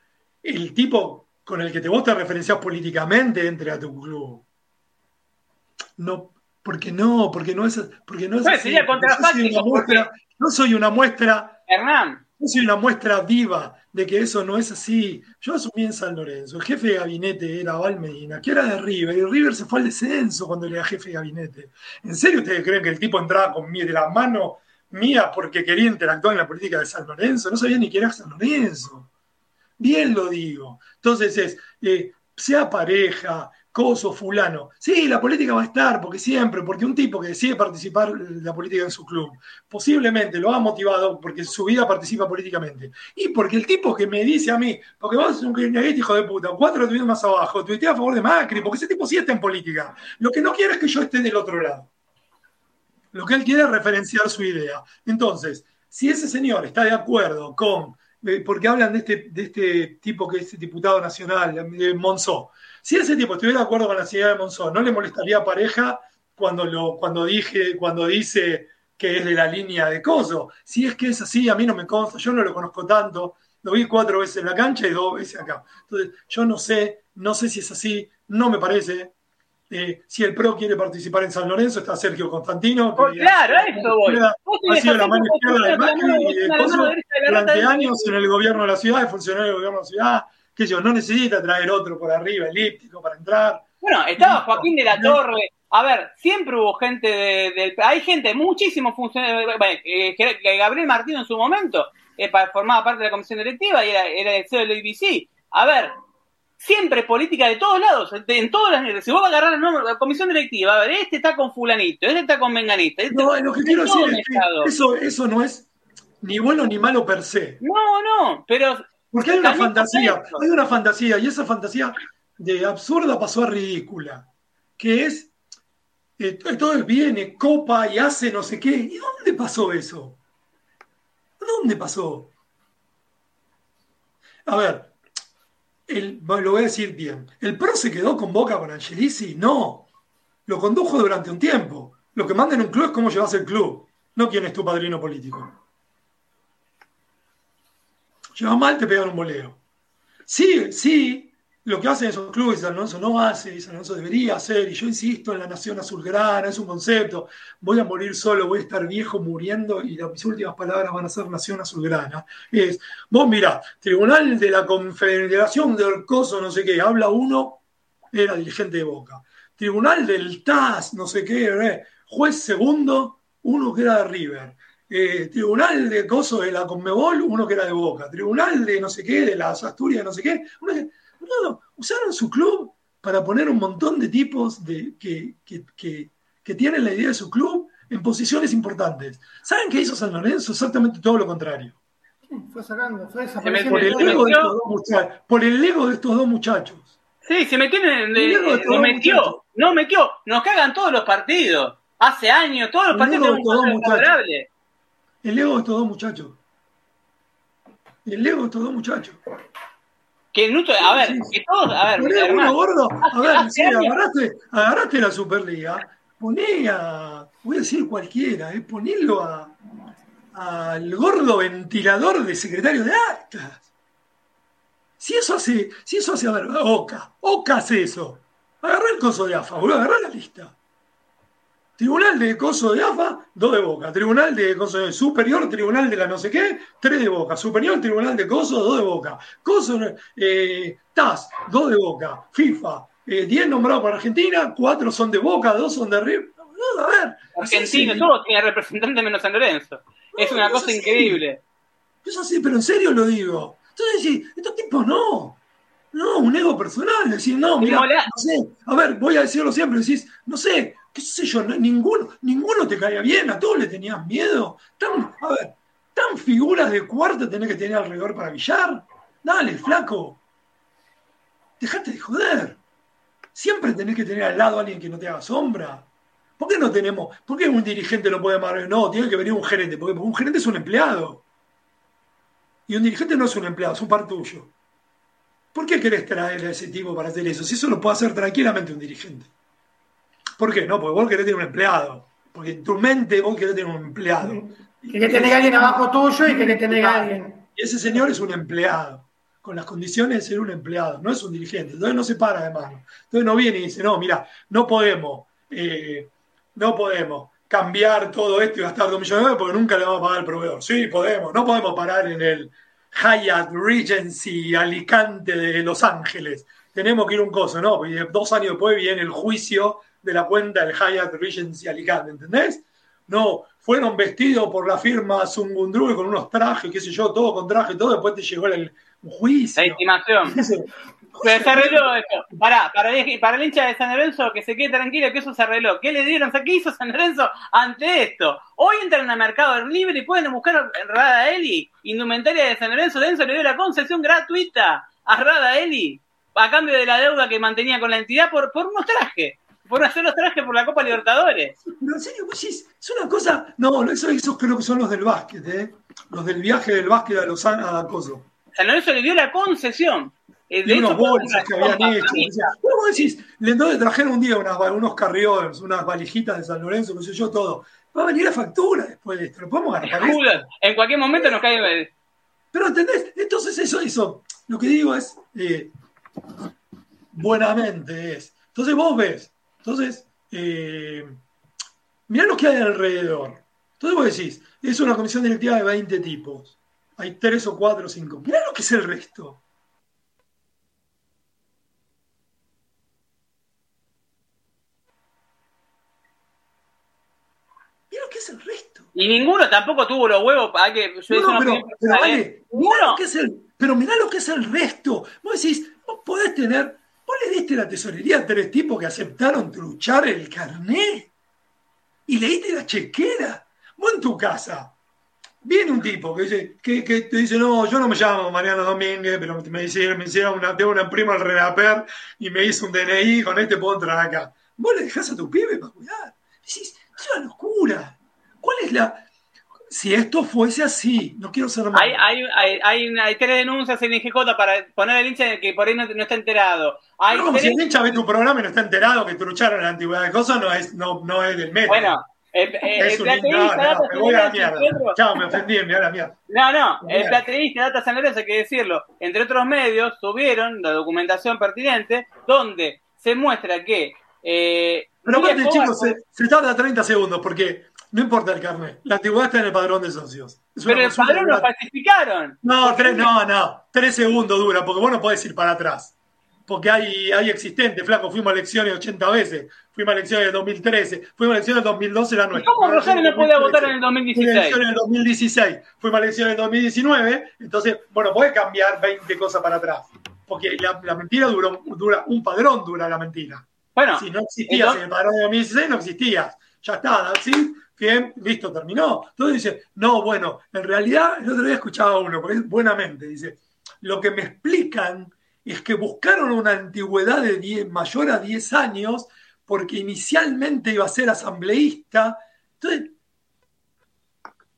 Speaker 4: el tipo con el que te vos te referencias políticamente entre a tu club. No, porque no, porque no es, porque no es
Speaker 2: así,
Speaker 4: no soy una muestra,
Speaker 2: Hernán.
Speaker 4: Soy una muestra viva de que eso no es así. Yo asumí en San Lorenzo, el jefe de gabinete era Val Medina, que era de River, y River se fue al descenso cuando era jefe de gabinete. ¿En serio ustedes creen que el tipo entraba con de la mano mía porque quería interactuar en la política de San Lorenzo, no sabía ni quién era San Lorenzo. Bien lo digo. Entonces es, eh, sea pareja, coso, fulano. Sí, la política va a estar, porque siempre, porque un tipo que decide participar la política en su club, posiblemente lo ha motivado porque su vida participa políticamente. Y porque el tipo que me dice a mí, porque vos sos un kirchnerista hijo de puta, cuatro tuiteos más abajo, tuitea a favor de Macri, porque ese tipo sí está en política. Lo que no quiere es que yo esté del otro lado. Lo que él quiere es referenciar su idea. Entonces, si ese señor está de acuerdo con, porque hablan de este, de este tipo que es diputado nacional, Monzó, si ese tipo estuviera de acuerdo con la idea de Monzó, ¿no le molestaría a pareja cuando, lo, cuando, dije, cuando dice que es de la línea de Coso? Si es que es así, a mí no me consta, yo no lo conozco tanto, lo vi cuatro veces en la cancha y dos veces acá. Entonces, yo no sé, no sé si es así, no me parece, eh, si el PRO quiere participar en San Lorenzo, está Sergio Constantino.
Speaker 2: Oh, claro, eso voy.
Speaker 4: Ha sido la mano izquierda de Macri y durante años en el gobierno de la ciudad, es funcionario del gobierno de la ciudad, que yo no necesita traer otro por arriba, elíptico, para entrar.
Speaker 2: Bueno, estaba Joaquín de la Torre. A ver, siempre hubo gente del. hay gente, muchísimos funcionarios. Eh, Gabriel Martín en su momento eh, formaba parte de la comisión directiva y era, era el CEO del ABC. A ver, siempre política de todos lados, en todas las Si vos vas a agarrar la comisión directiva, a ver, este está con fulanito, este está con menganito. Este
Speaker 4: no, lo que quiero decir es que eso, eso no es ni bueno ni malo per se.
Speaker 2: No, no, pero...
Speaker 4: Porque hay una fantasía, hay una fantasía, y esa fantasía de absurda pasó a ridícula, que es eh, todo viene, copa y hace no sé qué. ¿Y dónde pasó eso? ¿Dónde pasó? A ver, lo voy a decir bien. ¿El PRO se quedó con Boca con Angelici? No. Lo condujo durante un tiempo. Lo que manda en un club es cómo llevas el club, no quién es tu padrino político. Lleva mal, te pegan un boleo. Sí, sí, lo que hacen esos clubes, San Alonso no hace, San Alonso debería hacer, y yo insisto en la nación azulgrana, es un concepto, voy a morir solo, voy a estar viejo muriendo, y mis últimas palabras van a ser nación azulgrana. Es, vos mirá, Tribunal de la Confederación del Coso, no sé qué, habla uno, era dirigente de Boca. Tribunal del TAS, no sé qué, eh, juez segundo, uno que era de River. Eh, tribunal de Coso de la Conmebol, uno que era de Boca. Tribunal de no sé qué, de las Asturias, no sé qué. Usaron su club para poner un montón de tipos de, que, que, tienen la idea de su club en posiciones importantes. ¿Saben qué hizo San Lorenzo? Exactamente todo lo contrario.
Speaker 5: Fue sacando, fue
Speaker 4: por el, ego de estos dos muchachos, por el ego de estos dos muchachos.
Speaker 2: Sí, se metió en el. no metió, no metió. Nos cagan todos los partidos. Hace años, todos los partidos
Speaker 4: tenemos favorable. El ego de estos dos muchachos. El ego de estos dos muchachos.
Speaker 2: Que Nuto, a ver, que todos, a ver,
Speaker 4: uno gordo, <laughs> a ver, sí, agarraste, agarraste la Superliga, poné a, voy a decir cualquiera, eh, ponelo a al gordo ventilador de secretario de actas. Si eso hace, si eso hace, a ver, Oca, Oca hace eso. Agarrá el coso de AFA, boludo, agarrá la lista. Tribunal de Coso de AFA, dos de Boca. Tribunal de Coso de Superior, Tribunal de la no sé qué, tres de Boca. Superior, Tribunal de Coso, dos de Boca. Coso, eh, TAS, dos de Boca. FIFA, eh, diez nombrados para Argentina, cuatro son de Boca, dos son de River. a ver.
Speaker 2: Argentina, todo tiene representante menos San Lorenzo. Es una cosa increíble.
Speaker 4: Eso sí, pero en serio lo digo. Entonces, sí, estos tipos no. No, un ego personal. Decir, no, mira, no sé. A ver, voy a decirlo siempre. Decís, no sé, qué sé yo, ninguno, ninguno te caía bien, a todos le tenías miedo. Tan, a ver, tan figuras de cuarta tenés que tener alrededor para billar. Dale, flaco. Dejate de joder. Siempre tenés que tener al lado a alguien que no te haga sombra. ¿Por qué no tenemos? ¿Por qué un dirigente no puede amar? No, tiene que venir un gerente, porque un gerente es un empleado. Y un dirigente no es un empleado, es un par tuyo. ¿Por qué querés traer a ese tipo para hacer eso? Si eso lo puede hacer tranquilamente un dirigente. ¿Por qué? No, porque vos querés tener un empleado. Porque en tu mente vos querés tener un empleado.
Speaker 5: Querés tener a alguien abajo tuyo y querés tener a alguien.
Speaker 4: Y ese señor es un empleado, con las condiciones de ser un empleado, no es un dirigente. Entonces no se para de mano. Entonces no viene y dice, no, mira, no podemos, eh, no podemos cambiar todo esto y gastar dos millones de dólares porque nunca le vamos a pagar al proveedor. Sí, podemos. No podemos parar en el Hyatt Regency Alicante de Los Ángeles. Tenemos que ir un coso, ¿no? Y dos años después viene el juicio de la cuenta del Hyatt Regency Alicante, ¿entendés? No, fueron vestidos por la firma Zungundru con unos trajes, qué sé yo, todo con traje, todo, después te llegó el juicio.
Speaker 2: La estimación. Se arregló eso. Pará, para el, para el hincha de San Lorenzo, que se quede tranquilo que eso se arregló. ¿Qué le dieron? ¿Qué hizo San Lorenzo ante esto? Hoy entran al mercado libre y pueden buscar en Rada Eli, indumentaria de San Lorenzo. Lorenzo le dio la concesión gratuita a Rada Eli a cambio de la deuda que mantenía con la entidad por, por unos trajes por hacer los trajes por la Copa Libertadores.
Speaker 4: Pero en serio, pues es, una cosa. No, eso, esos creo que son los del básquet, ¿eh? Los del viaje del básquet a Los a Coso.
Speaker 2: San Lorenzo le dio la concesión.
Speaker 4: Eh, de unos bolsas que habían hecho. ¿Cómo decís? Le trajeron un día unas, unos carriones, unas valijitas de San Lorenzo, no sé yo, todo. Va a venir la factura después de esto. ¿Lo podemos ganar?
Speaker 2: En cualquier momento nos cae.
Speaker 4: Pero ¿entendés? Entonces eso, eso. Lo que digo es. Eh, buenamente es. Entonces vos ves entonces, eh, mirá lo que hay alrededor. Entonces vos decís, es una comisión directiva de 20 tipos. Hay 3 o 4 o 5. Mirá lo que es el resto. Que es el resto.
Speaker 2: Y ninguno tampoco tuvo los huevos para que...
Speaker 4: No, pero, pero, vale, mirá lo que es el, pero mirá lo que es el resto. Vos decís, vos podés tener Vos le diste la tesorería a tres tipos que aceptaron truchar el carnet y le diste la chequera. Vos en tu casa, viene un tipo que, dice, que, te dice, no, yo no me llamo Mariano Domínguez, pero me hicieron, me hicieron una, tengo una prima al Renaper y me hizo un DNI, con este puedo entrar acá. vos le dejás a tu pibe para cuidar. Decís, es una locura. ¿Cuál es la...? Si esto fuese así, no quiero ser
Speaker 2: malo. Hay, hay, hay, hay, hay tres denuncias en IGJ para poner al hincha que por ahí no, está enterado. Hay
Speaker 4: no, como si el hincha ve tu programa y no está enterado que trucharon la antigüedad de cosas, no es, no, no es del medio.
Speaker 2: Bueno, el, <laughs> el, plateísta
Speaker 4: no, me voy a la mierda. Chao, me ofendí, me voy a la mierda.
Speaker 2: No, no, el plateísta Data San Lorenzo, hay que decirlo, entre otros medios, subieron la documentación pertinente donde se muestra que. Eh,
Speaker 4: Pero aparte, chicos, se, se, tarda 30 segundos porque no importa el carnet, la antigüedad está en el padrón de socios.
Speaker 2: Pero el padrón lo falsificaron.
Speaker 4: No, tres, no, no, tres segundos dura porque vos no podés ir para atrás porque hay, hay existente, flaco, fuimos a elecciones 80 veces, fuimos a elecciones en 2013, fuimos a elecciones en 2012, la nuestra.
Speaker 2: ¿Cómo Rosario no podía votar en el 2016? Fuimos a elecciones
Speaker 4: en 2016, fuimos a elecciones en 2019, entonces, bueno, podés cambiar 20 cosas para atrás, porque la, mentira dura, dura, un padrón dura la mentira. Bueno, si no existías en el padrón de 2016, no existías. Ya está, ¿sí? Bien, listo, terminó. Entonces dice, no, bueno, en realidad, el otro día escuchaba uno, porque es buenamente, dice, lo que me explican es que buscaron una antigüedad de mayor a 10 años porque inicialmente iba a ser asambleísta. Entonces,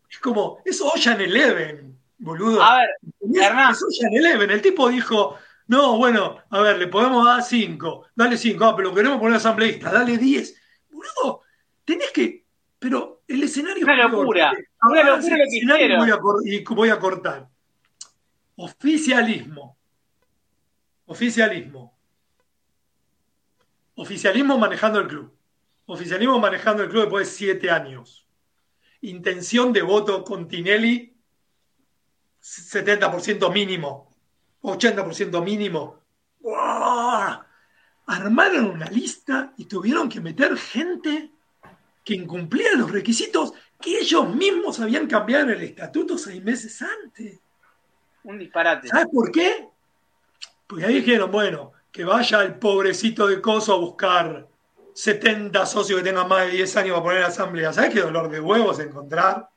Speaker 4: es como, es Ocean Eleven, boludo.
Speaker 2: A ver,
Speaker 4: es, Ocean Eleven. El tipo dijo, no, bueno, a ver, le podemos dar 5, dale 5, ah, pero queremos poner asambleísta, dale 10. Boludo, tenés que, pero el escenario...
Speaker 2: Una locura, una locura lo que
Speaker 4: voy y voy a cortar. Oficialismo Oficialismo. Oficialismo manejando el club. Oficialismo manejando el club después de siete años. Intención de voto con Tinelli, 70% mínimo, 80% mínimo. Armaron una lista y tuvieron que meter gente que incumplía los requisitos que ellos mismos habían cambiado en el estatuto seis meses antes.
Speaker 2: Un disparate.
Speaker 4: ¿Sabes por qué? Porque ahí dijeron, bueno, que vaya el pobrecito de Coso a buscar 70 socios que tengan más de 10 años para poner asamblea. ¿Sabes qué dolor de huevos encontrar?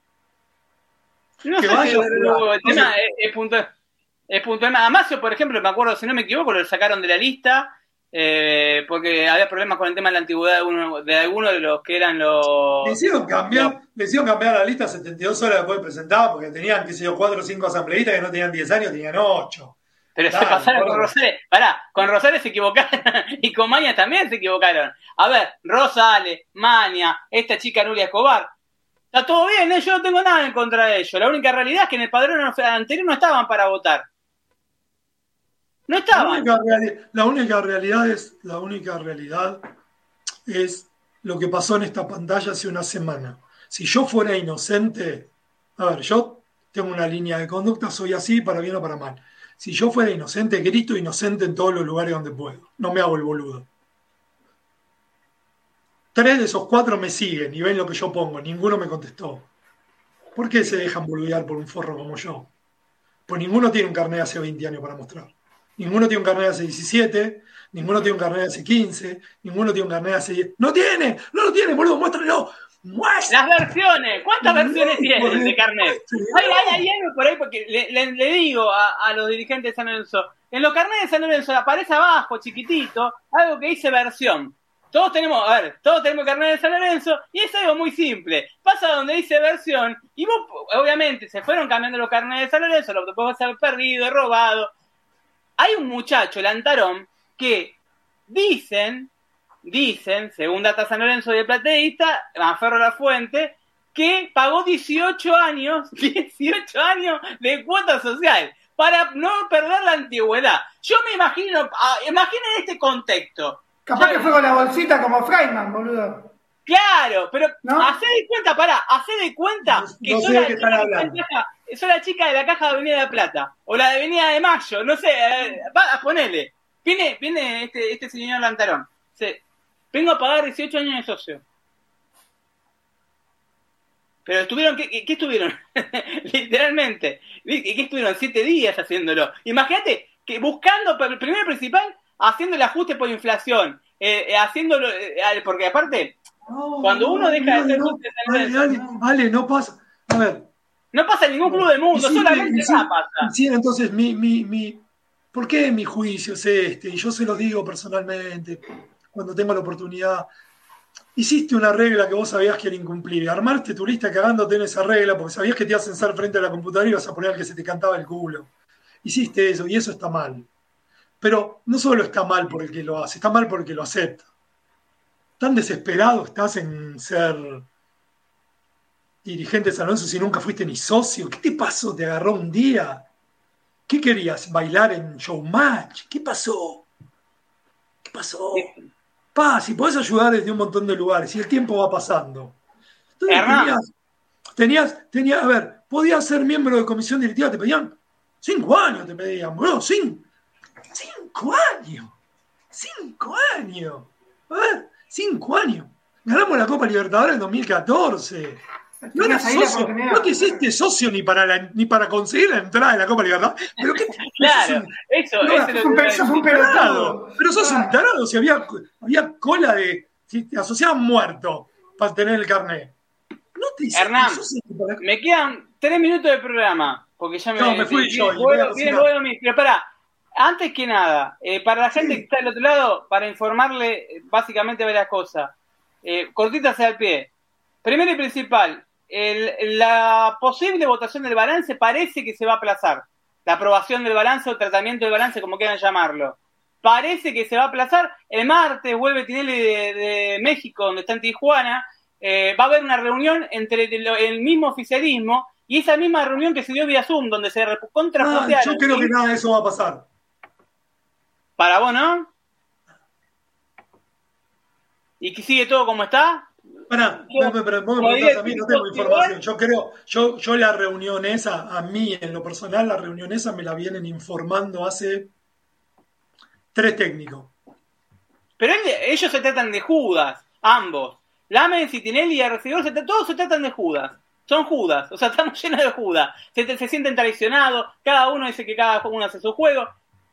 Speaker 2: No que sé vaya, el tema es, puntual. Es puntual. Además, por ejemplo, me acuerdo, si no me equivoco, lo sacaron de la lista eh, porque había problemas con el tema de la antigüedad de, uno, de algunos de los que eran los.
Speaker 4: Le hicieron cambiar, le hicieron cambiar la lista 72 horas después de presentar porque tenían, qué sé yo, 4 o 5 asambleístas que no tenían 10 años, tenían 8.
Speaker 2: Pero se pasaron con Rosales. Pará, con Rosales se equivocaron <laughs> y con Maña también se equivocaron. A ver, Rosales, Maña, esta chica Nuria Escobar. Está todo bien, ¿eh? yo no tengo nada en contra de ellos. La única realidad es que en el padrón anterior no estaban para votar. No estaban.
Speaker 4: La única, realidad es, la única realidad es lo que pasó en esta pantalla hace una semana. Si yo fuera inocente, a ver, yo tengo una línea de conducta, soy así, para bien o para mal. Si yo fuera inocente, grito inocente en todos los lugares donde puedo. No me hago el boludo. Tres de esos cuatro me siguen y ven lo que yo pongo. Ninguno me contestó. ¿Por qué se dejan boludear por un forro como yo? Pues ninguno tiene un carnet hace 20 años para mostrar. Ninguno tiene un carnet hace 17, ninguno tiene un carnet hace 15, ninguno tiene un carnet hace 10. ¡No tiene! ¡No lo tiene, boludo! ¡Muéstrenlo!
Speaker 2: Las versiones, ¿cuántas versiones tienen de carnet? Hay, hay, algo por ahí porque le, digo a, los dirigentes de San Lorenzo, en los carnets de San Lorenzo aparece abajo, chiquitito, algo que dice versión. Todos tenemos, a ver, todos tenemos carnet de San Lorenzo y es algo muy simple. Pasa donde dice versión y vos, obviamente, se fueron cambiando los carnets de San Lorenzo, lo que puede ser perdido, robado. Hay un muchacho, Lantarón, que dicen dicen, según Data San Lorenzo de Plateísta, Manferro La Fuente, que pagó 18 años, <laughs> 18 años de cuota social para no perder la antigüedad. Yo me imagino, ah, imaginen este contexto.
Speaker 5: Capaz que fue con la bolsita como Freiman, boludo.
Speaker 2: Claro, pero ¿No? hacé de cuenta, pará, hacé de cuenta que no, la chica, la chica de la caja de Avenida de Plata, o la de Avenida de Mayo, no sé, eh, va, ponele. Viene, viene este, este señor Lantarón. Se, Vengo a pagar 18 años de socio. Pero estuvieron, ¿qué, estuvieron? <laughs> Literalmente. ¿Qué estuvieron? Siete días haciéndolo. Imagínate que buscando, primero principal, haciendo el ajuste por inflación. Eh, eh haciéndolo, eh, porque aparte, cuando uno deja de
Speaker 4: hacer vale, no pasa. A ver.
Speaker 2: No pasa en ningún club del mundo, solamente acá pasa.
Speaker 4: Sí, entonces mi, mi, mi, ¿por qué mi juicio es este? Y yo se lo digo personalmente cuando tengo la oportunidad. Hiciste una regla que vos sabías que era incumplible. Armaste tu lista cagándote en esa regla porque sabías que te ibas a sentar frente a la computadora y ibas a poner al que se te cantaba el culo. Hiciste eso y eso está mal. Pero no solo está mal por el que lo hace, está mal porque lo acepta. Tan desesperado estás en ser dirigente de San Lorenzo si nunca fuiste ni socio. ¿Qué te pasó? ¿Te agarró un día? ¿Qué querías? ¿Bailar en showmatch? ¿Qué pasó? ¿Qué pasó? Pa, si podés ayudar desde un montón de lugares y el tiempo va pasando. Entonces, tenías, tenías, a ver, podías ser miembro de comisión directiva, te pedían cinco años, te pedían, bro, cinco, cinco años, cinco años, a ver, cinco años. Ganamos la Copa Libertadores en 2014. No eras socio, no te hiciste socio ni para, ni para conseguir la entrada de la Copa Libertadores. Pero qué, <laughs>
Speaker 2: claro, eso,
Speaker 4: es un, un tarado. Pero sos un tarado, si había, había cola de. Si te asociaban muerto para tener el carnet.
Speaker 2: No te hiciste Hernán, me quedan tres minutos de programa. Porque ya me.
Speaker 4: No, me fui yo.
Speaker 2: pero para, antes que nada, eh, para la gente que está del otro lado, para informarle eh, básicamente varias cosas. Eh, cortitas al pie. Primero y principal, la posible votación del balance parece que se va a aplazar. La aprobación del balance o tratamiento del balance, como quieran llamarlo. Parece que se va a aplazar. El martes vuelve Tinelli de, México, donde está en Tijuana. Eh, va a haber una reunión entre el, mismo oficialismo y esa misma reunión que se dio vía Zoom, donde se contra
Speaker 4: ah, Yo creo que nada de eso va a pasar.
Speaker 2: ¿Para vos, no? ¿Y que sigue todo como está?
Speaker 4: Para, vos me preguntás a mí, no tengo información. Yo creo, yo, yo la reunión esa, a mí en lo personal, la reunión esa me la vienen informando hace tres técnicos.
Speaker 2: Pero ellos se tratan de Judas, ambos. Lamens y Tinelli y Arcegor, todos se tratan de Judas. Son Judas, o sea, estamos llenos de Judas. Se, se sienten traicionados, cada uno dice que cada uno hace su juego.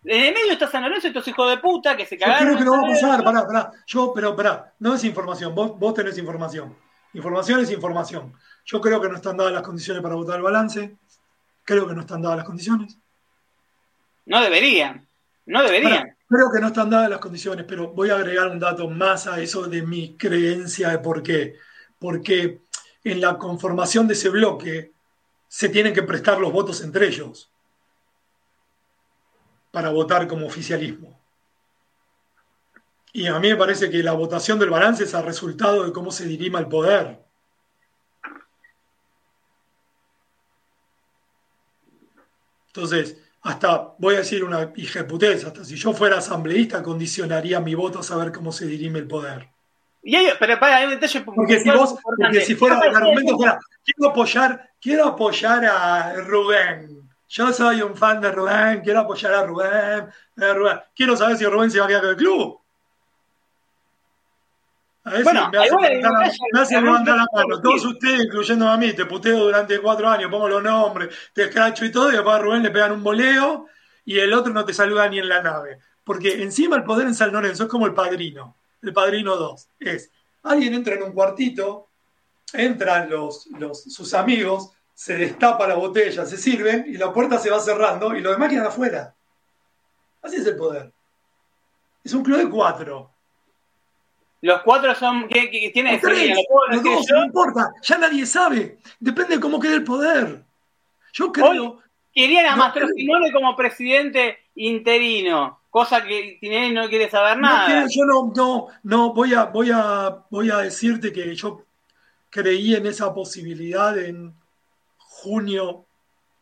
Speaker 2: En el medio está San Lorenzo, estos hijos de puta que se cagaron.
Speaker 4: Yo creo que no va a pasar, pará, pará. Yo, pero pará, no es información, vos, vos tenés información. Información es información. Yo creo que no están dadas las condiciones para votar el balance. Creo que no están dadas las condiciones.
Speaker 2: No deberían. No deberían.
Speaker 4: creo que no están dadas las condiciones, pero voy a agregar un dato más a eso de mi creencia de por qué. Porque en la conformación de ese bloque se tienen que prestar los votos entre ellos para votar como oficialismo. Y a mí me parece que la votación del balance es el resultado de cómo se dirima el poder. Entonces, hasta, voy a decir una hijeputez, hasta si yo fuera asambleísta condicionaría mi voto a saber cómo se dirime el poder.
Speaker 2: Y pero para, hay un detalle
Speaker 4: porque si vos, porque si fuera el argumento fuera, quiero apoyar, quiero apoyar a Rubén, yo soy un fan de Rubén, quiero apoyar a Rubén, Rubén. Quiero saber si Rubén se va a quedar con el club. A ver bueno, me hace, levantar la mano. Todos ustedes, incluyendo a mí, te puteo durante cuatro años, pongo los nombres, te escracho y todo, y después a Rubén le pegan un boleo y el otro no te saluda ni en la nave. Porque encima el poder en San Lorenzo es como el padrino, el padrino 2. Es, alguien entra en un cuartito, entran los, los, sus amigos, se destapa la botella, se sirven y la puerta se va cerrando y los demás quedan afuera. Así es el poder. Es un club de cuatro.
Speaker 2: Los cuatro son. ¿Qué, tiene
Speaker 4: los dos, no importa. Ya nadie sabe. Depende de cómo quede el poder. Yo creo.
Speaker 2: querían a Simone como presidente interino, cosa que Tinelli no quiere saber nada.
Speaker 4: yo no, no, no, voy a, voy a, voy a decirte que yo creí en esa posibilidad en junio,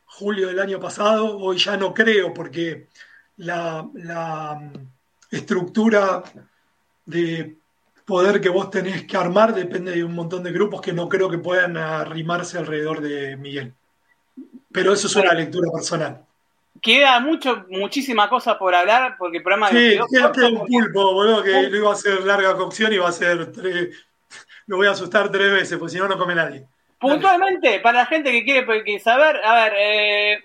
Speaker 4: julio del año pasado, hoy ya no creo porque la, mm, estructura de poder que vos tenés que armar depende de un montón de grupos que no creo que puedan arrimarse alrededor de Miguel. Pero eso es una lectura personal.
Speaker 2: Queda mucho, muchísima cosa por hablar, porque el programa
Speaker 4: Sí, queda, un pulpo, boludo, que lo iba a hacer larga cocción y va a ser tres, <laughs> lo voy a asustar tres veces, porque si no, no come nadie.
Speaker 2: Puntualmente, para la gente que quiere saber, a ver, eh,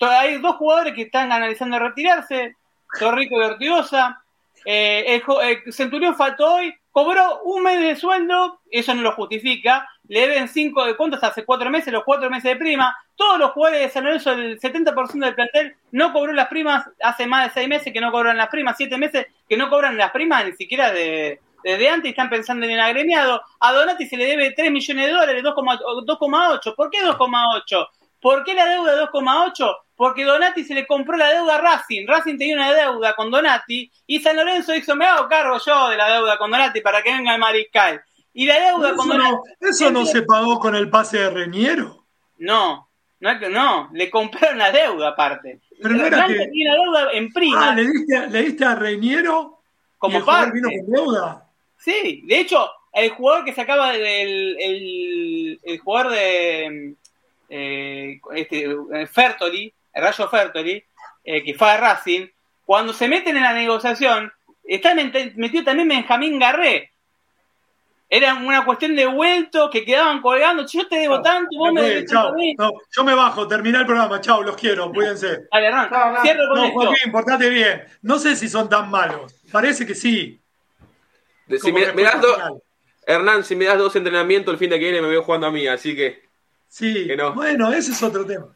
Speaker 2: hay dos jugadores que están analizando retirarse, Torrico y Ortigosa. Eh, el, Centurión faltó hoy, cobró un mes de sueldo, eso no lo justifica, le deben cinco de cuentas hace cuatro meses, los cuatro meses de prima. Todos los jugadores de San Lorenzo, el 70% del plantel, no cobró las primas hace más de seis meses que no cobraron las primas, siete meses que no cobran las primas ni siquiera de, desde antes están pensando en el agremiado. A Donati se le debe 3 millones de dólares, 2,8. ¿Por qué 2,8? ¿Por qué la deuda de 2,8? Porque Donati se le compró la deuda a Racing. Racing tenía una deuda con Donati y San Lorenzo dijo, me hago cargo yo de la deuda con Donati para que venga el mariscal. Y la deuda con Donati...
Speaker 4: ¿Eso no se pagó con el pase de Reñero?
Speaker 2: No, no, no, le compraron la deuda aparte.
Speaker 4: Pero no era que...
Speaker 2: tenía la deuda en prima.
Speaker 4: Ah, ¿le diste, ¿le diste a Reñero?
Speaker 2: Como
Speaker 4: y el
Speaker 2: parte.
Speaker 4: vino con deuda?
Speaker 2: Sí, de hecho, el jugador que se acaba del el, el jugador de eh, este, Fertoli, el Rayo Fertoli, eh, que fue a Racing, cuando se meten en la negociación, está metido también Benjamín Garré. Era una cuestión de vuelto que quedaban colgando. Yo te debo tanto, vos me debes
Speaker 4: chao. No, yo me bajo, terminé el programa. Chao, los quiero, cuídense.
Speaker 2: Dale, Hernán,
Speaker 5: No, no.
Speaker 2: cierro con
Speaker 4: No,
Speaker 2: esto.
Speaker 4: Joaquín, portate bien. No sé si son tan malos. Parece que sí.
Speaker 3: Si me, das. Hernán, si me das dos entrenamientos el fin de que viene me veo jugando a mí, así que
Speaker 4: Sí,
Speaker 3: Que no.
Speaker 4: bueno, ese es otro tema.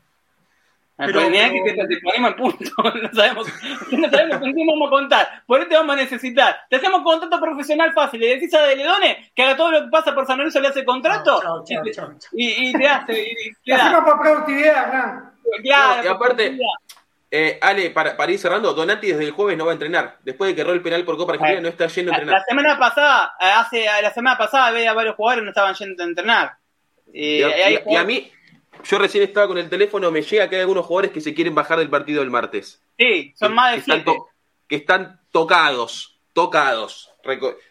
Speaker 2: Pero,
Speaker 4: Pero-
Speaker 2: mirá que te, te ponemos en punto. <laughs> No sabemos, no sabemos con quién vamos a contar. Por eso te vamos a necesitar. Te hacemos contrato profesional fácil. Le decís a Deledone que haga todo lo que pasa por San Lorenzo, le hace contrato.
Speaker 4: Chao, chao,
Speaker 2: y, te-
Speaker 4: chao, chao.
Speaker 2: y- y te hace. Y, queda.
Speaker 5: hacemos por productividad, Hernán.
Speaker 2: Claro,
Speaker 3: No, y aparte-. Eh, Ale, para, para ir cerrando, Donati desde el jueves no va a entrenar. Después de que erró el penal por Copa Argentina,
Speaker 2: Eh,
Speaker 3: no está yendo a entrenar.
Speaker 2: la semana pasada, eh, hace la semana pasada veía varios jugadores que no estaban yendo a entrenar.
Speaker 3: Y
Speaker 2: Eh,
Speaker 3: a, y a- y a
Speaker 2: jugadores-
Speaker 3: mí, yo recién estaba con el teléfono, me llega que hay algunos jugadores que se quieren bajar del partido del martes.
Speaker 2: Sí, son
Speaker 3: Que-
Speaker 2: más de
Speaker 3: que están,
Speaker 2: siete.
Speaker 3: to- que están tocados, tocados.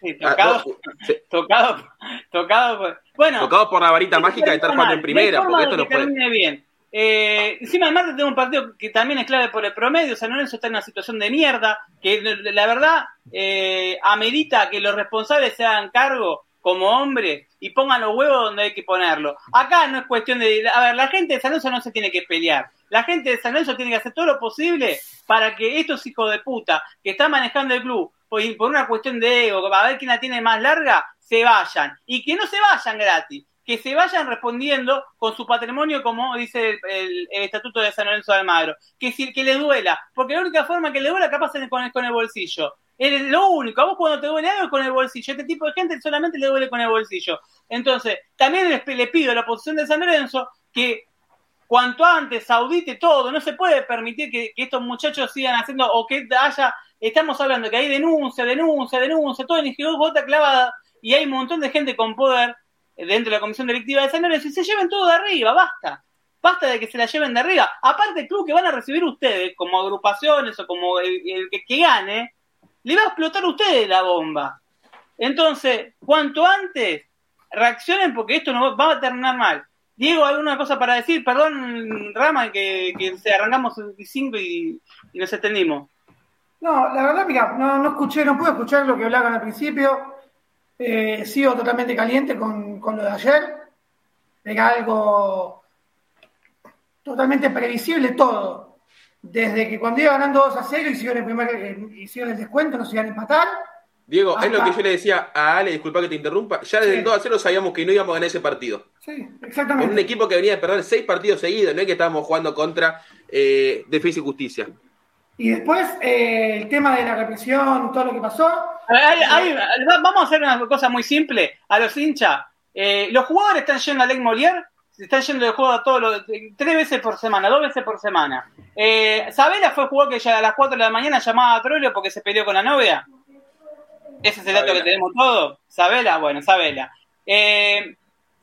Speaker 2: Sí,
Speaker 3: ah,
Speaker 2: tocados.
Speaker 3: no, se- <laughs>
Speaker 2: Tocado, tocado. por- Bueno,
Speaker 3: tocados por la varita mágica de estar jugando en primera, porque esto no puede.
Speaker 2: termine bien. Eh, encima martes tenemos un partido que también es clave por el promedio. San Lorenzo está en una situación de mierda. Que la verdad eh, amerita que los responsables se hagan cargo como hombres y pongan los huevos donde hay que ponerlos. Acá no es cuestión de. A ver, la gente de San Lorenzo no se tiene que pelear. La gente de San Lorenzo tiene que hacer todo lo posible para que estos hijos de puta que están manejando el club por, por una cuestión de ego, a ver quién la tiene más larga, se vayan. Y que no se vayan gratis, que se vayan respondiendo con su patrimonio, como dice el, el- el Estatuto de San Lorenzo de Almagro. Que, si, que les duela, porque la única forma que le duela capaz es con con el bolsillo. Es lo único, a vos cuando te duele algo es con el bolsillo. Este tipo de gente solamente le duele con el bolsillo. Entonces, también le pido a la oposición de San Lorenzo que cuanto antes audite todo, no se puede permitir que, estos muchachos sigan haciendo o que haya, estamos hablando que hay denuncia, denuncia, denuncia, todo en gota clavada y hay un montón de gente con poder dentro de la comisión directiva de San Lorenzo y se lleven todo de arriba, basta. Basta de que se la lleven de arriba. Aparte, el club que van a recibir ustedes, como agrupaciones o como el, que, gane, le va a explotar a ustedes la bomba. Entonces, cuanto antes reaccionen porque esto no va a terminar mal. Diego, ¿alguna cosa para decir? Perdón, Rama, que, que se arrancamos el 5 y, y nos extendimos.
Speaker 5: No, la verdad, mira, no escuché, no pude escuchar lo que hablaban al principio. Eh, sigo totalmente caliente con, con lo de ayer. Era algo totalmente previsible todo. Desde que cuando iba ganando 2 a 0 hicieron el, primer, eh, hicieron el descuento, nos iban a empatar.
Speaker 3: Diego, es lo que yo le decía a Ale, disculpa que te interrumpa, ya desde
Speaker 5: Sí.
Speaker 3: el 2 a 0 sabíamos que no íbamos a ganar ese partido.
Speaker 5: Sí,
Speaker 3: Con un
Speaker 5: exactamente.
Speaker 3: equipo que venía de perder seis partidos seguidos, no es que estábamos jugando contra eh, Defensa y Justicia.
Speaker 5: Y después eh, el tema de la represión, todo lo que pasó.
Speaker 2: Hay- hay- va- vamos a hacer una cosa muy simple. A los hinchas, eh, los jugadores están yendo a Lake Molière, están yendo de juego todos los, tres veces por semana, dos veces por semana. Eh, Sabela fue el jugador que ya a las 4 de la mañana llamaba a Trolio porque se peleó con la novia. Ese es el dato que tenemos todos. Sabela, bueno, Sabela. Eh,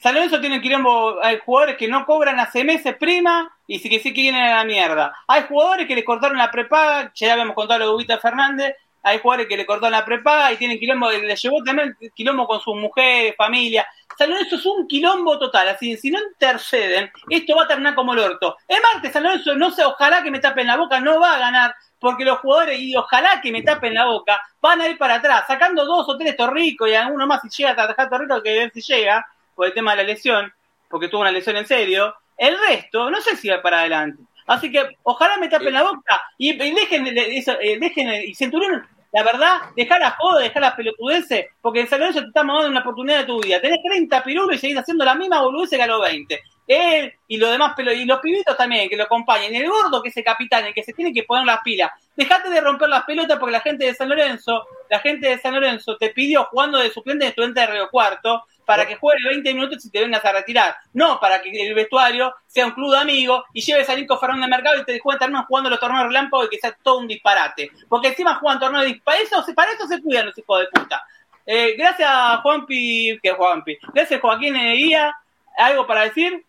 Speaker 2: San Lorenzo tiene quilombo, hay jugadores que no cobran hace meses prima y sí que sí que vienen a la mierda. Hay jugadores que les cortaron la prepaga, ya habíamos contado lo de Ubita Fernández, hay jugadores que le cortaron la prepaga y tienen quilombo, le llevó también quilombo con sus mujeres, familia. San Lorenzo es un quilombo total, así si no interceden, esto va a terminar como el orto. Es martes, San Lorenzo, no sé, ojalá que me tapen la boca, no va a ganar, porque los jugadores, y ojalá que me tapen la boca, van a ir para atrás, sacando dos o tres torricos y alguno más si llega a dejar torrico que ver si llega, por el tema de la lesión, porque tuvo una lesión en serio. El resto, no sé si va para adelante. Así que ojalá me tapen la boca y, y dejen, eso, eh, dejen, y Centurión, la verdad, dejar la joda, dejar las pelotudeces, porque en San Lorenzo te estamos dando una oportunidad de tu vida. Tenés 30 pirulos y seguís haciendo la misma boludez que a los 20. él y los demás y los pibitos también que lo acompañan, y el gordo que es el capitán, el que se tiene que poner las pilas. Dejate de romper las pelotas porque la gente de San Lorenzo, la gente de San Lorenzo te pidió jugando de suplente de estudiante de Río Cuarto para que juegue 20 minutos y te vengas a retirar. No para que el vestuario sea un club de amigos y lleves a Nico Fernández de Mercado y te dejen terminar jugando los torneos relámpagos y que sea todo un disparate. Porque encima juegan torneos de para eso, para eso se cuidan los hijos de puta. Eh, gracias Juanpi, que Juanpi. Gracias Joaquín Guía. ¿Algo para decir?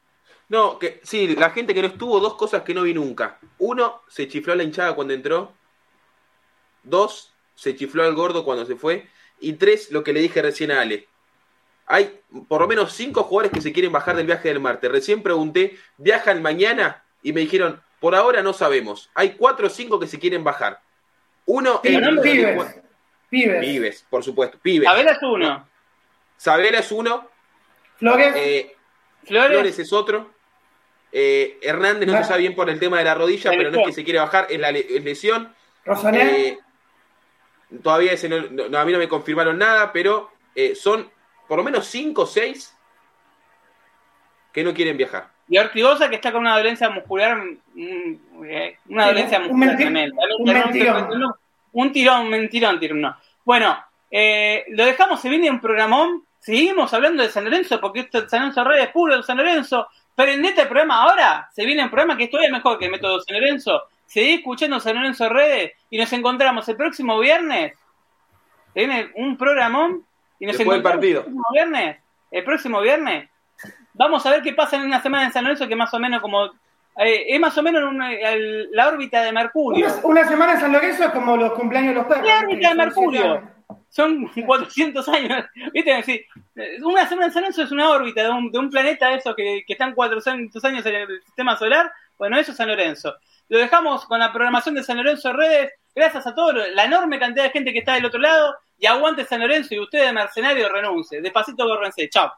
Speaker 3: No, que sí, la gente que no estuvo, dos cosas que no vi nunca. Uno, se chifló a la hinchada cuando entró. Dos, se chifló al gordo cuando se fue. Y tres, lo que le dije recién a Ale. Hay por lo menos cinco jugadores que se quieren bajar del viaje del Marte. Recién pregunté, ¿viajan mañana? Y me dijeron, por ahora no sabemos. Hay cuatro o cinco que se quieren bajar. Uno
Speaker 5: Pibes,
Speaker 3: el-
Speaker 5: pibes, pibes.
Speaker 3: Pibes, por supuesto. Pibes.
Speaker 2: Abel es uno.
Speaker 3: Sabela es uno.
Speaker 5: Flores,
Speaker 3: eh,
Speaker 2: Flores,
Speaker 3: Flores es otro. Eh, Hernández no
Speaker 5: Ah.
Speaker 3: se sabe bien por el tema de la rodilla,
Speaker 2: La
Speaker 3: pero no es que se quiere bajar, es la le- es lesión.
Speaker 5: Rosanet,
Speaker 3: Eh, todavía ese no, no- a mí no me confirmaron nada, pero eh, son por lo menos 5 o 6 que no quieren viajar.
Speaker 2: y Ortigosa que está con una dolencia muscular, mm, eh, una
Speaker 5: Sí,
Speaker 2: dolencia
Speaker 5: un
Speaker 2: muscular
Speaker 5: menti-
Speaker 2: tremenda.
Speaker 5: un
Speaker 2: no, Un tirón, un mentirón, tirón, no. Bueno, eh, lo dejamos, se viene un programón, seguimos hablando de San Lorenzo, porque esto es San Lorenzo Redes, puro de San Lorenzo, pero en este programa ahora se viene un programa que es todavía mejor que el método San Lorenzo, seguí escuchando San Lorenzo Redes y nos encontramos el próximo viernes, se viene un programón y nos
Speaker 3: Después del partido.
Speaker 2: el próximo viernes, el próximo viernes, Vamos a ver qué pasa en una semana en San Lorenzo, que más o menos como. eh, es más o menos una- el- la órbita de Mercurio.
Speaker 5: una, una semana en San Lorenzo es como los cumpleaños de los perros.
Speaker 2: La órbita de Mercurio. Son <laughs> 400 años. ¿Viste? Sí, una semana en San Lorenzo es una órbita de un, de un planeta de esos que, que están 400 años en el sistema solar. Bueno, eso es San Lorenzo. Lo dejamos con la programación de San Lorenzo Redes. Gracias a todos, la enorme cantidad de gente que está del otro lado. Y aguante San Lorenzo y ustedes, mercenarios, renuncie. Despacito, gorrense. Chao.